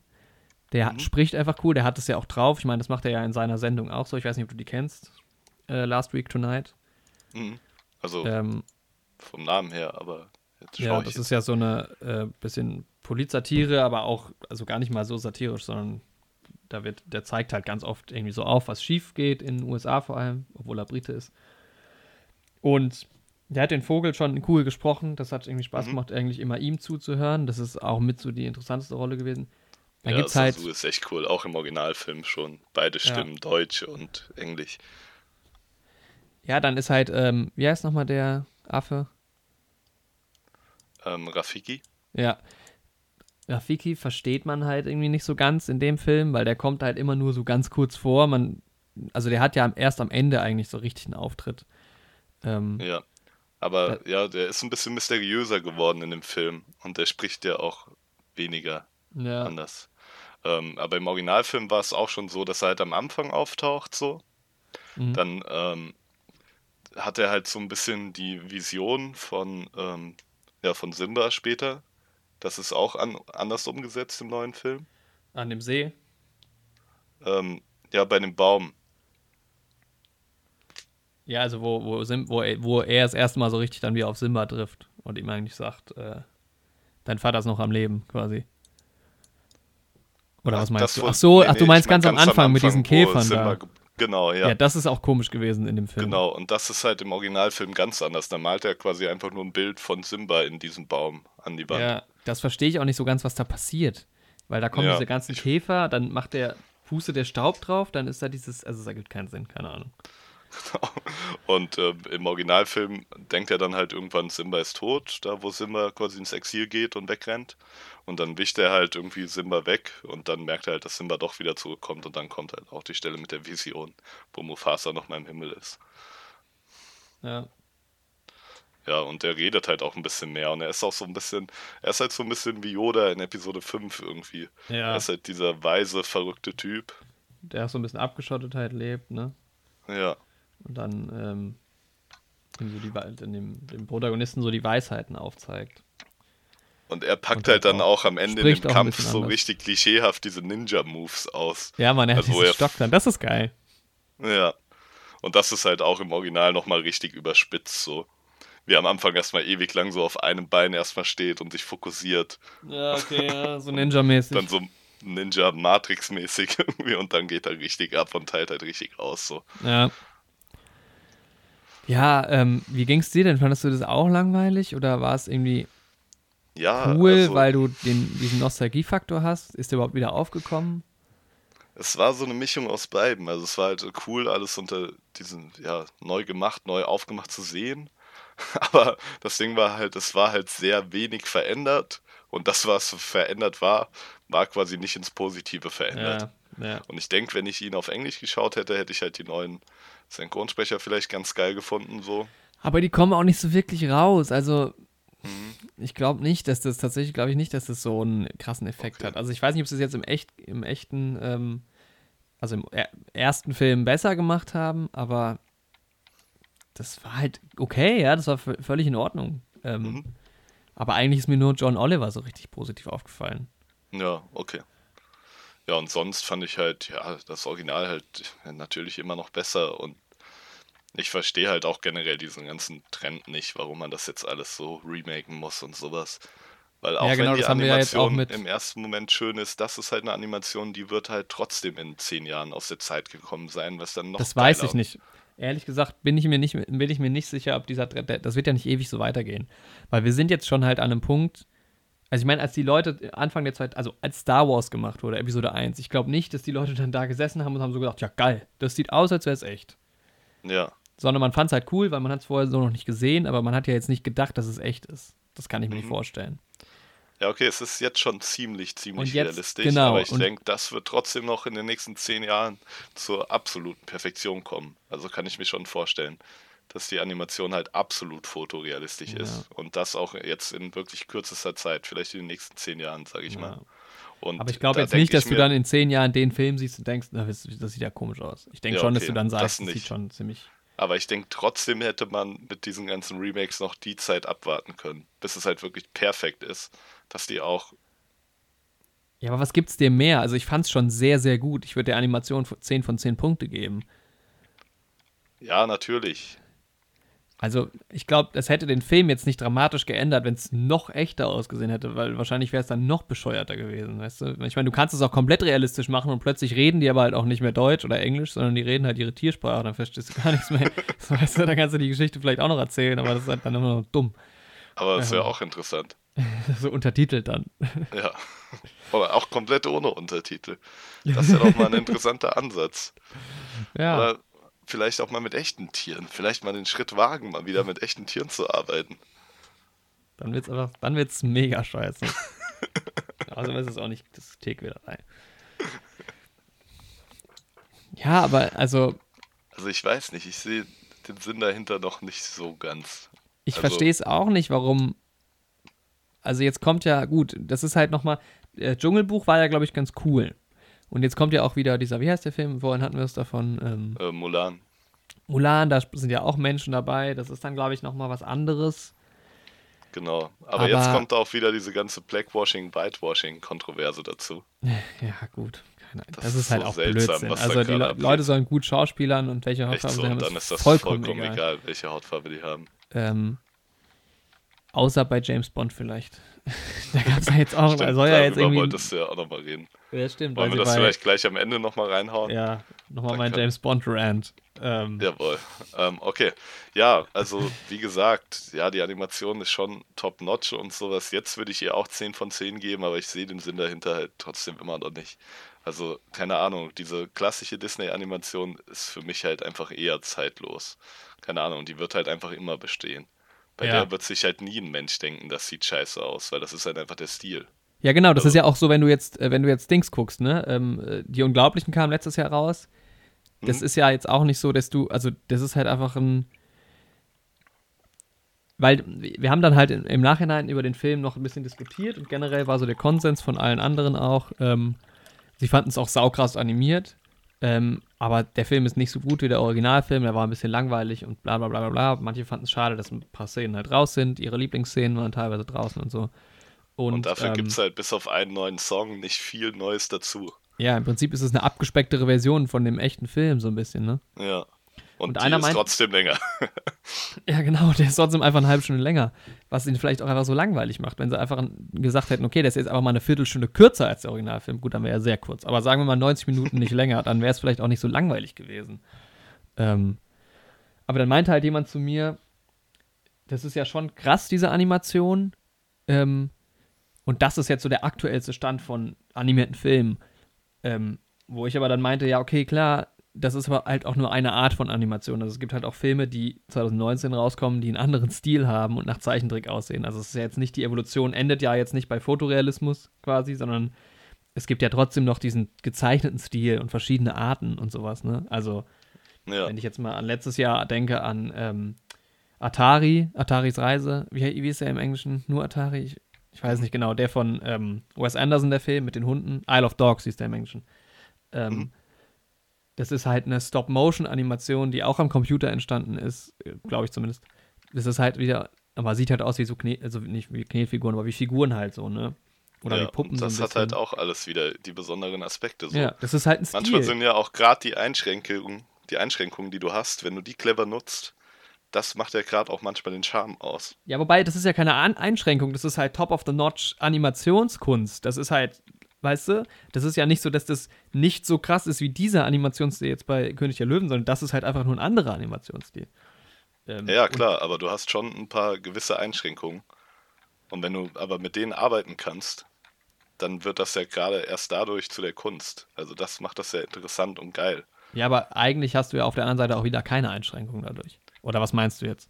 Der Mhm. spricht einfach cool. Der hat es ja auch drauf. Ich meine, das macht er ja in seiner Sendung auch so. Ich weiß nicht, ob du die kennst. Äh, Last Week Tonight. Mhm. Also Ähm, vom Namen her, aber jetzt Ja, das ist ja so eine äh, bisschen Polizsatire, aber auch, also gar nicht mal so satirisch, sondern da wird, der zeigt halt ganz oft irgendwie so auf, was schief geht in den USA vor allem, obwohl er Brite ist. Und der hat den Vogel schon cool gesprochen, das hat irgendwie Spaß Mhm. gemacht, eigentlich immer ihm zuzuhören. Das ist auch mit so die interessanteste Rolle gewesen. Dann ja, gibt's halt, Sasu ist echt cool, auch im Originalfilm schon. Beide Ja. Stimmen, Deutsch und Englisch. ja, dann ist halt, ähm, wie heißt nochmal der Affe? Ähm, Rafiki? Ja. Rafiki versteht man halt irgendwie nicht so ganz in dem Film, weil der kommt halt immer nur so ganz kurz vor. Man, also der hat ja erst am Ende eigentlich so richtig einen Auftritt. Ähm, Ja. Aber ja, der ist ein bisschen mysteriöser geworden in dem Film und der spricht ja auch weniger ja, anders. Ähm, aber im Originalfilm war es auch schon so, dass er halt am Anfang auftaucht, so. Mhm. Dann ähm, hat er halt so ein bisschen die Vision von, ähm, ja, von Simba später. Das ist auch an, anders umgesetzt im neuen Film. an dem See. Ähm, ja, bei dem Baum. Ja, also wo, wo, Sim, wo, er- wo er das erste Mal so richtig dann wieder auf Simba trifft und ihm eigentlich sagt, äh, dein Vater ist noch am Leben, quasi. Oder Ach, was meinst du? Ach so, nee, ach, du meinst ich mein ganz, am Anfang mit diesen Käfern Simba da. ge- Genau, ja. Ja. das ist auch komisch gewesen in dem Film. Genau, und das ist halt im Originalfilm ganz anders. Da malt er quasi einfach nur ein Bild von Simba in diesem Baum an die Wand. Ja, das verstehe ich auch nicht so ganz, was da passiert. Weil da kommen Ja, diese ganzen ich- Käfer, dann macht der, pustet der Staub drauf, dann ist da dieses, also es ergibt keinen Sinn, keine Ahnung. Und ähm, im Originalfilm denkt er dann halt irgendwann, Simba ist tot, da wo Simba quasi ins Exil geht und wegrennt. Und dann wischt er halt irgendwie Simba weg und dann merkt er halt, dass Simba doch wieder zurückkommt und dann kommt halt auch die Stelle mit der Vision, wo Mufasa noch mal im Himmel ist. Ja. Ja, und er redet halt auch ein bisschen mehr und er ist auch so ein bisschen, er ist halt so ein bisschen wie Yoda in Episode 5 irgendwie. Ja, Er ist halt dieser weise, verrückte Typ. der auch so ein bisschen abgeschottet halt lebt, ne? Ja, Und dann ähm, so die, Wei- dem, dem Protagonisten so die Weisheiten aufzeigt. und er packt Und halt dann auch- auch am Ende in ein Kampf so anders. richtig klischeehaft diese Ninja-Moves aus. Ja, man, er hat Also, diesen er- Stock dann, das ist geil. Ja. Und das ist halt auch im Original nochmal richtig überspitzt so. Wie am Anfang erstmal ewig lang so auf einem Bein erstmal steht und sich fokussiert. Ja, okay, ja, so Ninja-mäßig. Dann so Ninja Matrix-mäßig irgendwie und dann geht er richtig ab und teilt halt richtig aus so. Ja. Ja, ähm, wie ging's dir denn? Fandest du das auch langweilig oder war es irgendwie Ja, cool, also, weil du den, diesen Nostalgiefaktor hast? Ist der überhaupt wieder aufgekommen? es war so eine Mischung aus beiden. Also es war halt cool, alles unter diesen, ja, neu gemacht, neu aufgemacht zu sehen. Aber das Ding war halt, es war halt sehr wenig verändert und das, was verändert war, war quasi nicht ins Positive verändert. Ja, ja. Und ich denke, wenn ich ihn auf Englisch geschaut hätte, hätte ich halt die neuen Synchronsprecher vielleicht ganz geil gefunden, so. Aber die kommen auch nicht so wirklich raus. Also, Mhm. ich glaube nicht, dass das tatsächlich, glaube ich nicht, dass das so einen krassen Effekt Okay. hat. Also, ich weiß nicht, ob sie es jetzt im, echt, im echten, ähm, also im er ersten Film besser gemacht haben, aber das war halt okay, ja, das war völlig in Ordnung. Ähm, Mhm. Aber eigentlich ist mir nur John Oliver so richtig positiv aufgefallen. Ja, okay. Ja, und sonst fand ich halt, ja, das Original halt natürlich immer noch besser und Ich verstehe halt auch generell diesen ganzen Trend nicht, warum man das jetzt alles so remaken muss und sowas. Weil auch Ja, genau, wenn die ja Animation mit- im ersten Moment schön ist, das ist halt eine Animation, die wird halt trotzdem in zehn Jahren aus der Zeit gekommen sein, was dann noch Das weiß ich nicht. Ehrlich gesagt bin ich mir nicht, bin ich mir nicht sicher, ob dieser das wird ja nicht ewig so weitergehen. Weil wir sind jetzt schon halt an einem Punkt, also ich meine, als die Leute Anfang der Zeit, also als Star Wars gemacht wurde, Episode 1, ich glaube nicht, dass die Leute dann da gesessen haben und haben so gedacht, ja geil, das sieht aus, als wäre es echt. Ja, Sondern man fand es halt cool, weil man hat es vorher so noch nicht gesehen, aber man hat ja jetzt nicht gedacht, dass es echt ist. Das kann ich mir nicht Mhm. vorstellen. Ja, okay, es ist jetzt schon ziemlich, ziemlich jetzt- realistisch, genau, aber ich denke, das wird trotzdem noch in den nächsten zehn Jahren zur absoluten Perfektion kommen. Also kann ich mir schon vorstellen, dass die Animation halt absolut fotorealistisch Ja. ist. Und das auch jetzt in wirklich kürzester Zeit, vielleicht in den nächsten zehn Jahren, sage ich Ja. mal. Und Aber ich glaube jetzt nicht, dass du dann in zehn Jahren den Film siehst und denkst, na, das, das sieht ja komisch aus. Ich denke Ja, schon, dass okay, du dann das sagst, das, nicht. sieht schon ziemlich. Aber ich denke, trotzdem hätte man mit diesen ganzen Remakes noch die Zeit abwarten können, bis es halt wirklich perfekt ist, dass die auch. Ja, aber was gibt's dir mehr? Also ich fand's schon sehr, sehr gut. Ich würde der Animation 10 von 10 Punkte geben. Ja, natürlich. Also ich glaube, das hätte den Film jetzt nicht dramatisch geändert, wenn es noch echter ausgesehen hätte, weil wahrscheinlich wäre es dann noch bescheuerter gewesen, weißt du? Ich meine, du kannst es auch komplett realistisch machen und plötzlich reden die aber halt auch nicht mehr Deutsch oder Englisch, sondern die reden halt ihre Tiersprache, dann verstehst du gar nichts mehr. So, weißt du, dann kannst du die Geschichte vielleicht auch noch erzählen, aber das ist halt dann immer noch dumm. Aber das wäre Ja. auch interessant. so untertitelt dann. Ja. Oder auch komplett ohne Untertitel. Das wäre doch mal ein interessanter Ansatz. Ja. Oder vielleicht auch mal mit echten Tieren. Vielleicht mal den Schritt wagen, mal wieder mit echten Tieren zu arbeiten. Dann wird's einfach, dann wird's mega scheiße. also ist es auch nicht das Teequälerei. Ja, aber also Also ich weiß nicht, ich sehe den Sinn dahinter noch nicht so ganz. ich Also- verstehe es auch nicht, warum. Also jetzt kommt ja gut, das ist halt nochmal. Äh, Dschungelbuch war ja glaube ich ganz cool. Und jetzt kommt ja auch wieder dieser, wie heißt der Film? Vorhin hatten wir es davon. Ähm, Äh, Mulan. Mulan, da sind ja auch Menschen dabei. Das ist dann glaube ich nochmal was anderes. Genau. Aber, Aber- jetzt kommt auch wieder diese ganze Blackwashing, Whitewashing-Kontroverse dazu. Ja, gut. Keine Ahnung. Das Das, ist halt so auch seltsam, Blödsinn. Also die Le. Leute sollen gut schauspielern und welche Hautfarbe so, sie haben, und dann ist das vollkommen, vollkommen, egal. egal. welche Hautfarbe die haben. Ähm, außer bei James Bond vielleicht. da gab es ja jetzt auch, da Stimmt, soll ja jetzt irgendwie. wolltest du ja auch nochmal reden. Ja, stimmt. Wollen wir das bei, vielleicht gleich am Ende nochmal reinhauen? Ja, nochmal mein James Bond Rant. Ähm, Jawohl. Ähm, okay. Ja, also wie gesagt, ja, die Animation ist schon top-notch und sowas. Jetzt würde ich ihr auch 10 von 10 geben, aber ich sehe den Sinn dahinter halt trotzdem immer noch nicht. Also, keine Ahnung, diese klassische Disney-Animation ist für mich halt einfach eher zeitlos. Keine Ahnung, die wird halt einfach immer bestehen. Bei Ja. der wird sich halt nie ein Mensch denken, das sieht scheiße aus, weil das ist halt einfach der Stil. Ja, genau, das Also- ist ja auch so, wenn du jetzt, äh, wenn du jetzt Dings guckst, ne? Ähm, äh, die Unglaublichen kamen letztes Jahr raus. Das Mhm. ist ja jetzt auch nicht so, dass du, also das ist halt einfach ein. Weil wir haben dann halt im Nachhinein über den Film noch ein bisschen diskutiert und generell war so der Konsens von allen anderen auch, ähm, sie fanden es auch saukrass animiert, ähm, aber der Film ist nicht so gut wie der Originalfilm, der war ein bisschen langweilig und bla bla bla bla. Manche fanden es schade, dass ein paar Szenen halt raus sind, ihre Lieblingsszenen waren teilweise draußen und so. Und, Und, dafür ähm, gibt es halt bis auf einen neuen Song nicht viel Neues dazu. Ja, im Prinzip ist es eine abgespecktere Version von dem echten Film, so ein bisschen, ne? Ja. Und, Und einer ist meint- trotzdem länger. Ja, genau, der ist trotzdem einfach eine halbe Stunde länger. Was ihn vielleicht auch einfach so langweilig macht, wenn sie einfach gesagt hätten, okay, der ist jetzt einfach mal eine Viertelstunde kürzer als der Originalfilm. Gut, dann wäre er sehr kurz. Aber sagen wir mal 90 Minuten nicht länger, dann wäre es vielleicht auch nicht so langweilig gewesen. Ähm, aber dann meinte halt jemand zu mir, das ist ja schon krass, diese Animation. Ähm, und das ist jetzt so der aktuellste Stand von animierten Filmen. Ähm, wo ich aber dann meinte, ja, okay, klar, das ist aber halt auch nur eine Art von Animation. Also es gibt halt auch Filme, die 2019 rauskommen, die einen anderen Stil haben und nach Zeichentrick aussehen. Also es ist ja jetzt nicht, die Evolution endet ja jetzt nicht bei Fotorealismus quasi, sondern es gibt ja trotzdem noch diesen gezeichneten Stil und verschiedene Arten und sowas, ne? Also, Ja. wenn ich jetzt mal an letztes Jahr denke, an ähm, Atari, Ataris Reise, wie, wie ist der im Englischen? Nur Atari? Ich, ich weiß nicht genau, der von ähm, Wes Anderson, der Film mit den Hunden. Isle of Dogs hieß der im Englischen. Ähm, Mhm. Das ist halt eine Stop-Motion-Animation, die auch am Computer entstanden ist, glaube ich zumindest. Das ist halt wieder, aber sieht halt aus wie so Kne also nicht wie Knetfiguren, aber wie Figuren halt so, ne? Oder ja, wie Puppen und so das hat halt auch alles wieder die besonderen Aspekte. So. Ja, das ist halt ein Stil. Manchmal sind ja auch gerade die Einschränkungen, die Einschränkungen, die du hast, wenn du die clever nutzt, das macht ja gerade auch manchmal den Charme aus. Ja, wobei, das ist ja keine An Einschränkung, das ist halt Top-of-the-Notch Animationskunst. Das ist halt, weißt du, das ist ja nicht so, dass das nicht so krass ist wie dieser Animationsstil jetzt bei König der Löwen, sondern das ist halt einfach nur ein anderer Animationsstil. Ähm, ja, klar, aber du hast schon ein paar gewisse Einschränkungen. Und wenn du aber mit denen arbeiten kannst, dann wird das ja gerade erst dadurch zu der Kunst. Also das macht das ja interessant und geil. Ja, aber eigentlich hast du ja auf der anderen Seite auch wieder keine Einschränkungen dadurch. Oder was meinst du jetzt?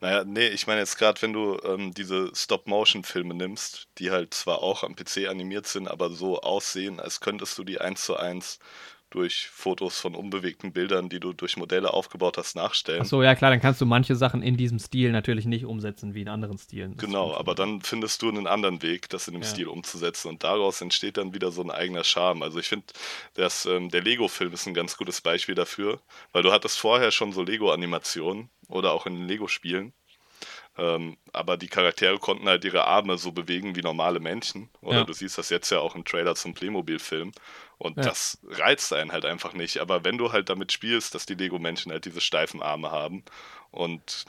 Naja, nee, ich meine jetzt gerade, wenn du ähm, diese Stop-Motion-Filme nimmst, die halt zwar auch am PC animiert sind, aber so aussehen, als könntest du die eins zu eins durch Fotos von unbewegten Bildern, die du durch Modelle aufgebaut hast, nachstellen. Achso, ja klar, dann kannst du manche Sachen in diesem Stil natürlich nicht umsetzen wie in anderen Stilen. Das genau, aber dann findest du einen anderen Weg, das in dem ja. Stil umzusetzen und daraus entsteht dann wieder so ein eigener Charme. Also ich finde, ähm, der Lego-Film ist ein ganz gutes Beispiel dafür, weil du hattest vorher schon so Lego-Animationen oder auch in den Lego-Spielen ähm, aber die Charaktere konnten halt ihre Arme so bewegen wie normale Menschen. Oder ja. du siehst das jetzt ja auch im Trailer zum Playmobil-Film. Und ja. das reizt einen halt einfach nicht. Aber wenn du halt damit spielst, dass die Lego-Menschen halt diese steifen Arme haben und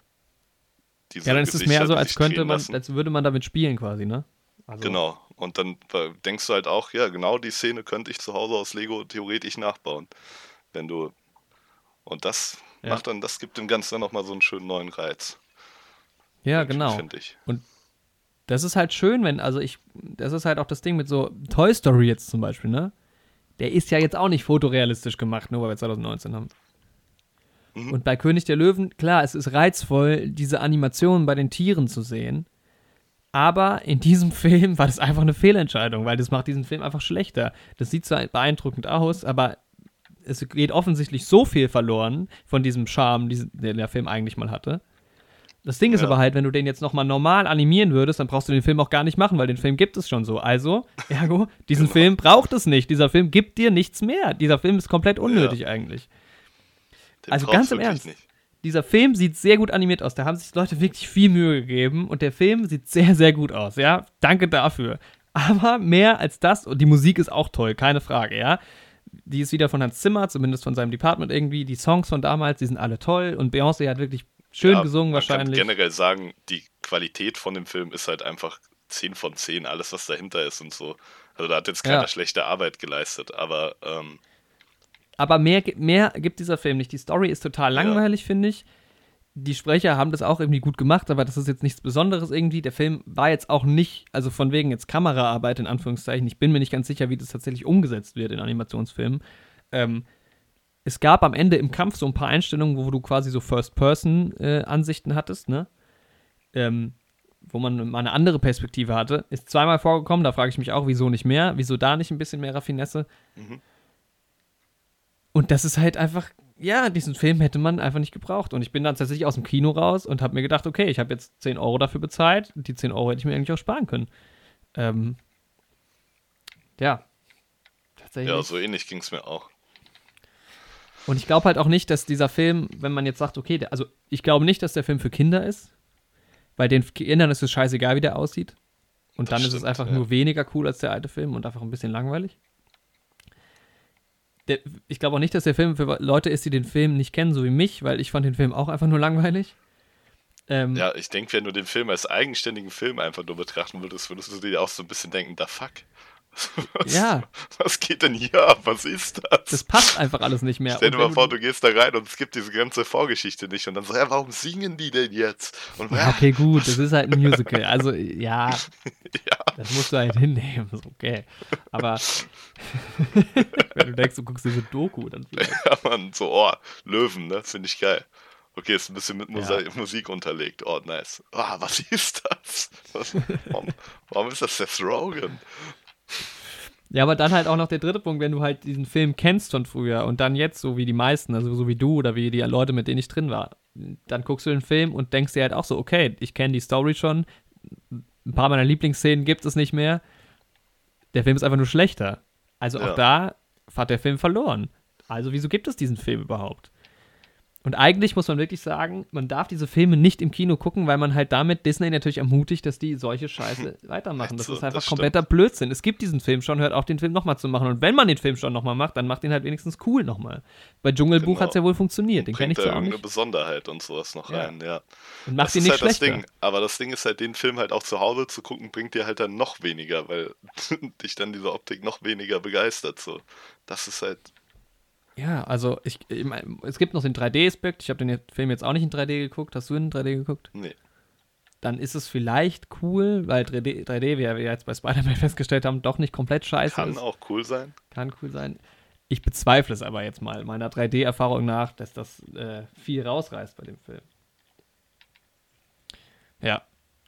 diese Ja, dann ist es mehr so, als könnte man, lassen. als würde man damit spielen quasi, ne? Also. Genau. Und dann denkst du halt auch, ja, genau die Szene könnte ich zu Hause aus Lego theoretisch nachbauen. Wenn du. Und das ja. macht dann, das gibt dem Ganzen dann nochmal so einen schönen neuen Reiz. Ja, genau. Finde ich. Und das ist halt schön, wenn, also ich, das ist halt auch das Ding mit so Toy Story jetzt zum Beispiel, ne? Der ist ja jetzt auch nicht fotorealistisch gemacht, nur weil wir 2019 haben. Mhm. Und bei König der Löwen, klar, es ist reizvoll, diese Animationen bei den Tieren zu sehen. Aber in diesem Film war das einfach eine Fehlentscheidung, weil das macht diesen Film einfach schlechter. Das sieht zwar beeindruckend aus, aber es geht offensichtlich so viel verloren von diesem Charme, den der Film eigentlich mal hatte. Das Ding ist ja. aber halt, wenn du den jetzt nochmal normal animieren würdest, dann brauchst du den Film auch gar nicht machen, weil den Film gibt es schon so. Also, ergo, diesen genau. Film braucht es nicht. Dieser Film gibt dir nichts mehr. Dieser Film ist komplett unnötig ja. eigentlich. Den also ganz im Ernst. Nicht. Dieser Film sieht sehr gut animiert aus. Da haben sich Leute wirklich viel Mühe gegeben und der Film sieht sehr, sehr gut aus. Ja, danke dafür. Aber mehr als das und die Musik ist auch toll, keine Frage, ja. Die ist wieder von Hans Zimmer, zumindest von seinem Department irgendwie. Die Songs von damals, die sind alle toll und Beyoncé hat wirklich Schön ja, gesungen wahrscheinlich. Ich kann generell sagen, die Qualität von dem Film ist halt einfach 10 von 10, alles was dahinter ist und so. Also da hat jetzt keiner ja. schlechte Arbeit geleistet, aber ähm, aber mehr, mehr gibt dieser Film nicht. Die Story ist total langweilig, ja. finde ich. Die Sprecher haben das auch irgendwie gut gemacht, aber das ist jetzt nichts Besonderes irgendwie. Der Film war jetzt auch nicht, also von wegen jetzt Kameraarbeit in Anführungszeichen. Ich bin mir nicht ganz sicher, wie das tatsächlich umgesetzt wird in Animationsfilmen. Ähm, es gab am Ende im Kampf so ein paar Einstellungen, wo du quasi so First-Person-Ansichten äh, hattest, ne? Ähm, wo man mal eine andere Perspektive hatte. Ist zweimal vorgekommen, da frage ich mich auch, wieso nicht mehr? Wieso da nicht ein bisschen mehr Raffinesse? Mhm. Und das ist halt einfach, ja, diesen Film hätte man einfach nicht gebraucht. Und ich bin dann tatsächlich aus dem Kino raus und habe mir gedacht, okay, ich habe jetzt 10 Euro dafür bezahlt. Die 10 Euro hätte ich mir eigentlich auch sparen können. Ähm, ja. Tatsächlich. Ja, so ähnlich ging es mir auch. Und ich glaube halt auch nicht, dass dieser Film, wenn man jetzt sagt, okay, der, also ich glaube nicht, dass der Film für Kinder ist, weil den Kindern ist es scheißegal, wie der aussieht. Und das dann stimmt, ist es einfach ja. nur weniger cool als der alte Film und einfach ein bisschen langweilig. Der, ich glaube auch nicht, dass der Film für Leute ist, die den Film nicht kennen, so wie mich, weil ich fand den Film auch einfach nur langweilig. Ähm, ja, ich denke, wenn du den Film als eigenständigen Film einfach nur betrachten würdest, würdest du dir auch so ein bisschen denken, da fuck. Was, ja. Was geht denn hier ab? Was ist das? Das passt einfach alles nicht mehr. Stell dir mal vor, du gehst da rein und es gibt diese ganze Vorgeschichte nicht und dann so, ja, warum singen die denn jetzt? Und, ja, okay, gut, das ist halt ein Musical. Also, ja, ja. das musst du halt hinnehmen. Okay. Aber wenn du denkst, du guckst diese Doku, dann vielleicht. Ja, man, so, oh, Löwen, ne? Finde ich geil. Okay, ist ein bisschen mit Musa ja. Musik unterlegt. Oh, nice. Ah, was ist das? Was, warum, warum, ist das Seth Rogen? Ja, aber dann halt auch noch der dritte Punkt, wenn du halt diesen Film kennst von früher und dann jetzt, so wie die meisten, also so wie du oder wie die Leute, mit denen ich drin war, dann guckst du den Film und denkst dir halt auch so, okay, ich kenne die Story schon, ein paar meiner Lieblingsszenen gibt es nicht mehr. Der Film ist einfach nur schlechter. Also auch ja. da hat der Film verloren. Also wieso gibt es diesen Film überhaupt? Und eigentlich muss man wirklich sagen, man darf diese Filme nicht im Kino gucken, weil man halt damit Disney natürlich ermutigt, dass die solche Scheiße weitermachen. Das so, ist einfach das kompletter Blödsinn. Es gibt diesen Film schon, hört auf, den Film nochmal zu machen. Und wenn man den Film schon nochmal macht, dann macht ihn halt wenigstens cool nochmal. Bei Dschungelbuch Genau. hat es ja wohl funktioniert. Den kenne ich zwar auch nicht. Besonderheit und sowas noch Ja. rein, ja. Und macht das ihn ist nicht halt das schlechter. Ding. Aber das Ding ist halt, den Film halt auch zu Hause zu gucken, bringt dir halt dann noch weniger, weil dich dann diese Optik noch weniger begeistert. So. Das ist halt, Ja, also ich, ich mein, es gibt noch den 3D-Aspekt. Ich habe den Film jetzt auch nicht in 3D geguckt. Hast du in 3D geguckt? nee. Dann ist es vielleicht cool, weil 3D, 3D wie wir jetzt bei Spider-Man festgestellt haben, doch nicht komplett scheiße Kann ist. auch cool sein. Kann cool sein. Ich bezweifle es aber jetzt mal, meiner 3D-Erfahrung nach, dass das äh, viel rausreißt bei dem Film. Ja.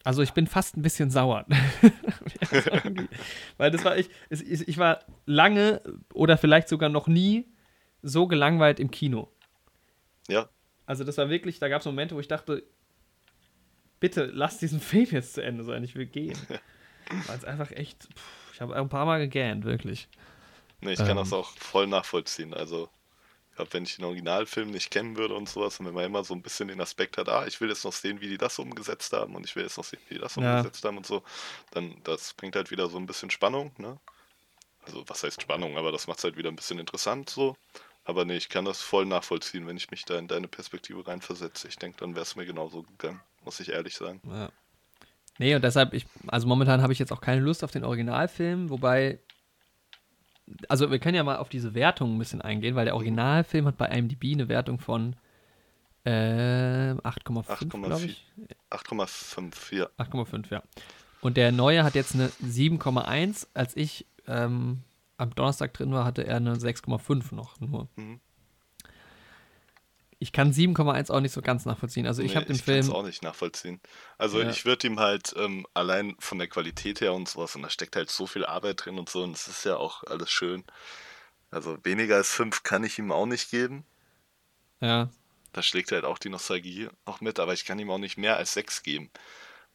Also ich bin fast ein bisschen sauer. Weil das war ich, ich war lange oder vielleicht sogar noch nie so gelangweilt im Kino. Ja, Also das war wirklich, da gab es Momente, wo ich dachte, bitte lass diesen Film jetzt zu Ende sein, ich will gehen. Weil es einfach echt, pff, ich habe ein paar Mal gegähnt, wirklich. nee, ich kann Ähm. das auch voll nachvollziehen. Also, ich glaube, wenn ich den Originalfilm nicht kennen würde und sowas, und wenn man immer so ein bisschen den Aspekt hat, ah, ich will jetzt noch sehen, wie die das umgesetzt haben und ich will jetzt noch sehen, wie die das Ja. umgesetzt haben und so, dann das bringt halt wieder so ein bisschen Spannung, ne? Also, was heißt Spannung, aber das macht es halt wieder ein bisschen interessant so. Aber nee, ich kann das voll nachvollziehen, wenn ich mich da in deine Perspektive reinversetze. Ich denke, dann wäre es mir genauso gegangen, muss ich ehrlich sagen. Ja. Nee, und deshalb, ich, also momentan habe ich jetzt auch keine Lust auf den Originalfilm, wobei, also wir können ja mal auf diese Wertung ein bisschen eingehen, weil der Originalfilm hat bei IMDb eine Wertung von äh, 8,5, glaube 8,4. ich. 8,5, ja. 8,5, ja. Und der neue hat jetzt eine 7,1. Als ich ähm, am Donnerstag drin war, hatte er eine 6,5 noch nur. Mhm. Ich kann 7,1 auch nicht so ganz nachvollziehen. Also ich Nee, habe den ich Film. auch nicht nachvollziehen. Also Ja. ich würde ihm halt ähm, allein von der Qualität her und sowas, und da steckt halt so viel Arbeit drin und so, und es ist ja auch alles schön. Also weniger als fünf kann ich ihm auch nicht geben. Ja, Da schlägt halt auch die Nostalgie noch mit, aber ich kann ihm auch nicht mehr als sechs geben.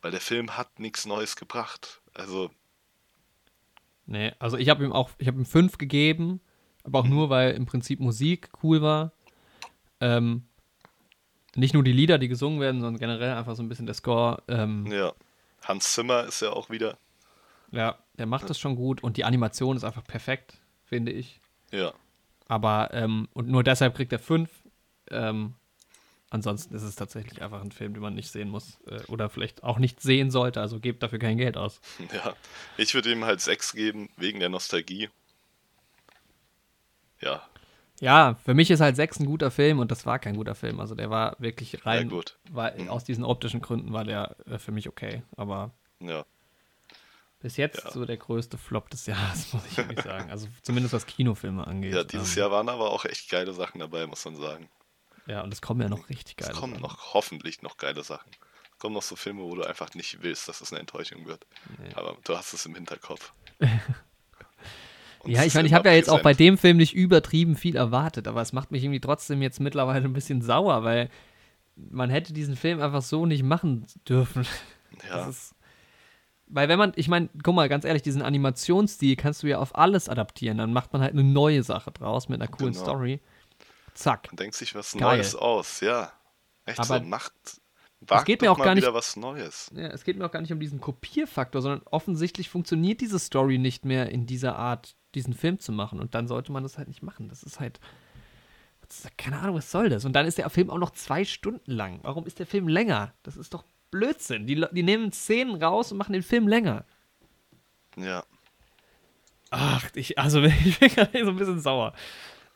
Weil der Film hat nichts Neues gebracht. Also, nee. Also ich habe ihm auch, ich habe ihm 5 gegeben, aber auch nur, weil im Prinzip Musik cool war. Ähm, nicht nur die Lieder, die gesungen werden, sondern generell einfach so ein bisschen der Score. Ähm, ja. Hans Zimmer ist ja auch wieder. ja, der macht das schon gut und die Animation ist einfach perfekt, finde ich. Ja. Aber, ähm, und nur deshalb kriegt er fünf. Ähm, ansonsten ist es tatsächlich einfach ein Film, den man nicht sehen muss. Äh, oder vielleicht auch nicht sehen sollte. Also gebt dafür kein Geld aus. Ja. Ich würde ihm halt sechs geben, wegen der Nostalgie. Ja, Ja, für mich ist halt sechs ein guter Film und das war kein guter Film. Also der war wirklich rein. gut. War, Mhm. Aus diesen optischen Gründen war der äh, für mich okay. Aber ja. bis jetzt Ja. so der größte Flop des Jahres, muss ich wirklich sagen. Also zumindest was Kinofilme angeht. Ja, dieses ähm, Jahr waren aber auch echt geile Sachen dabei, muss man sagen. Ja, und es kommen ja noch richtig Es geile. kommen Sachen. noch hoffentlich noch geile Sachen. Es kommen noch so Filme, wo du einfach nicht willst, dass es eine Enttäuschung wird. Nee. Aber du hast es im Hinterkopf. Ja, es ich meine, ich habe ja jetzt auch bei dem Film nicht übertrieben viel erwartet, aber es macht mich irgendwie trotzdem jetzt mittlerweile ein bisschen sauer, weil man hätte diesen Film einfach so nicht machen dürfen. Ja, ist, weil wenn man, ich meine, guck mal, ganz ehrlich, diesen Animationsstil kannst du ja auf alles adaptieren. Dann macht man halt eine neue Sache draus mit einer coolen Genau. Story. Zack. man denkt sich was Geil. Neues aus, ja. Echt Aber so, macht. Wagt geht mir auch gar nicht- wieder was Neues. Ja, es geht mir auch gar nicht um diesen Kopierfaktor, sondern offensichtlich funktioniert diese Story nicht mehr in dieser Art, diesen Film zu machen. Und dann sollte man das halt nicht machen. Das ist halt. Das ist, keine Ahnung, was soll das? Und dann ist der Film auch noch zwei Stunden lang. Warum ist der Film länger? Das ist doch Blödsinn. Die, die nehmen Szenen raus und machen den Film länger. Ja. Ach, ich, also ich bin gerade so ein bisschen sauer.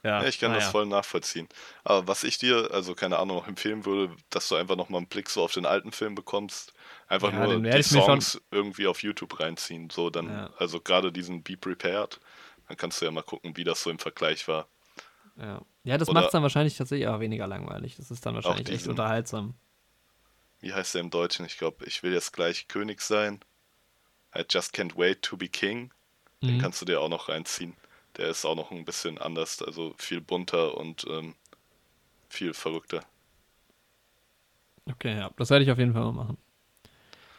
Ja, Ja, ich kann das naja. voll nachvollziehen. Aber was ich dir, also keine Ahnung, noch empfehlen würde, dass du einfach nochmal einen Blick so auf den alten Film bekommst. Einfach Ja, nur den die schon- Songs irgendwie auf YouTube reinziehen. So dann, Ja. also gerade diesen Be Prepared. Dann kannst du ja mal gucken, wie das so im Vergleich war. Ja, ja das macht es dann wahrscheinlich tatsächlich auch weniger langweilig. Das ist dann wahrscheinlich echt diesen- unterhaltsam. Wie heißt der im Deutschen? Ich glaube, ich will jetzt gleich König sein. I just can't wait to be king. Den Mhm. kannst du dir auch noch reinziehen. Der ist auch noch ein bisschen anders, also viel bunter und ähm, viel verrückter. Okay, ja, das werde ich auf jeden Fall mal machen.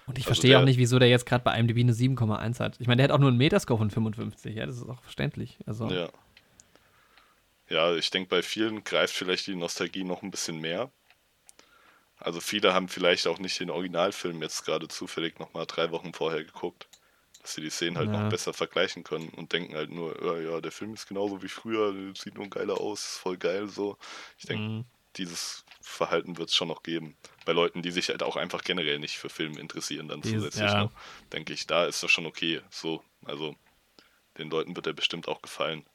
Und ich Also verstehe auch der- nicht, wieso der jetzt gerade bei IMDb eine 7,1 hat. Ich meine, der hat auch nur einen Metascore von 55, ja, das ist auch verständlich. Also, Ja. Ja, ich denke, bei vielen greift vielleicht die Nostalgie noch ein bisschen mehr. Also viele haben vielleicht auch nicht den Originalfilm jetzt gerade zufällig nochmal drei Wochen vorher geguckt, dass sie die Szenen halt Ja. noch besser vergleichen können und denken halt nur, ja, ja, der Film ist genauso wie früher, sieht nur geiler aus, ist voll geil so. Ich denke, Mhm. dieses Verhalten wird es schon noch geben. Bei Leuten, die sich halt auch einfach generell nicht für Filme interessieren, dann Dieses- zusätzlich ja. noch, denke ich, da ist das schon okay. So, also den Leuten wird er bestimmt auch gefallen.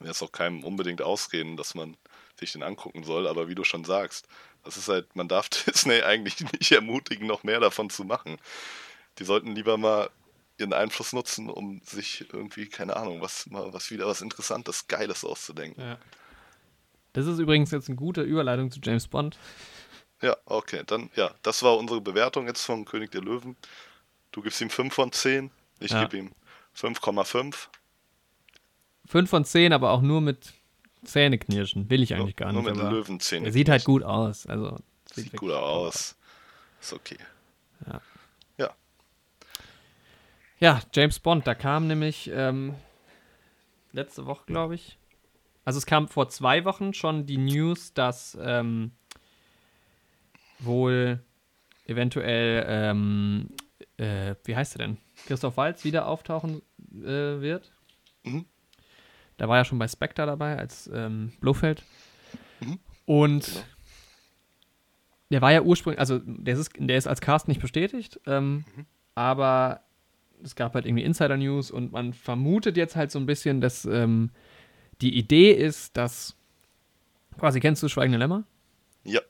Will jetzt auch keinem unbedingt ausreden, dass man sich den angucken soll, aber wie du schon sagst, das ist halt, man darf Disney eigentlich nicht ermutigen, noch mehr davon zu machen. Die sollten lieber mal ihren Einfluss nutzen, um sich irgendwie, keine Ahnung, was mal was wieder was Interessantes, Geiles auszudenken. Ja. Das ist übrigens jetzt eine gute Überleitung zu James Bond. Ja, okay, dann, ja, das war unsere Bewertung jetzt von König der Löwen. Du gibst ihm 5 von 10, ich Ja. gebe ihm 5,5. 5 von 10, aber auch nur mit Zähneknirschen. Will ich eigentlich gar Nur nicht. mit den aber Löwenzähnen. er sieht halt gut aus. Also, Sieht wirklich gut aus. Ist okay. Ja, James Bond, da kam nämlich ähm, letzte Woche, glaube ich. Also es kam vor zwei Wochen schon die News, dass ähm, wohl eventuell, ähm, äh, wie heißt er denn? Christoph Waltz wieder auftauchen äh, wird. Mhm. Da war ja schon bei Spectre dabei als ähm, Blofeld. Mhm. Und Genau. der war ja ursprünglich, also der ist, der ist als Cast nicht bestätigt, ähm, Mhm. aber es gab halt irgendwie Insider-News und man vermutet jetzt halt so ein bisschen, dass ähm, die Idee ist, dass quasi, kennst du Schweigende Lämmer? Ja,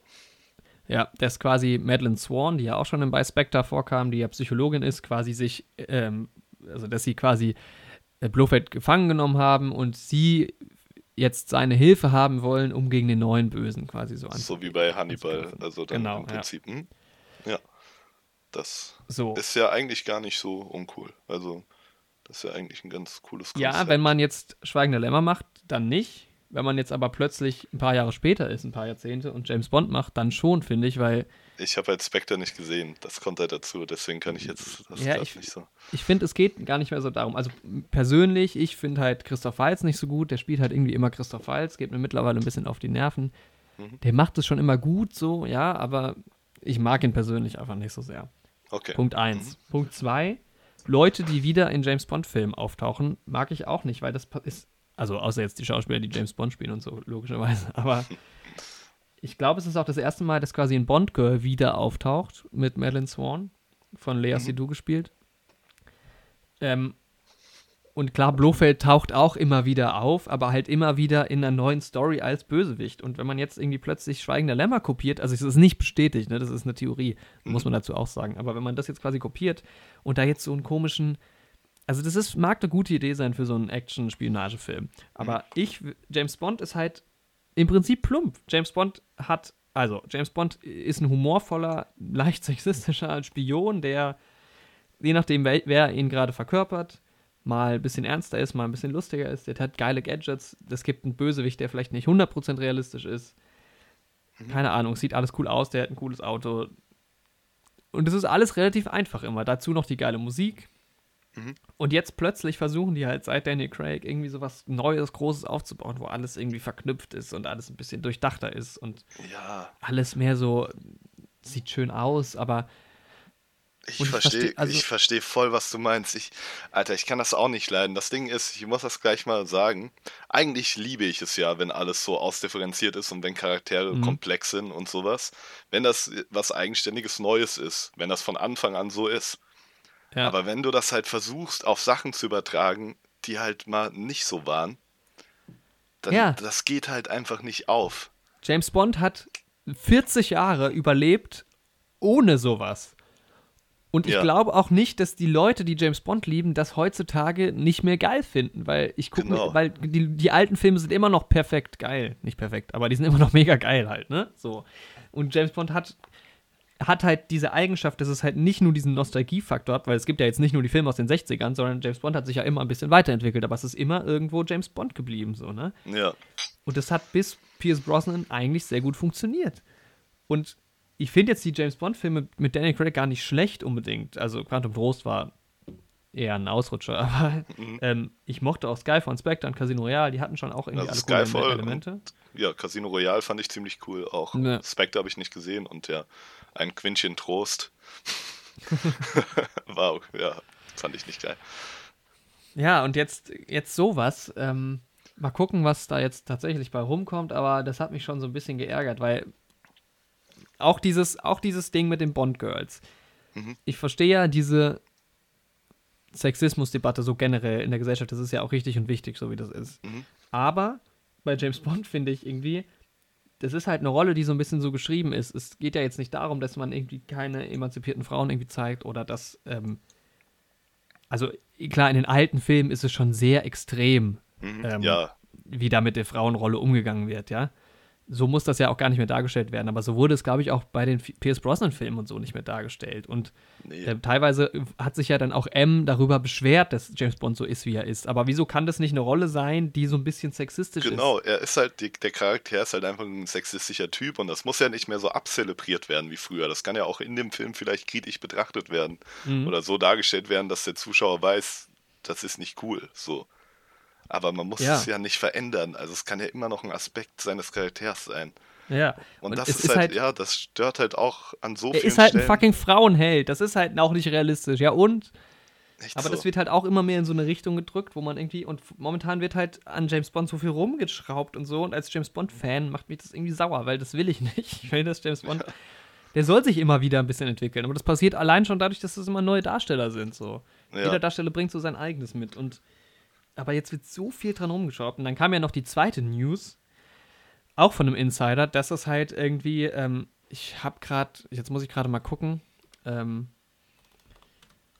Ja, dass quasi Madeleine Swan, die ja auch schon bei Spectre vorkam, die ja Psychologin ist, quasi sich, ähm, also dass sie quasi äh, Blofeld gefangen genommen haben und sie jetzt seine Hilfe haben wollen, um gegen den neuen Bösen quasi so so wie anzugehen. bei Hannibal. anzukämpfen. Also dann Genau, im ja. Prinzip. hm? Ja. Das So. ist ja eigentlich gar nicht so uncool. Also, das ist ja eigentlich ein ganz cooles Ja, Konzept. wenn man jetzt Schweigende Lämmer macht, dann nicht. Wenn man jetzt aber plötzlich ein paar Jahre später ist, ein paar Jahrzehnte und James Bond macht, dann schon, finde ich, weil Ich habe halt Spectre nicht gesehen. Das kommt halt dazu. Deswegen kann ich jetzt das Ja, ich- nicht so. ich finde, es geht gar nicht mehr so darum. Also persönlich, ich finde halt Christoph Waltz nicht so gut. Der spielt halt irgendwie immer Christoph Waltz, geht mir mittlerweile ein bisschen auf die Nerven. Mhm. Der macht es schon immer gut so, ja, aber ich mag ihn persönlich einfach nicht so sehr. Okay. Punkt 1. Punkt 2. Leute, die wieder in James Bond-Filmen auftauchen, mag ich auch nicht, weil das ist, also außer jetzt die Schauspieler, die James Bond spielen und so, logischerweise. Aber ich glaube, es ist auch das erste Mal, dass quasi ein Bond-Girl wieder auftaucht mit Madeline Swan, von Lea Mhm. Seydoux gespielt. Ähm, und klar, Blofeld taucht auch immer wieder auf, aber halt immer wieder in einer neuen Story als Bösewicht. Und wenn man jetzt irgendwie plötzlich Schweigender Lämmer kopiert, also es ist nicht bestätigt, ne, das ist eine Theorie, muss man dazu auch sagen. Aber wenn man das jetzt quasi kopiert und da jetzt so einen komischen, also das ist, mag eine gute Idee sein für so einen Action-Spionagefilm. Aber ich, James Bond ist halt im Prinzip plump. James Bond hat, also James Bond ist ein humorvoller, leicht sexistischer Spion, der, je nachdem, wer, wer ihn gerade verkörpert, mal ein bisschen ernster ist, mal ein bisschen lustiger ist. Der hat geile Gadgets. Es gibt einen Bösewicht, der vielleicht nicht 100% realistisch ist. Keine Ahnung, sieht alles cool aus, der hat ein cooles Auto. Und es ist alles relativ einfach immer. Dazu noch die geile Musik. Mhm. Und jetzt plötzlich versuchen die halt seit Daniel Craig irgendwie so was Neues, Großes aufzubauen, wo alles irgendwie verknüpft ist und alles ein bisschen durchdachter ist und Ja, alles mehr so sieht schön aus, aber ich verstehe versteh- also- ich versteh voll, was du meinst. Ich, Alter, ich kann das auch nicht leiden. Das Ding ist, ich muss das gleich mal sagen. Eigentlich liebe ich es ja, wenn alles so ausdifferenziert ist und wenn Charaktere Mhm. komplex sind und sowas. Wenn das was Eigenständiges Neues ist, wenn das von Anfang an so ist. ja. Aber wenn du das halt versuchst, auf Sachen zu übertragen, die halt mal nicht so waren, dann Ja. das geht halt einfach nicht auf. James Bond hat 40 Jahre überlebt ohne sowas. Und ich Ja. glaube auch nicht, dass die Leute, die James Bond lieben, das heutzutage nicht mehr geil finden, weil ich gucke, Genau. weil die, die alten Filme sind immer noch perfekt geil, nicht perfekt, aber die sind immer noch mega geil halt, ne? So. Und James Bond hat hat halt diese Eigenschaft, dass es halt nicht nur diesen Nostalgiefaktor hat, weil es gibt ja jetzt nicht nur die Filme aus den 60ern, sondern James Bond hat sich ja immer ein bisschen weiterentwickelt, aber es ist immer irgendwo James Bond geblieben, so, ne? Ja. Und das hat bis Pierce Brosnan eigentlich sehr gut funktioniert. Und ich finde jetzt die James Bond-Filme mit Daniel Craig gar nicht schlecht unbedingt. Also Quantum Trost war eher ein Ausrutscher. Aber Mhm. ähm, ich mochte auch Skyfall und Spectre und Casino Royale, die hatten schon auch irgendwie Also alle Skyfall coole und- Elemente. Ja, Casino Royale fand ich ziemlich cool auch. Ja. Spectre habe ich nicht gesehen und ja, ein Quintchen Trost war, auch- ja, fand ich nicht geil. Ja, und jetzt, jetzt sowas. Ähm, mal gucken, was da jetzt tatsächlich bei rumkommt, aber das hat mich schon so ein bisschen geärgert, weil auch dieses, auch dieses Ding mit den Bond-Girls. Mhm. Ich verstehe ja diese Sexismusdebatte so generell in der Gesellschaft, das ist ja auch richtig und wichtig, so wie das ist. Mhm. Aber bei James Bond finde ich irgendwie, das ist halt eine Rolle, die so ein bisschen so geschrieben ist. Es geht ja jetzt nicht darum, dass man irgendwie keine emanzipierten Frauen irgendwie zeigt oder dass, ähm, also klar, in den alten Filmen ist es schon sehr extrem, Mhm. Ähm, ja, wie da mit der Frauenrolle umgegangen wird, ja. So muss das ja auch gar nicht mehr dargestellt werden, aber so wurde es, glaube ich, auch bei den Pierce Brosnan-Filmen und so nicht mehr dargestellt. Und nee. äh, teilweise hat sich ja dann auch M darüber beschwert, dass James Bond so ist, wie er ist. Aber wieso kann das nicht eine Rolle sein, die so ein bisschen sexistisch Genau, ist? er ist halt, die, der Charakter ist halt einfach ein sexistischer Typ und das muss ja nicht mehr so abzelebriert werden wie früher. Das kann ja auch in dem Film vielleicht kritisch betrachtet werden Mhm. oder so dargestellt werden, dass der Zuschauer weiß, das ist nicht cool, so. Aber man muss Ja. es ja nicht verändern. Also es kann ja immer noch ein Aspekt seines Charakters sein. Ja. Und, das es ist, halt, ja, das stört halt auch an so er vielen ist halt ein Stellen. fucking Frauenheld. Das ist halt auch nicht realistisch. Ja, und? Echt Aber so. das wird halt auch immer mehr in so eine Richtung gedrückt, wo man irgendwie, und momentan wird halt an James Bond so viel rumgeschraubt und so. Und als James Bond-Fan macht mich das irgendwie sauer, weil das will ich nicht. Ich will, dass James Bond, der soll sich immer wieder ein bisschen entwickeln. Aber das passiert allein schon dadurch, dass es immer neue Darsteller sind. So. Ja. Jeder Darsteller bringt so sein eigenes mit. Und aber jetzt wird so viel dran rumgeschraubt. Und dann kam ja noch die zweite News, auch von einem Insider, dass es halt irgendwie, ähm, ich hab grad, jetzt muss ich gerade mal gucken, ähm,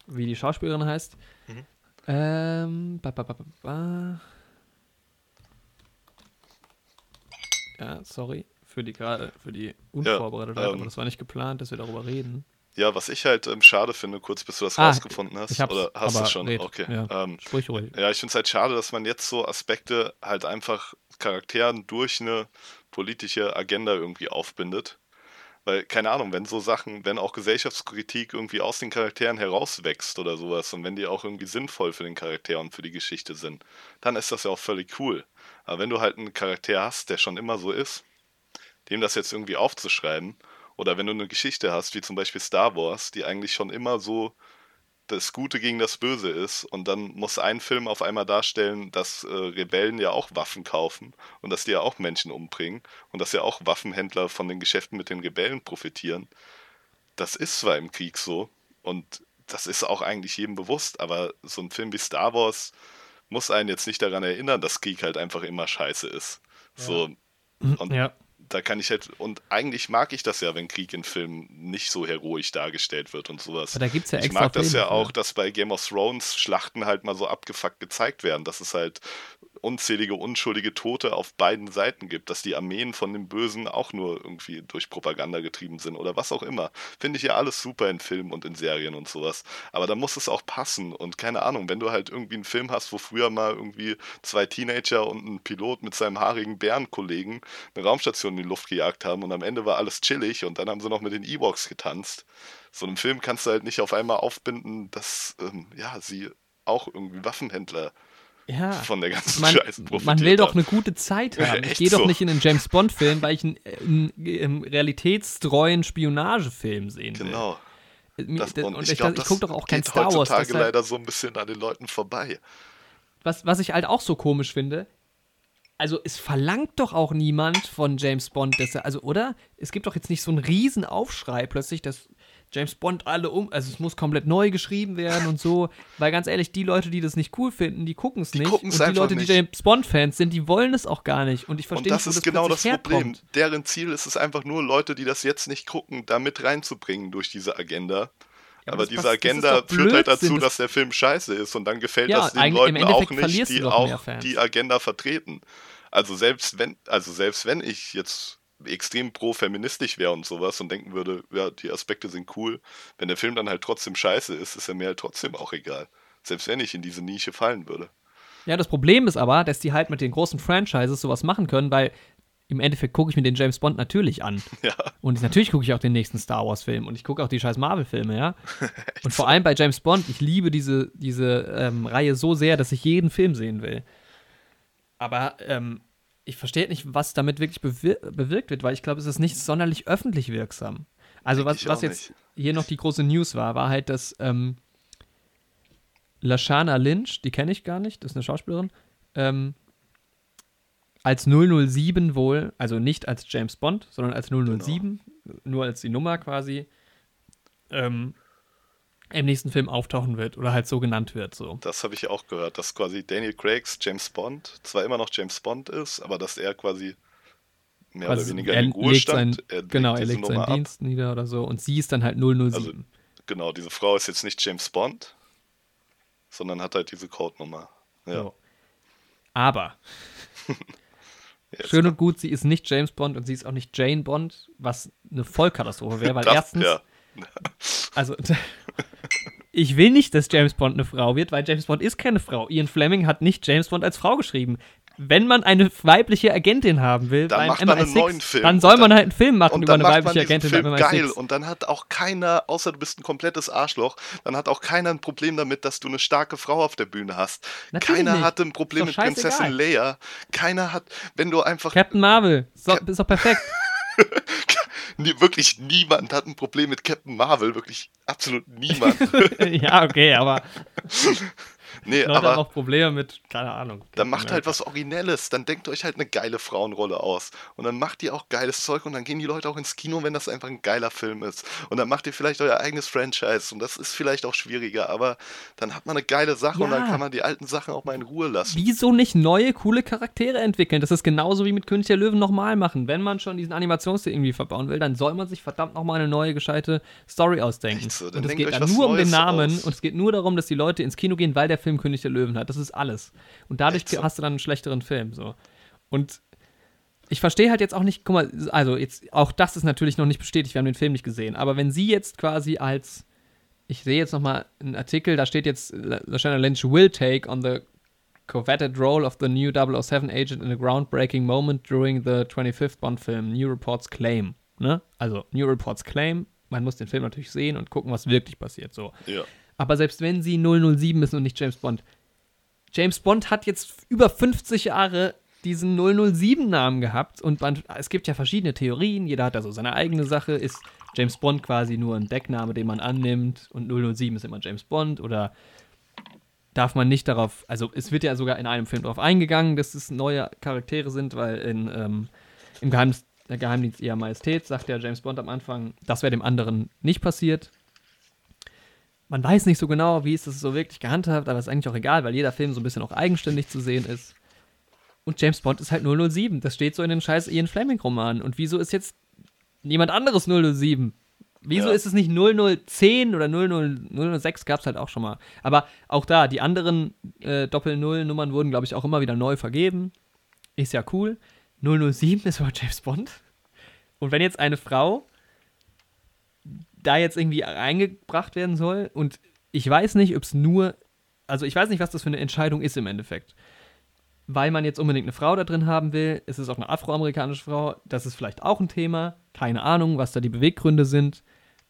wie die Schauspielerin heißt. Mhm. Ähm, ba, ba, ba, ba, ba. Ja, sorry für die gerade für die Unvorbereitetheit, ähm, aber das war nicht geplant, dass wir darüber reden. Ja, was ich halt ähm, schade finde, kurz bis du das Ah, rausgefunden hast. oder hast du schon? red, okay. ja. Ähm, Sprich ruhig. ja, ich finde es halt schade, dass man jetzt so Aspekte halt einfach Charakteren durch eine politische Agenda irgendwie aufbindet. Weil, keine Ahnung, wenn so Sachen, wenn auch Gesellschaftskritik irgendwie aus den Charakteren herauswächst oder sowas und wenn die auch irgendwie sinnvoll für den Charakter und für die Geschichte sind, dann ist das ja auch völlig cool. Aber wenn du halt einen Charakter hast, der schon immer so ist, dem das jetzt irgendwie aufzuschreiben, oder wenn du eine Geschichte hast, wie zum Beispiel Star Wars, die eigentlich schon immer so das Gute gegen das Böse ist und dann muss ein Film auf einmal darstellen, dass äh, Rebellen ja auch Waffen kaufen und dass die ja auch Menschen umbringen und dass ja auch Waffenhändler von den Geschäften mit den Rebellen profitieren. Das ist zwar im Krieg so und das ist auch eigentlich jedem bewusst, aber so ein Film wie Star Wars muss einen jetzt nicht daran erinnern, dass Krieg halt einfach immer scheiße ist. So, und ja. Da kann ich halt, und eigentlich mag ich das ja, wenn Krieg in Filmen nicht so heroisch dargestellt wird und sowas. Aber da gibt's ja ich mag das Filme ja auch, dass bei Game of Thrones Schlachten halt mal so abgefuckt gezeigt werden, dass es halt unzählige unschuldige Tote auf beiden Seiten gibt, dass die Armeen von den Bösen auch nur irgendwie durch Propaganda getrieben sind oder was auch immer. Finde ich ja alles super in Filmen und in Serien und sowas. Aber da muss es auch passen und keine Ahnung, wenn du halt irgendwie einen Film hast, wo früher mal irgendwie zwei Teenager und ein Pilot mit seinem haarigen Bärenkollegen eine Raumstation in die Luft gejagt haben und am Ende war alles chillig und dann haben sie noch mit den Ewoks getanzt. So einem Film kannst du halt nicht auf einmal aufbinden, dass ähm, ja, sie auch irgendwie Waffenhändler ja. von der ganzen man, Scheiße profitiert man will doch eine gute Zeit Ja, haben. ich echt gehe doch so. nicht in einen James Bond-Film, weil ich einen, einen, einen realitätstreuen Spionagefilm sehen will. Genau. Mir- Das, das- und, und ich ich, ich das gucke doch auch kein geht Star Wars. heutzutage deshalb- leider so ein bisschen an den Leuten vorbei. was, was ich halt auch so komisch finde, also es verlangt doch auch niemand von James Bond, dass er, also oder? Es gibt doch jetzt nicht so einen riesen Aufschrei plötzlich, dass James Bond alle um, also es muss komplett neu geschrieben werden und so, weil ganz ehrlich, die Leute, die das nicht cool finden, die gucken es nicht. gucken's und die Leute, die nicht. James Bond-Fans sind, die wollen es auch gar nicht. Und ich verstehe das nicht, wo ist genau das Problem. herkommt. Deren Ziel ist es einfach nur, Leute, die das jetzt nicht gucken, da mit reinzubringen durch diese Agenda. aber aber das diese pass- das ist Agenda führt halt dazu, das- dass der Film scheiße ist und dann gefällt Ja, das den Leuten auch nicht, die auch Fans. die Agenda vertreten. Also selbst wenn, also selbst wenn ich jetzt extrem pro-feministisch wäre und sowas und denken würde, ja, die Aspekte sind cool, wenn der Film dann halt trotzdem scheiße ist, ist er mir halt trotzdem auch egal. Selbst wenn ich in diese Nische fallen würde. Ja, das Problem ist aber, dass die halt mit den großen Franchises sowas machen können, weil im Endeffekt gucke ich mir den James Bond natürlich an. Ja. Und natürlich gucke ich auch den nächsten Star Wars-Film und ich gucke auch die scheiß Marvel-Filme, ja. und vor allem bei James Bond, ich liebe diese, diese ähm, Reihe so sehr, dass ich jeden Film sehen will. Aber ähm, ich verstehe nicht, was damit wirklich bewir bewirkt wird, weil ich glaube, es ist nicht sonderlich öffentlich wirksam. Also was, was jetzt nicht. hier noch die große News war, war halt, dass ähm, Lashana Lynch, die kenne ich gar nicht, das ist eine Schauspielerin, ähm, als 007 wohl, also nicht als James Bond, sondern als 007, nur als die Nummer quasi, ähm, im nächsten Film auftauchen wird oder halt so genannt wird. So. Das habe ich auch gehört, dass quasi Daniel Craigs James Bond zwar immer noch James Bond ist, aber dass er quasi mehr Also oder weniger er in Ruhestand. seinen, er legt genau, er legt seinen Nummer ab. Dienst nieder oder so und sie ist dann halt 007. Also, Genau, diese Frau ist jetzt nicht James Bond, sondern hat halt diese Codenummer. Ja. So. Aber Jetzt schön und gut, sie ist nicht James Bond und sie ist auch nicht Jane Bond, was eine Vollkatastrophe wäre, weil das, erstens, ja, also ich will nicht, dass James Bond eine Frau wird, weil James Bond ist keine Frau. Ian Fleming hat nicht James Bond als Frau geschrieben. Wenn man eine weibliche Agentin haben will, Dann macht man einen MI6, neuen Film. dann soll Und man dann- halt einen Film machen über dann eine weibliche Agentin Film geil MI6. und dann hat auch keiner, außer du bist ein komplettes Arschloch, dann hat auch keiner ein Problem damit, dass du eine starke Frau auf der Bühne hast. Natürlich keiner nicht. hatte ein Problem mit. Prinzessin Leia. Keiner hat, wenn du einfach Captain Marvel, so, Cap- ist doch perfekt. Nie, wirklich niemand hat ein Problem mit Captain Marvel, wirklich absolut niemand. ja, okay, aber nee, Leute aber auch Probleme mit, keine Ahnung. dann macht halt was Originelles, dann denkt euch halt eine geile Frauenrolle aus und dann macht ihr auch geiles Zeug und dann gehen die Leute auch ins Kino, wenn das einfach ein geiler Film ist und dann macht ihr vielleicht euer eigenes Franchise und das ist vielleicht auch schwieriger, aber dann hat man eine geile Sache und dann Ja. kann man die alten Sachen auch mal in Ruhe lassen. Wieso nicht neue, coole Charaktere entwickeln? Das ist genauso wie mit König der Löwen nochmal machen. Wenn man schon diesen Animationsstil irgendwie verbauen will, dann soll man sich verdammt nochmal eine neue, gescheite Story ausdenken. So, und es geht dann nur um den Namen aus. und es geht nur darum, dass die Leute ins Kino gehen, weil der Film König der Löwen hat. Das ist alles. Und dadurch so? hast du dann einen schlechteren Film. So. Und ich verstehe halt jetzt auch nicht, guck mal, also jetzt, auch das ist natürlich noch nicht bestätigt, wir haben den Film nicht gesehen, aber wenn sie jetzt quasi als, ich sehe jetzt nochmal einen Artikel, da steht jetzt, La- Lashana Lynch will take on the coveted role of the new 007 agent in a groundbreaking moment during the 25th Bond film, New Reports claim. Ne? Also, New Reports claim, man muss den Film natürlich sehen und gucken, was wirklich passiert. So. Ja. Aber selbst wenn sie 007 ist und nicht James Bond, James Bond hat jetzt über 50 Jahre diesen 007-Namen gehabt und man, es gibt ja verschiedene Theorien, jeder hat da so seine eigene Sache. Ist James Bond quasi nur ein Deckname, den man annimmt und 007 ist immer James Bond oder darf man nicht darauf, also es wird ja sogar in einem Film darauf eingegangen, dass es neue Charaktere sind, weil in, ähm, im Geheimnis, Geheimdienst ihrer Majestät sagt ja James Bond am Anfang, das wäre dem anderen nicht passiert. Man weiß nicht so genau, wie ist das so wirklich gehandhabt, aber ist eigentlich auch egal, weil jeder Film so ein bisschen auch eigenständig zu sehen ist. Und James Bond ist halt 007. Das steht so in den scheiß Ian Fleming-Romanen. Und wieso ist jetzt niemand anderes 007? Wieso Ja. ist es nicht 0010 oder 00, 006 gab es halt auch schon mal. Aber auch da, die anderen äh, Doppel-Null-Nummern wurden, glaube ich, auch immer wieder neu vergeben. Ist ja cool. 007 ist aber James Bond. Und wenn jetzt eine Frau da jetzt irgendwie eingebracht werden soll und ich weiß nicht, ob es nur, also ich weiß nicht, was das für eine Entscheidung ist im Endeffekt. Weil man jetzt unbedingt eine Frau da drin haben will, ist es auch eine afroamerikanische Frau, das ist vielleicht auch ein Thema, keine Ahnung, was da die Beweggründe sind.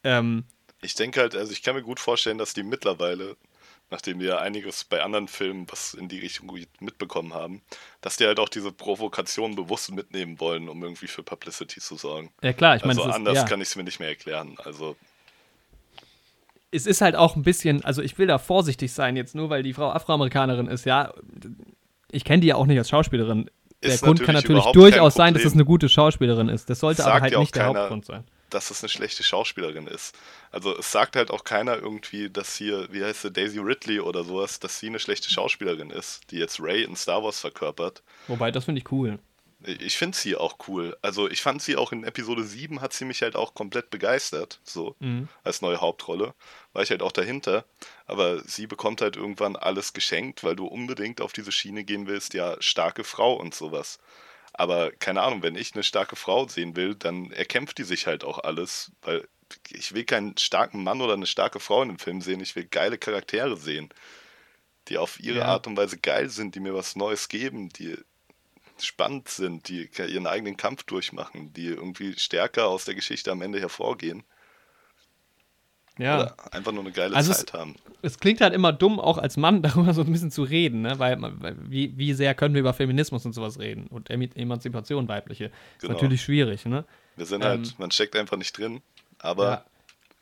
Ähm, Ich denke halt, also ich kann mir gut vorstellen, dass die mittlerweile, nachdem wir einiges bei anderen Filmen, was in die Richtung gut mitbekommen haben, dass die halt auch diese Provokation bewusst mitnehmen wollen, um irgendwie für Publicity zu sorgen. ja klar, ich meine, also es, ist, anders ja, kann ich es mir nicht mehr erklären. Also es ist halt auch ein bisschen, also ich will da vorsichtig sein, jetzt nur weil die Frau Afroamerikanerin ist, ja. Ich kenne die ja auch nicht als Schauspielerin. Der Grund kann natürlich durchaus sein, dass es eine gute Schauspielerin ist. Das sollte aber Sagt halt ja auch nicht der keiner. Hauptgrund sein. Dass es eine schlechte Schauspielerin ist. Also es sagt halt auch keiner irgendwie, dass hier, wie heißt sie, Daisy Ridley oder sowas, dass sie eine schlechte Schauspielerin ist, die jetzt Ray in Star Wars verkörpert. Wobei, das finde ich cool. Ich finde sie auch cool. Also ich fand sie auch in Episode 7 hat sie mich halt auch komplett begeistert, so Mhm. als neue Hauptrolle. War ich halt auch dahinter. Aber sie bekommt halt irgendwann alles geschenkt, weil du unbedingt auf diese Schiene gehen willst, ja, starke Frau und sowas. Aber keine Ahnung, wenn ich eine starke Frau sehen will, dann erkämpft die sich halt auch alles, weil ich will keinen starken Mann oder eine starke Frau in dem Film sehen, ich will geile Charaktere sehen, die auf ihre Ja. Art und Weise geil sind, die mir was Neues geben, die spannend sind, die ihren eigenen Kampf durchmachen, die irgendwie stärker aus der Geschichte am Ende hervorgehen. Ja. Oder einfach nur eine geile Also Zeit haben. Es klingt halt immer dumm, auch als Mann darüber so ein bisschen zu reden, ne? weil, weil wie, wie sehr können wir über Feminismus und sowas reden und Emanzipation weibliche. Ist Genau. natürlich schwierig, ne? Wir sind ähm, halt, man steckt einfach nicht drin, aber Ja.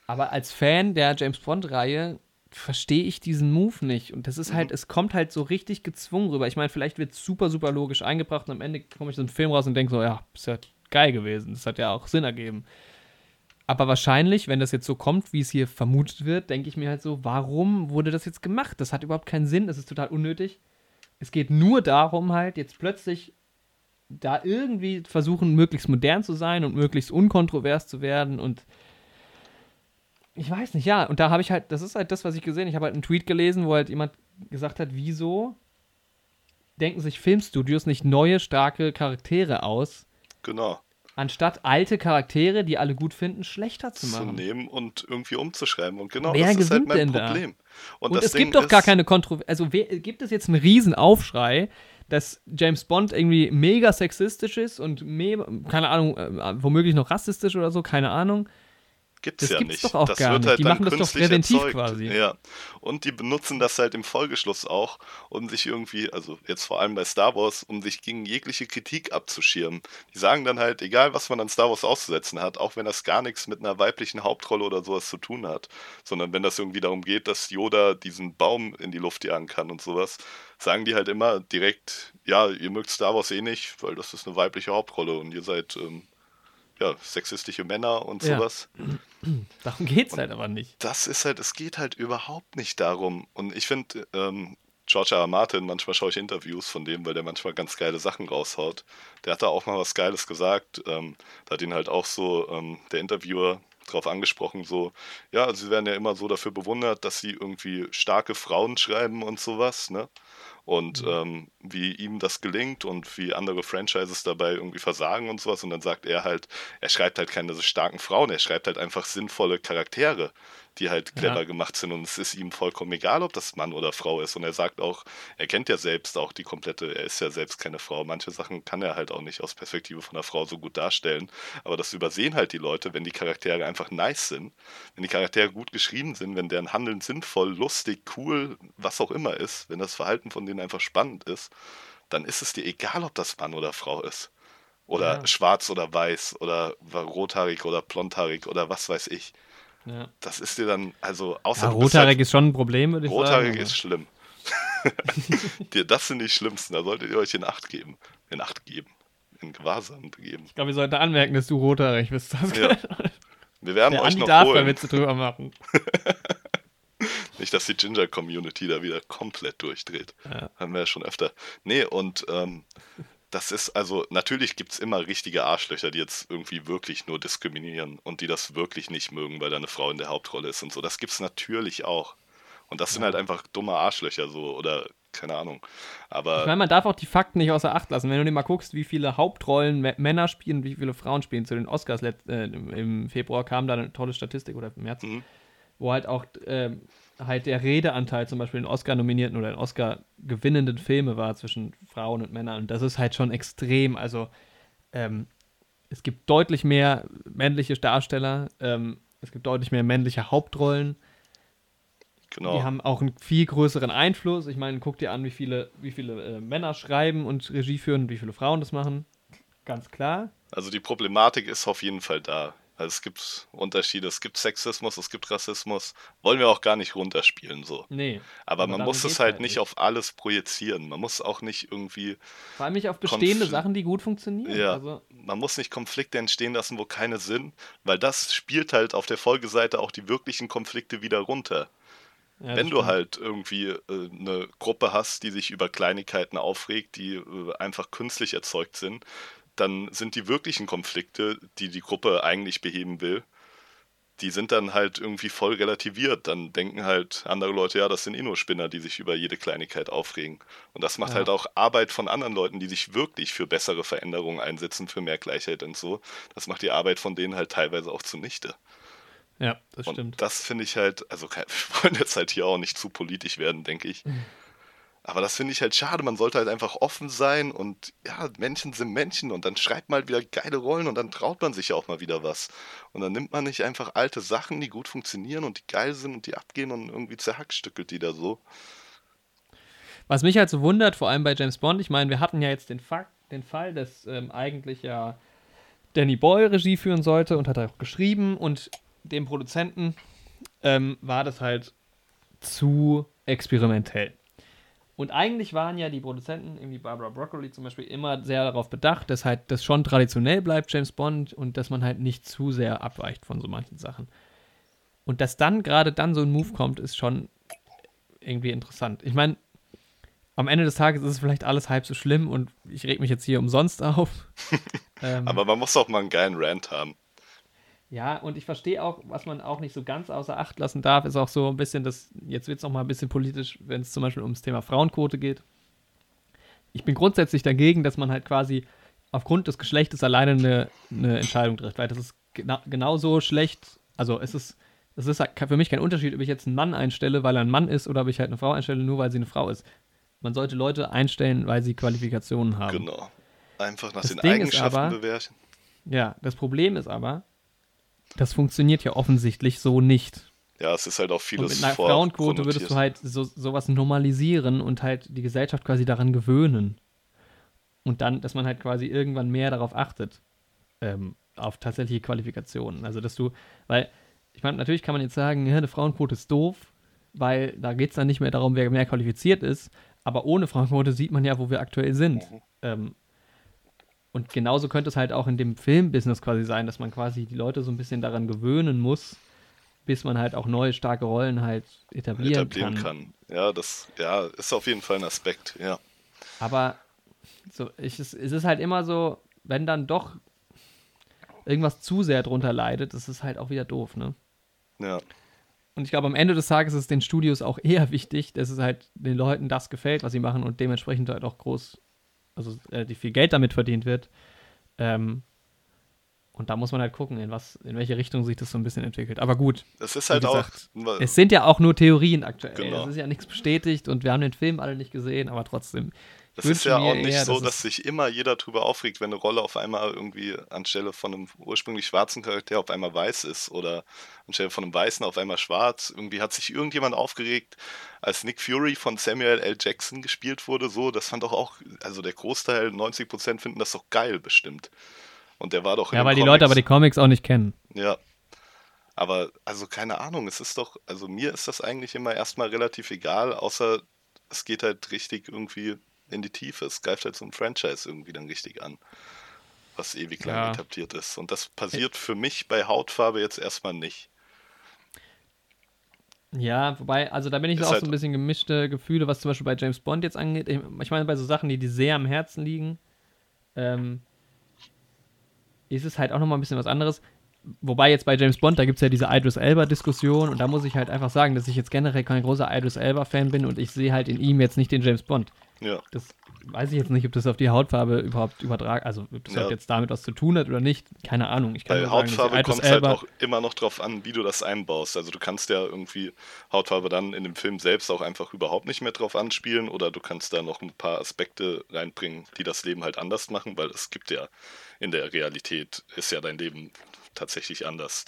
Aber als Fan der James Bond-Reihe verstehe ich diesen Move nicht. Und das ist halt, es kommt halt so richtig gezwungen rüber. Ich meine, vielleicht wird es super, super logisch eingebracht und am Ende komme ich so einen Film raus und denke so, ja, ist ja geil gewesen. Das hat ja auch Sinn ergeben. Aber wahrscheinlich, wenn das jetzt so kommt, wie es hier vermutet wird, denke ich mir halt so, warum wurde das jetzt gemacht? Das hat überhaupt keinen Sinn, das ist total unnötig. Es geht nur darum, halt jetzt plötzlich da irgendwie versuchen, möglichst modern zu sein und möglichst unkontrovers zu werden und ich weiß nicht, ja, und da habe ich halt, das ist halt das, was ich gesehen, ich habe halt einen Tweet gelesen, wo halt jemand gesagt hat, wieso denken sich Filmstudios nicht neue, starke Charaktere aus, genau, anstatt alte Charaktere, die alle gut finden, schlechter zu zu machen. nehmen und irgendwie umzuschreiben. Und genau Wer das ist halt mein denn da? Problem. Und, Und es Ding gibt doch gar keine Kontroverse. Also wer, gibt es jetzt einen riesen Aufschrei, dass James Bond irgendwie mega sexistisch ist und keine Ahnung, äh, womöglich noch rassistisch oder so, keine Ahnung. Gibt's Das ja gibt's nicht. doch auch das gar wird nicht. halt Die dann machen das doch künstlich präventiv erzeugt. quasi. Ja. Und die benutzen das halt im Folgeschluss auch, um sich irgendwie, also jetzt vor allem bei Star Wars, um sich gegen jegliche Kritik abzuschirmen. Die sagen dann halt, egal was man an Star Wars auszusetzen hat, auch wenn das gar nichts mit einer weiblichen Hauptrolle oder sowas zu tun hat, sondern wenn das irgendwie darum geht, dass Yoda diesen Baum in die Luft jagen kann und sowas, sagen die halt immer direkt, ja, ihr mögt Star Wars eh nicht, weil das ist eine weibliche Hauptrolle und ihr seid ähm, ja, sexistische Männer und Ja. sowas Darum geht's halt aber nicht. das ist halt, es geht halt überhaupt nicht darum. Und ich finde, ähm, George R. R. Martin, manchmal schaue ich Interviews von dem, weil der manchmal ganz geile Sachen raushaut. Der hat da auch mal was Geiles gesagt. Ähm, da hat ihn halt auch so ähm, der Interviewer drauf angesprochen, so, ja, sie werden ja immer so dafür bewundert, dass sie irgendwie starke Frauen schreiben und sowas, ne? Und ähm, wie ihm das gelingt und wie andere Franchises dabei irgendwie versagen und sowas. Und dann sagt er halt, er schreibt halt keine starken Frauen, er schreibt halt einfach sinnvolle Charaktere, die halt clever Ja. gemacht sind. Und es ist ihm vollkommen egal, ob das Mann oder Frau ist. Und er sagt auch, er kennt ja selbst auch die komplette, er ist ja selbst keine Frau. Manche Sachen kann er halt auch nicht aus Perspektive von einer Frau so gut darstellen. Aber das übersehen halt die Leute, wenn die Charaktere einfach nice sind, wenn die Charaktere gut geschrieben sind, wenn deren Handeln sinnvoll, lustig, cool, was auch immer ist, wenn das Verhalten von denen einfach spannend ist, dann ist es dir egal, ob das Mann oder Frau ist. Oder Ja. schwarz oder weiß oder rothaarig oder blondhaarig oder was weiß ich. Ja, Das ist dir dann, also außer ja rothaarig halt, ist schon ein Problem, würde ich rothaarig sagen. ist schlimm. Dir- das sind die schlimmsten, da solltet ihr euch in Acht geben. In Acht geben. In Gewahrsam begeben. Ich glaube, wir sollten anmerken, dass du rothaarig bist. Das Ja. Wir werden Der euch Andi noch darf da holen. Witze drüber machen. Nicht, dass die Ginger-Community da wieder komplett durchdreht. Ja. Haben wir ja schon öfter. Nee, und ähm, das ist, also natürlich gibt es immer richtige Arschlöcher, die jetzt irgendwie wirklich nur diskriminieren und die das wirklich nicht mögen, weil da eine Frau in der Hauptrolle ist und so. Das gibt es natürlich auch. Und das sind halt einfach dumme Arschlöcher so oder keine Ahnung. Aber Ich meine, man darf auch die Fakten nicht außer Acht lassen. Wenn du dir mal guckst, wie viele Hauptrollen Männer spielen wie viele Frauen spielen zu den Oscars äh, im Februar kam da eine tolle Statistik oder im März, Mhm. wo halt auch ähm, halt der Redeanteil zum Beispiel in Oscar-nominierten oder in Oscar-gewinnenden Filme war zwischen Frauen und Männern. Und das ist halt schon extrem. Also ähm, es gibt deutlich mehr männliche Darsteller, ähm, es gibt deutlich mehr männliche Hauptrollen. genau. Die haben auch einen viel größeren Einfluss. Ich meine, guck dir an, wie viele, wie viele äh, Männer schreiben und Regie führen und wie viele Frauen das machen. Ganz klar. Also die Problematik ist auf jeden Fall da. Also es gibt Unterschiede, es gibt Sexismus, es gibt Rassismus. Wollen wir auch gar nicht runterspielen so. Nee. Aber, man darum muss es halt halt nicht auf alles projizieren. Man muss auch nicht irgendwie, Vor allem nicht auf bestehende Konfl- Sachen, die gut funktionieren. ja, Also, man muss nicht Konflikte entstehen lassen, wo keine sind, weil das spielt halt auf der Folgeseite auch die wirklichen Konflikte wieder runter. ja, Wenn du stimmt. halt irgendwie äh, eine Gruppe hast, die sich über Kleinigkeiten aufregt, die äh, einfach künstlich erzeugt sind, dann sind die wirklichen Konflikte, die die Gruppe eigentlich beheben will, die sind dann halt irgendwie voll relativiert. Dann denken halt andere Leute, ja, das sind eh nur Spinner, die sich über jede Kleinigkeit aufregen. Und das macht Ja. halt auch Arbeit von anderen Leuten, die sich wirklich für bessere Veränderungen einsetzen, für mehr Gleichheit und so. Das macht die Arbeit von denen halt teilweise auch zunichte. Ja, das Und stimmt. das finde ich halt, also wir wollen jetzt halt hier auch nicht zu politisch werden, denke ich. Aber das finde ich halt schade. Man sollte halt einfach offen sein und ja, Menschen sind Menschen und dann schreibt mal wieder geile Rollen und dann traut man sich ja auch mal wieder was. Und dann nimmt man nicht einfach alte Sachen, die gut funktionieren und die geil sind und die abgehen und irgendwie zerhackstückelt die da so. Was mich halt so wundert, vor allem bei James Bond, ich meine, wir hatten ja jetzt den, Fakt, den Fall, dass ähm, eigentlich ja Danny Boyle Regie führen sollte und hat auch geschrieben und dem Produzenten ähm, war das halt zu experimentell. Und eigentlich waren ja die Produzenten, irgendwie Barbara Broccoli zum Beispiel, immer sehr darauf bedacht, dass halt das schon traditionell bleibt, James Bond, und dass man halt nicht zu sehr abweicht von so manchen Sachen. Und dass dann gerade dann so ein Move kommt, ist schon irgendwie interessant. Ich meine, am Ende des Tages ist es vielleicht alles halb so schlimm und ich reg mich jetzt hier umsonst auf. ähm, Aber man muss auch mal einen geilen Rant haben. Ja, und ich verstehe auch, was man auch nicht so ganz außer Acht lassen darf, ist auch so ein bisschen das, jetzt wird es noch mal ein bisschen politisch, wenn es zum Beispiel ums Thema Frauenquote geht. Ich bin grundsätzlich dagegen, dass man halt quasi aufgrund des Geschlechtes alleine eine, eine Entscheidung trifft, weil das ist gena genauso schlecht, also es ist, es ist halt für mich kein Unterschied, ob ich jetzt einen Mann einstelle, weil er ein Mann ist, oder ob ich halt eine Frau einstelle, nur weil sie eine Frau ist. Man sollte Leute einstellen, weil sie Qualifikationen haben. Genau. Einfach nach das den Ding Eigenschaften aber, bewerten. Ja, das Problem ist aber, das funktioniert ja offensichtlich so nicht. Ja, es ist halt auch vieles und Mit einer Frauenquote würdest du halt so, sowas normalisieren und halt die Gesellschaft quasi daran gewöhnen. Und dann, dass man halt quasi irgendwann mehr darauf achtet, ähm, auf tatsächliche Qualifikationen. Also, dass du, weil, ich meine, natürlich kann man jetzt sagen, ja, eine Frauenquote ist doof, weil da geht es dann nicht mehr darum, wer mehr qualifiziert ist. Aber ohne Frauenquote sieht man ja, wo wir aktuell sind. Mhm. Ähm, und genauso könnte es halt auch in dem Filmbusiness quasi sein, dass man quasi die Leute so ein bisschen daran gewöhnen muss, bis man halt auch neue starke Rollen halt etablieren, etablieren kann. kann. Ja, das ja, ist auf jeden Fall ein Aspekt, ja. Aber so, ich, es, ist halt immer so, wenn dann doch irgendwas zu sehr drunter leidet, das ist halt auch wieder doof, ne? Ja. Und ich glaube, am Ende des Tages ist es den Studios auch eher wichtig, dass es halt den Leuten das gefällt, was sie machen und dementsprechend halt auch groß also äh, die viel Geld damit verdient wird. Ähm, und da muss man halt gucken, in was, in welche Richtung sich das so ein bisschen entwickelt. Aber gut. Das ist halt gesagt, auch. Es sind ja auch nur Theorien aktuell. Genau. Es ist ja nichts bestätigt und wir haben den Film alle nicht gesehen, aber trotzdem. Das ist ja auch nicht eher, so, dass sich immer jeder drüber aufregt, wenn eine Rolle auf einmal irgendwie anstelle von einem ursprünglich schwarzen Charakter auf einmal weiß ist oder anstelle von einem weißen auf einmal schwarz. Irgendwie hat sich irgendjemand aufgeregt, als Nick Fury von Samuel L. Jackson gespielt wurde. So, das fand doch auch, also der Großteil, 90% finden das doch geil bestimmt. Und der war doch. Ja, weil die Leute aber die Comics auch nicht kennen. Ja. Aber, also keine Ahnung, es ist doch, also mir ist das eigentlich immer erstmal relativ egal, außer es geht halt richtig irgendwie in die Tiefe. Es greift halt so ein Franchise irgendwie dann richtig an, was ewig lang ja. etabliert ist. Und das passiert für mich bei Hautfarbe jetzt erstmal nicht. Ja, wobei, also da bin ich ist auch halt so ein bisschen gemischte Gefühle, was zum Beispiel bei James Bond jetzt angeht. Ich meine, bei so Sachen, die dir sehr am Herzen liegen, ähm, ist es halt auch nochmal ein bisschen was anderes. Wobei jetzt bei James Bond, da gibt es ja diese Idris Elba-Diskussion und da muss ich halt einfach sagen, dass ich jetzt generell kein großer Idris Elba-Fan bin und ich sehe halt in ihm jetzt nicht den James Bond. Ja. Das weiß ich jetzt nicht, ob das auf die Hautfarbe überhaupt übertragen, also ob das ja. jetzt damit was zu tun hat oder nicht. Keine Ahnung. Ich kann Bei Hautfarbe kommt es halt auch immer noch drauf an, wie du das einbaust. Also du kannst ja irgendwie Hautfarbe dann in dem Film selbst auch einfach überhaupt nicht mehr drauf anspielen oder du kannst da noch ein paar Aspekte reinbringen, die das Leben halt anders machen, weil es gibt ja in der Realität ist ja dein Leben tatsächlich anders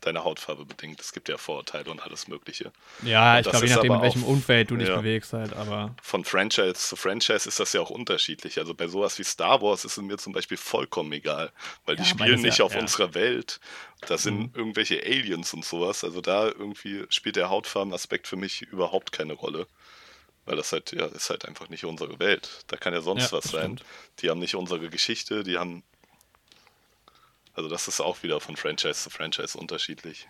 deine Hautfarbe bedingt. Es gibt ja Vorurteile und alles Mögliche. Ja, ich glaube, je nachdem, in welchem Umfeld du dich ja, bewegst halt, aber. Von Franchise zu Franchise ist das ja auch unterschiedlich. Also bei sowas wie Star Wars ist es mir zum Beispiel vollkommen egal, weil ja, die spielen nicht ja, auf unserer Welt. Da sind mhm. irgendwelche Aliens und sowas. Also da irgendwie spielt der Hautfarbenaspekt für mich überhaupt keine Rolle. Weil das halt, ja, ist halt einfach nicht unsere Welt. Da kann ja sonst was sein. Die haben nicht unsere Geschichte, die haben also das ist auch wieder von Franchise zu Franchise unterschiedlich.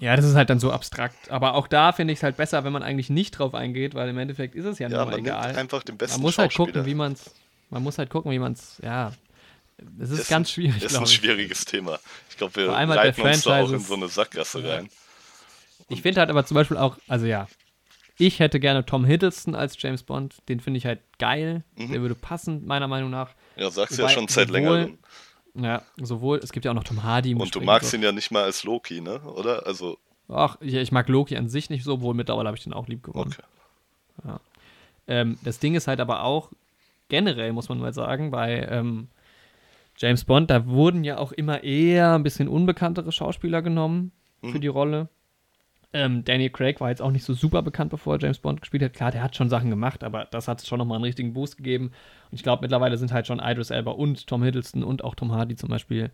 Ja, das ist halt dann so abstrakt. Aber auch da finde ich es halt besser, wenn man eigentlich nicht drauf eingeht, weil im Endeffekt ist es ja, ja nur man egal. Nimmt einfach den besten Man muss halt gucken, wie man es. Man muss halt gucken, wie man es. Ja, es ist, ist ganz schwierig. Das ist ein schwieriges Thema. Ich glaube, wir halt uns da auch in so eine Sackgasse ja. rein. Ich finde halt aber zum Beispiel auch, also ja, ich hätte gerne Tom Hiddleston als James Bond. Den finde ich halt geil. Mhm. Der würde passen, meiner Meinung nach. Ja, sagst du ja schon seit längerem. Ja, sowohl, es gibt ja auch noch Tom Hardy. Und du magst ihn ja nicht mal als Loki, ne? Oder? Also. Ach, ich, ich mag Loki an sich nicht so, obwohl mittlerweile habe ich den auch lieb gewonnen. Okay. Ja. Ähm, das Ding ist halt aber auch, generell muss man mal sagen, bei ähm, James Bond, da wurden ja auch immer eher ein bisschen unbekanntere Schauspieler genommen für Mhm. die Rolle. Ähm, Daniel Craig war jetzt auch nicht so super bekannt, bevor er James Bond gespielt hat. Klar, der hat schon Sachen gemacht, aber das hat schon nochmal einen richtigen Boost gegeben. Und ich glaube, mittlerweile sind halt schon Idris Elba und Tom Hiddleston und auch Tom Hardy zum Beispiel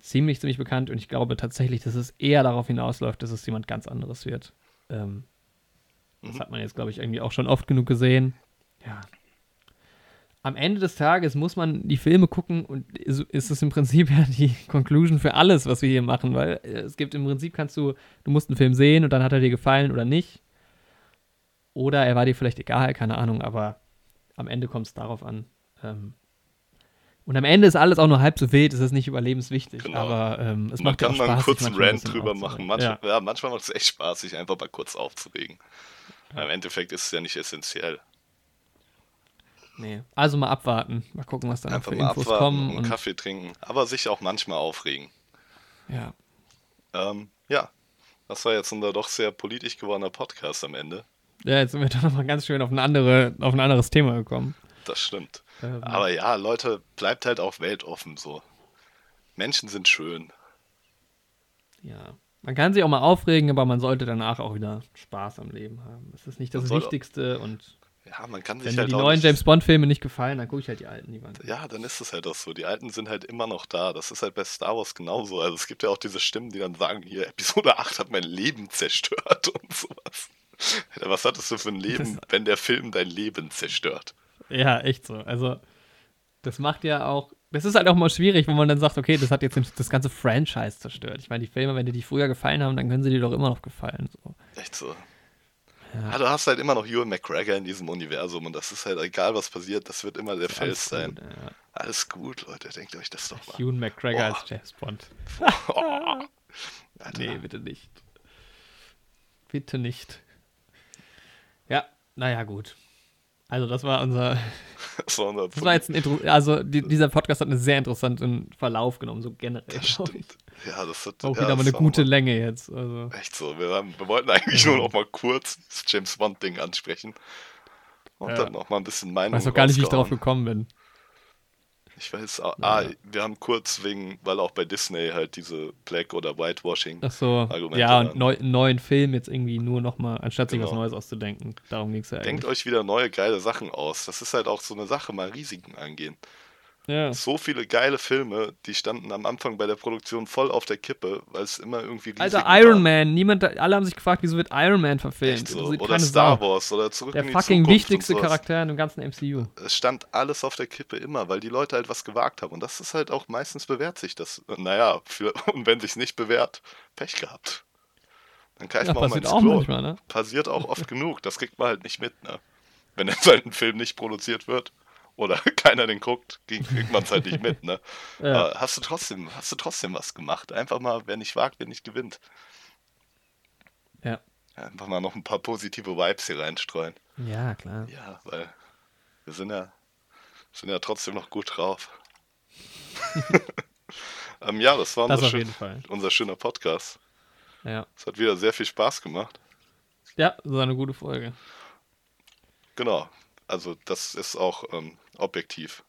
ziemlich, ziemlich bekannt. Und ich glaube tatsächlich, dass es eher darauf hinausläuft, dass es jemand ganz anderes wird. Ähm, Das Mhm. hat man jetzt, glaube ich, irgendwie auch schon oft genug gesehen. Ja. Am Ende des Tages muss man die Filme gucken und ist es im Prinzip ja die Conclusion für alles, was wir hier machen, weil äh, es gibt im Prinzip kannst du, du musst einen Film sehen und dann hat er dir gefallen oder nicht. Oder er war dir vielleicht egal, keine Ahnung, aber am Ende kommt es darauf an. Ähm, und am Ende ist alles auch nur halb so wild, es ist nicht überlebenswichtig, Genau. aber ähm, es Man macht ja kann auch mal einen kurzen Rant drüber machen. Manchmal, Ja. ja. manchmal macht es echt Spaß, sich einfach mal kurz aufzuregen. Im Endeffekt ist es ja nicht essentiell. Nee. Also mal abwarten. Mal gucken, was da noch Einfach für mal Infos abwarten, kommen. einen Und, Kaffee trinken, aber sich auch manchmal aufregen. ja. Ähm, ja, das war jetzt unser doch sehr politisch gewordener Podcast am Ende. ja, jetzt sind wir doch nochmal ganz schön auf, eine andere, auf ein anderes Thema gekommen. Das stimmt. Ähm, Aber ja, Leute, bleibt halt auch weltoffen so. Menschen sind schön. ja. Man kann sich auch mal aufregen, aber man sollte danach auch wieder Spaß am Leben haben. Das ist nicht das Wichtigste. Und Ja, man kann wenn sich mir halt die auch neuen James Bond-Filme nicht gefallen, dann gucke ich halt die alten die waren. Ja, dann ist es halt auch so. Die Alten sind halt immer noch da. Das ist halt bei Star Wars genauso. Also es gibt ja auch diese Stimmen, die dann sagen, hier, Episode 8 hat mein Leben zerstört und sowas. Was hattest du für ein Leben, wenn der Film dein Leben zerstört? Ja, echt so. Also, das macht ja auch. Das ist halt auch mal schwierig, wenn man dann sagt, okay, das hat jetzt das ganze Franchise zerstört. Ich meine, die Filme, wenn dir die früher gefallen haben, dann können sie dir doch immer noch gefallen. So. Echt so. Ja. Ja, du hast halt immer noch Ewan McGregor in diesem Universum und das ist halt egal, was passiert, das wird immer der Fels sein. gut, ja. Alles gut, Leute, denkt euch das doch mal. Ewan McGregor Boah. als James Bond. Oh. Nee, bitte nicht. Bitte nicht. Ja, naja, gut. Also, das war unser. Das war Das war jetzt ein Intro. Also, die, dieser Podcast hat einen sehr interessanten Verlauf genommen, so generell. Das ich. stimmt. Ja, das hat Auch ja, wieder mal eine gute mal- Länge jetzt. Also. Echt so. Wir, haben, wir wollten eigentlich nur noch mal kurz das James Bond-Ding ansprechen. Und Ja. dann noch mal ein bisschen Ich Meinung weiß auch gar nicht, wie ich rausgehauen. gekommen bin. Ich weiß, ah, Ja. ah, wir haben kurz wegen, weil auch bei Disney halt diese Black- oder Whitewashing. Ach so. Ja, und neu, einen neuen Film jetzt irgendwie nur nochmal, anstatt sich was Genau. Neues auszudenken. Darum ging es ja Denkt eigentlich. euch wieder neue geile Sachen aus. Das ist halt auch so eine Sache, mal Risiken angehen. Ja. So viele geile Filme, die standen am Anfang bei der Produktion voll auf der Kippe, weil es immer irgendwie Alter, Iron waren. Man. Niemand, alle haben sich gefragt, wieso wird Iron Man verfilmt? Echt so. Oder Star. Wars oder zurück Der in die fucking Zukunft wichtigste. Charakter in dem ganzen MCU. Es stand alles auf der Kippe immer, weil die Leute halt was gewagt haben. Und das ist halt auch meistens bewährt sich das. Naja, für, und wenn sich's nicht bewährt, Pech gehabt. Dann greift Ja, man auch mal passiert ins auch Klo. manchmal, ne? Passiert auch oft genug. Das kriegt man halt nicht mit, ne? Wenn jetzt halt ein Film nicht produziert wird oder keiner den guckt, kriegt man es halt nicht mit, ne? Ja. Hast du trotzdem, hast du trotzdem was gemacht. Einfach mal, wer nicht wagt, wer nicht gewinnt. Ja. Einfach mal noch ein paar positive Vibes hier reinstreuen. Ja, klar. Ja, weil wir sind ja, sind ja trotzdem noch gut drauf. ähm, ja, das war Das unser, schön, unser schöner Podcast. Ja. Es hat wieder sehr viel Spaß gemacht. Ja, das war eine gute Folge. Genau. Also das ist auch ähm, objektiv.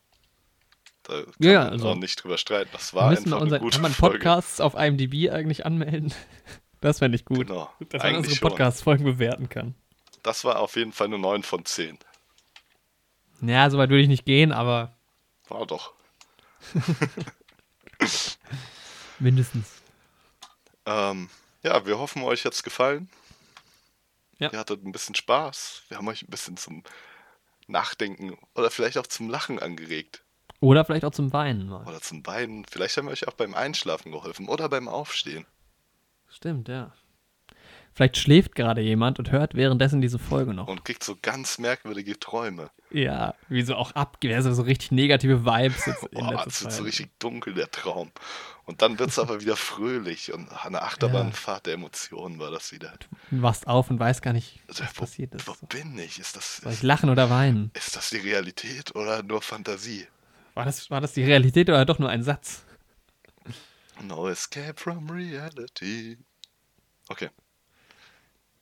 Da kann Ja, man also- nicht drüber streiten. Das Wir war müssen einfach mal unser, eine gute kann man Folge. Podcasts auf IMDb eigentlich anmelden? Das fände ich gut. Genau. Dass man unsere. Podcast-Folgen bewerten kann. Das war auf jeden Fall eine 9 von 10. Ja, soweit würde ich nicht gehen, aber War doch. mindestens. Ähm, ja, wir hoffen, euch hat's gefallen. Ja. Ihr hattet ein bisschen Spaß. Wir haben euch ein bisschen zum Nachdenken oder vielleicht auch zum Lachen angeregt. Oder vielleicht auch zum Weinen mal. Oder zum Weinen. Vielleicht haben wir euch auch beim Einschlafen geholfen oder beim Aufstehen. Stimmt, ja. Vielleicht schläft gerade jemand und hört währenddessen diese Folge noch. Und kriegt so ganz merkwürdige Träume. Ja, wie so auch abgeht, also so richtig negative Vibes jetzt in Boah, es wird so richtig dunkel, der Traum. Und dann wird es aber wieder fröhlich und eine Achterbahnfahrt der Emotionen war das wieder. Du wachst auf und weißt gar nicht, Also, was wo, passiert ist. wo bin ich? Ist das, Soll ich lachen oder weinen? ist das die Realität oder nur Fantasie? War das, war das die Realität oder doch nur ein Satz? No escape from reality. Okay.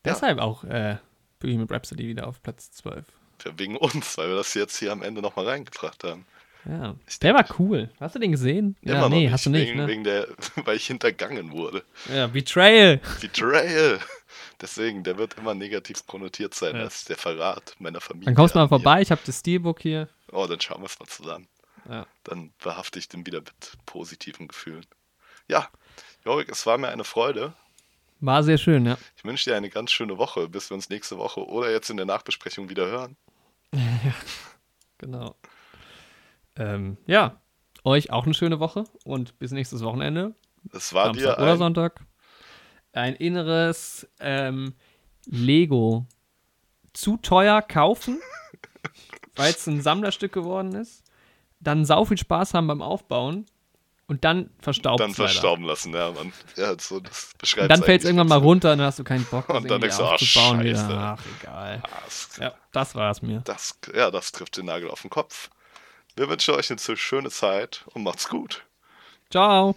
Deshalb auch äh, Bohemian Rhapsody wieder auf Platz 12. Ja, wegen uns, weil wir das jetzt hier am Ende nochmal reingebracht haben. Ja. Der war cool. Hast du den gesehen? Immer ja, noch nee, hast du nicht, wegen, ne? wegen der, weil ich hintergangen wurde. Ja, Betrayal. Betrayal. Deswegen, der wird immer negativ konnotiert sein Ja. als der Verrat meiner Familie. Dann kommst du mal vorbei, ich habe das Steelbook hier. Oh, dann schauen wir es mal zusammen. Ja. Dann behafte ich den wieder mit positiven Gefühlen. Ja, Jorik, es war mir eine Freude. War sehr schön, ja. Ich wünsche dir eine ganz schöne Woche, bis wir uns nächste Woche oder jetzt in der Nachbesprechung wieder hören. Genau. Ähm, ja, euch auch eine schöne Woche und bis nächstes Wochenende. Es war Samstag dir oder ein, Sonntag. Ein inneres ähm, Lego zu teuer kaufen, weil es ein Sammlerstück geworden ist. Dann sau viel Spaß haben beim Aufbauen und dann verstaubt dann verstauben lassen. Ja, man. Ja, so, das beschreibt Und dann fällt es irgendwann mal runter und dann hast du keinen Bock, das Und dann denkst du, ach, Scheiße. wieder. Ach, egal. Das, Ja, das war es mir. das, ja, das trifft den Nagel auf den Kopf. Wir wünschen euch eine schöne Zeit und macht's gut. Ciao.